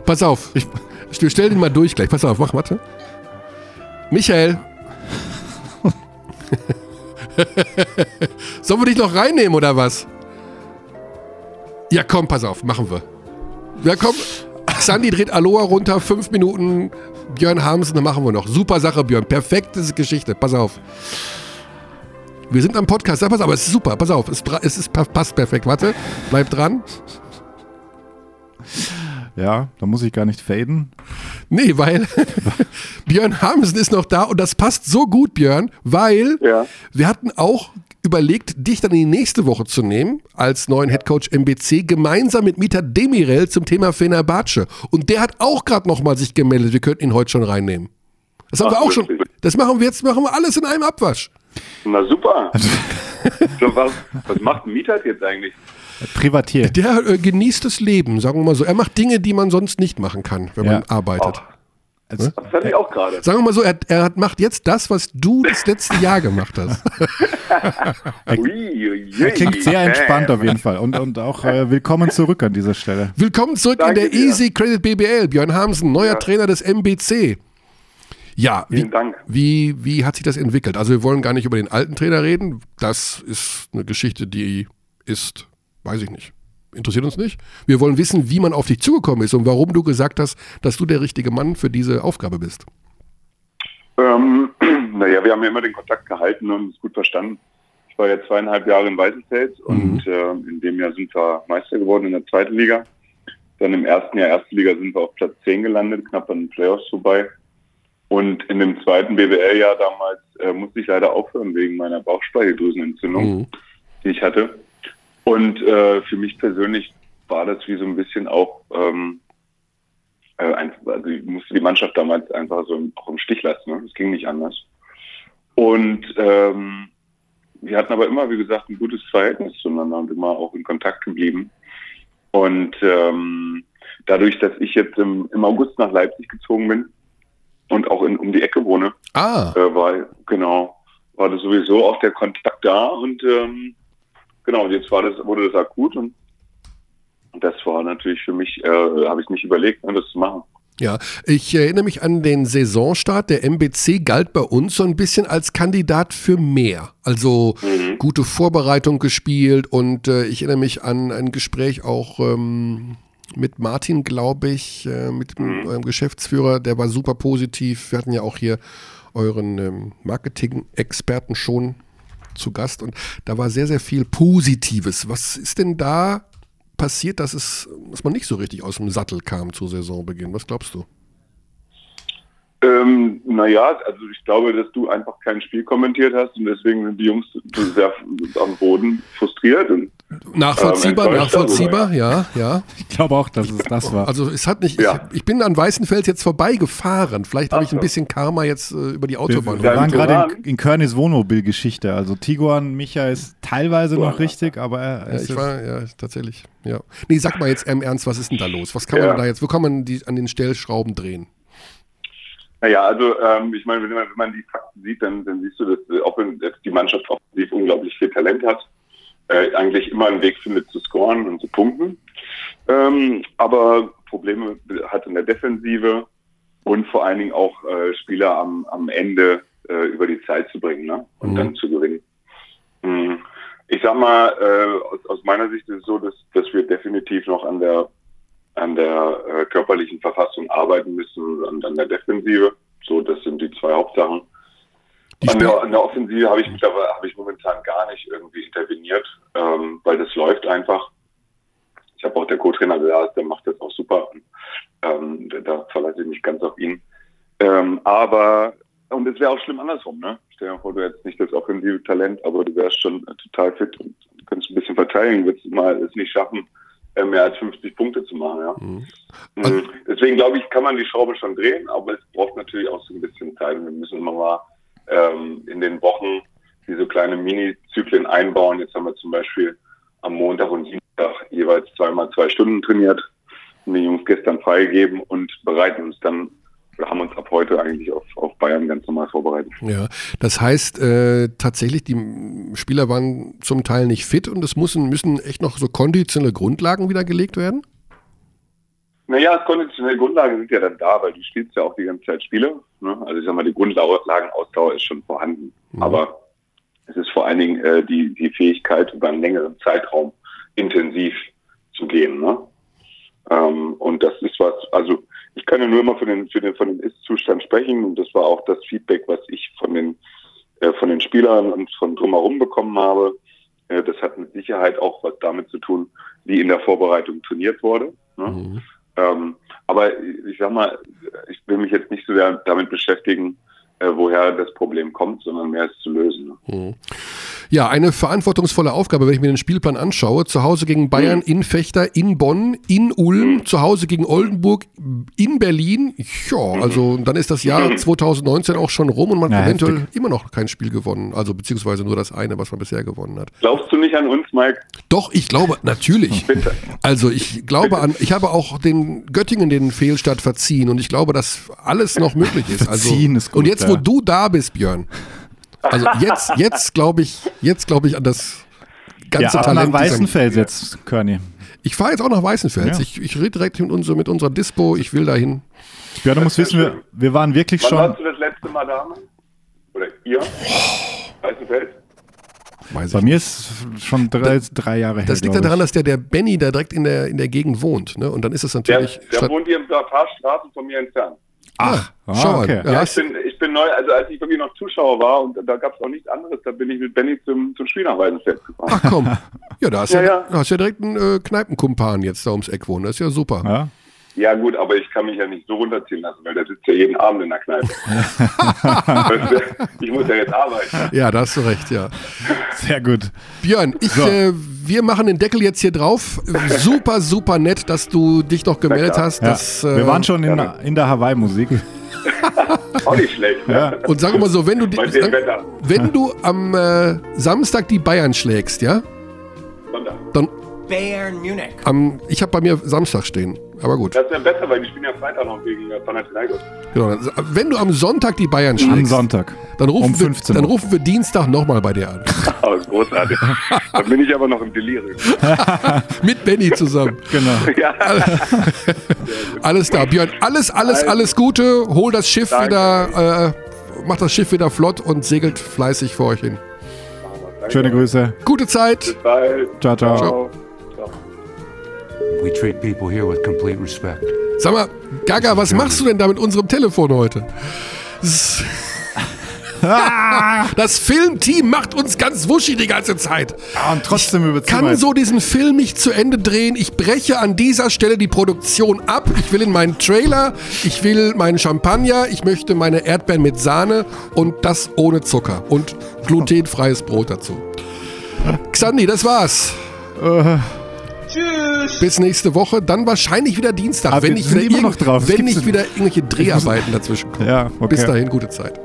Speaker 1: Pass auf. Ich, ich stell den mal durch gleich. Pass auf, mach, warte. Michael. Sollen wir dich noch reinnehmen oder was? Ja, komm, pass auf, machen wir. Ja, komm. Sandy dreht Aloha runter, fünf Minuten. Björn Hamsen, dann machen wir noch. Super Sache, Björn. Perfekte Geschichte. Pass auf. Wir sind am Podcast. Ja, pass auf, es ist super. Pass auf, es, es ist, passt perfekt. Warte, bleib dran.
Speaker 2: Ja, da muss ich gar nicht faden.
Speaker 1: Nee, weil Björn Hamsen ist noch da und das passt so gut, Björn, weil
Speaker 7: Ja.
Speaker 1: wir hatten auch überlegt, dich dann in die nächste Woche zu nehmen, als neuen Headcoach MBC, gemeinsam mit Mita Demirel zum Thema Fenerbahce. Und der hat auch gerade nochmal sich gemeldet, wir könnten ihn heute schon reinnehmen. Das haben
Speaker 8: Ach,
Speaker 1: wir auch schon. Das machen wir jetzt, machen wir alles in einem Abwasch.
Speaker 8: Na super. so, was, was macht ein Mieter jetzt eigentlich?
Speaker 2: Privatier.
Speaker 1: Der äh, genießt das Leben, sagen wir mal so. Er macht Dinge, die man sonst nicht machen kann, wenn
Speaker 2: Ja.
Speaker 1: man arbeitet.
Speaker 2: Also,
Speaker 8: Das fand ich auch gerade.
Speaker 1: Sagen wir mal so, er, er hat, macht jetzt das, was du das letzte Jahr gemacht hast.
Speaker 8: Ui,
Speaker 2: er klingt sehr entspannt auf jeden Fall. Und, und auch äh, willkommen zurück an dieser Stelle.
Speaker 1: Willkommen zurück
Speaker 8: Danke
Speaker 1: in der
Speaker 8: dir.
Speaker 1: Easy Credit BBL. Björn Hamsen, neuer Trainer des MBC. Ja, wie,
Speaker 8: Vielen Dank.
Speaker 1: wie, wie hat sich das entwickelt? Also wir wollen gar nicht über den alten Trainer reden. Das ist eine Geschichte, die ist, weiß ich nicht, interessiert uns nicht. Wir wollen wissen, wie man auf dich zugekommen ist und warum du gesagt hast, dass du der richtige Mann für diese Aufgabe bist.
Speaker 8: Ähm, naja, wir haben ja immer den Kontakt gehalten und uns gut verstanden. Ich war ja zweieinhalb Jahre in Weißenfels und äh, in dem Jahr sind wir Meister geworden in der zweiten Liga. Dann im ersten Jahr erste Liga sind wir auf Platz 10 gelandet, knapp an den Playoffs vorbei. Und in dem zweiten BWL-Jahr damals äh, musste ich leider aufhören wegen meiner Bauchspeicheldrüsenentzündung,
Speaker 1: Mhm.
Speaker 8: die ich hatte. Und äh, für mich persönlich war das wie so ein bisschen auch, ähm, äh, also ich musste die Mannschaft damals einfach so im- auch im Stich lassen. Ne? Das ging nicht anders. Und ähm, wir hatten aber immer, wie gesagt, ein gutes Verhältnis zueinander und immer auch in Kontakt geblieben. Und ähm, dadurch, dass ich jetzt im, im August nach Leipzig gezogen bin und auch in, um die Ecke wohne,
Speaker 1: Ah,
Speaker 8: äh, war genau, war das sowieso auch der Kontakt da und ähm, genau, und jetzt war das, wurde das akut und das war natürlich für mich, äh, habe ich nicht überlegt, ne, das zu machen.
Speaker 1: ja. Ich erinnere mich an den Saisonstart. Der MBC galt bei uns so ein bisschen als Kandidat für mehr. Also
Speaker 8: Mhm.
Speaker 1: gute Vorbereitung gespielt und äh, ich erinnere mich an ein Gespräch auch ähm, mit Martin, glaube ich, äh, mit dem, eurem Geschäftsführer, der war super positiv. Wir hatten ja auch hier euren ähm, Marketing-Experten schon zu Gast und da war sehr, sehr viel Positives. Was ist denn da passiert, dass es, dass man nicht so richtig aus dem Sattel kam zu Saisonbeginn? Was glaubst du?
Speaker 8: Ähm, naja, also ich glaube, dass du einfach kein Spiel kommentiert hast und deswegen sind die Jungs so sehr am Boden frustriert. Und,
Speaker 1: Nachvollziehbar,
Speaker 8: Ähm,
Speaker 1: nachvollziehbar, ja, ja.
Speaker 2: Ich glaube auch, dass es das war.
Speaker 1: Also es hat nicht,
Speaker 8: Ja.
Speaker 1: ich, ich bin an Weißenfels jetzt vorbeigefahren. Vielleicht habe ich ein bisschen Karma jetzt äh, über die
Speaker 2: Wir,
Speaker 1: Autobahn.
Speaker 2: wir
Speaker 8: Ja,
Speaker 2: waren gerade in, in Körnis Wohnmobil-Geschichte. Also Tiguan, Micha ist teilweise noch
Speaker 8: Turan.
Speaker 2: richtig, aber er
Speaker 1: Ja,
Speaker 2: ist
Speaker 1: ich war, ja, tatsächlich. Ja. Nee, sag mal jetzt im Ernst, was ist denn da los? Was kann
Speaker 8: Ja.
Speaker 1: man da jetzt, wo kann man die an den Stellschrauben drehen?
Speaker 8: Naja, also ähm, ich meine, wenn man, wenn man die Fakten sieht, dann, dann siehst du, dass äh, auch wenn die Mannschaft offensiv unglaublich viel Talent hat, äh, eigentlich immer einen Weg findet zu scoren und zu punkten. Ähm, aber Probleme hat in der Defensive und vor allen Dingen auch äh, Spieler am, am Ende äh, über die Zeit zu bringen ne? und
Speaker 1: Mhm.
Speaker 8: dann zu gewinnen. Mhm. Ich sag mal, äh, aus, aus meiner Sicht ist es so, dass, dass wir definitiv noch an der an der äh, körperlichen Verfassung arbeiten müssen und an der Defensive. So, das sind die zwei Hauptsachen.
Speaker 1: Die
Speaker 8: An der, an der Offensive habe ich habe ich momentan gar nicht irgendwie interveniert, ähm, weil das läuft einfach. Ich habe auch der Co-Trainer gesagt, der macht das auch super. Ähm, da- verlasse ich mich ganz auf ihn. Ähm, aber und es wäre auch schlimm andersrum, ne? Stell dir vor, du hättest nicht das offensive Talent, aber du wärst schon äh, total fit und könntest ein bisschen verteidigen, würdest mal es nicht schaffen, mehr als 50 Punkte zu machen, ja.
Speaker 1: Mhm.
Speaker 8: Mhm. Deswegen glaube ich, kann man die Schraube schon drehen, aber es braucht natürlich auch so ein bisschen Zeit. Wir müssen immer mal ähm, in den Wochen diese kleine Mini-Zyklen einbauen. Jetzt haben wir zum Beispiel am Montag und Dienstag jeweils zweimal zwei Stunden trainiert, haben die Jungs gestern freigegeben und bereiten uns dann, wir haben uns ab heute eigentlich auf, auf Bayern ganz normal vorbereitet.
Speaker 1: Ja, das heißt äh, tatsächlich, die Spieler waren zum Teil nicht fit und es müssen, müssen echt noch so konditionelle Grundlagen wieder gelegt werden?
Speaker 8: Naja, konditionelle Grundlagen sind ja dann da, weil du spielst ja auch die ganze Zeit Spiele. Ne? Also ich sag mal, die Grundlagenausdauer ist schon vorhanden.
Speaker 1: Mhm.
Speaker 8: Aber es ist vor allen Dingen äh, die, die Fähigkeit, über einen längeren Zeitraum intensiv zu gehen. Ne? Ähm, und das ist was, also ich kann ja nur immer von den, für den, von dem Ist-Zustand sprechen und das war auch das Feedback, was ich von den, äh, von den Spielern und von drumherum bekommen habe. Äh, das hat mit Sicherheit auch was damit zu tun, wie in der Vorbereitung trainiert wurde. Ne?
Speaker 1: Mhm.
Speaker 8: Ähm, aber ich sag mal, ich will mich jetzt nicht so sehr damit beschäftigen, woher das Problem kommt, sondern mehr es zu lösen. Ne?
Speaker 1: Ja, eine verantwortungsvolle Aufgabe, wenn ich mir den Spielplan anschaue. Zu Hause gegen Bayern, in Fechter, in Bonn, in Ulm, zu Hause gegen Oldenburg, in Berlin. Ja, also dann ist das Jahr 2019 auch schon rum und man
Speaker 2: Ja,
Speaker 1: hat eventuell
Speaker 2: heftig.
Speaker 1: immer noch kein Spiel gewonnen. Also beziehungsweise nur das eine, was man bisher gewonnen hat.
Speaker 8: Glaubst du nicht an uns, Mike?
Speaker 1: Doch, ich glaube, natürlich.
Speaker 8: Bitte.
Speaker 1: Also ich glaube an, ich habe auch den Göttingen den Fehlstart verziehen und ich glaube, dass alles noch möglich ist. Also,
Speaker 2: Verziehen ist gut,
Speaker 1: und jetzt, wo du da bist, Björn, also jetzt, jetzt glaube ich, jetzt glaube ich an das ganze
Speaker 2: Ja,
Speaker 1: Talent.
Speaker 2: nach Weißenfels jetzt, Körny.
Speaker 1: Ich fahre jetzt auch nach Weißenfels.
Speaker 2: Ja.
Speaker 1: Ich, ich rede direkt mit, unser, mit unserer Dispo. Ich will dahin.
Speaker 2: Björn, du musst wissen, wir, wir waren wirklich
Speaker 8: Wann
Speaker 2: schon.
Speaker 8: warst du das letzte Mal da? Oder ihr? Weißenfels?
Speaker 1: Weiß
Speaker 2: Bei
Speaker 1: ich.
Speaker 2: mir ist schon drei, drei Jahre her.
Speaker 1: Das liegt daran,
Speaker 2: ich.
Speaker 1: dass der, der Benny da direkt in der, in der Gegend wohnt. Ne? Und dann ist es
Speaker 8: Der,
Speaker 1: natürlich.
Speaker 8: der
Speaker 1: statt-
Speaker 8: wohnt hier ein paar Straßen von mir entfernt.
Speaker 1: Ach,
Speaker 2: Ah,
Speaker 1: schau mal.
Speaker 2: okay.
Speaker 1: Ja,
Speaker 8: ich bin, ich bin neu, also als ich wirklich noch Zuschauer war und da gab es auch nichts anderes, da bin ich mit Benny zum, zum Weißenfels gefahren.
Speaker 1: Ach komm. Ja, da hast,
Speaker 8: Ja,
Speaker 1: ja,
Speaker 8: ja.
Speaker 1: da hast ja direkt einen äh, Kneipenkumpan jetzt da ums Eck wohnen. Das ist ja super.
Speaker 2: Ja?
Speaker 8: Ja gut, aber ich kann mich ja nicht so runterziehen lassen, weil der sitzt ja jeden Abend in der Kneipe. Ich muss ja jetzt arbeiten.
Speaker 1: Ja, da hast du recht, ja.
Speaker 2: Sehr gut.
Speaker 1: Björn, ich,
Speaker 2: So.
Speaker 1: äh, wir machen den Deckel jetzt hier drauf. Super, super nett, dass du dich noch gemeldet hast.
Speaker 2: Ja.
Speaker 1: Dass, äh,
Speaker 2: wir waren schon in, in der Hawaii-Musik.
Speaker 8: Auch nicht schlecht.
Speaker 2: Ja.
Speaker 8: Ne?
Speaker 1: Und sag mal so, wenn du, sag,
Speaker 8: Wetter.
Speaker 1: wenn du am äh, Samstag die Bayern schlägst, ja,
Speaker 8: Sonntag.
Speaker 1: dann
Speaker 9: Bayern Munich.
Speaker 1: am, ich habe bei mir Samstag stehen. Aber gut.
Speaker 8: Das wäre besser, weil die spielen ja Freitag noch gegen äh, Panathinaikos.
Speaker 1: Genau. Dann- Wenn du am Sonntag die Bayern
Speaker 2: Am
Speaker 1: schlägst,
Speaker 2: Sonntag.
Speaker 1: dann rufen,
Speaker 2: um 15
Speaker 1: wir, dann rufen wir Dienstag nochmal bei dir an.
Speaker 8: Oh, großartig. da bin ich aber noch im Delirium.
Speaker 1: Mit Benny zusammen.
Speaker 2: Genau.
Speaker 8: ja.
Speaker 1: Alles da, Björn. Alles, alles, alles Gute. Hol das Schiff
Speaker 8: Danke.
Speaker 1: wieder, äh, mach das Schiff wieder flott und segelt fleißig vor euch hin.
Speaker 2: Schöne Grüße.
Speaker 1: Gute Zeit.
Speaker 8: Bis bald.
Speaker 2: Ciao, ciao.
Speaker 8: Ciao.
Speaker 9: We treat people here with complete respect.
Speaker 1: Sag mal, Gaga, was machst du denn da mit unserem Telefon heute? Das Filmteam macht uns ganz wuschig die ganze Zeit.
Speaker 2: Ah, und trotzdem
Speaker 1: Kann
Speaker 2: überziehen
Speaker 1: so diesen Film nicht zu Ende drehen. Ich breche an dieser Stelle die Produktion ab. Ich will in meinen Trailer, ich will meinen Champagner, ich möchte meine Erdbeeren mit Sahne und das ohne Zucker und glutenfreies Brot dazu. Xandi, das war's. Tschüss. Bis nächste Woche, dann wahrscheinlich wieder Dienstag,
Speaker 2: Aber
Speaker 1: wenn nicht wieder,
Speaker 2: immer noch drauf.
Speaker 1: Wenn
Speaker 2: nicht
Speaker 1: wieder irgendwelche Dreharbeiten dazwischen kommen.
Speaker 2: Ja, okay.
Speaker 1: Bis dahin, gute Zeit.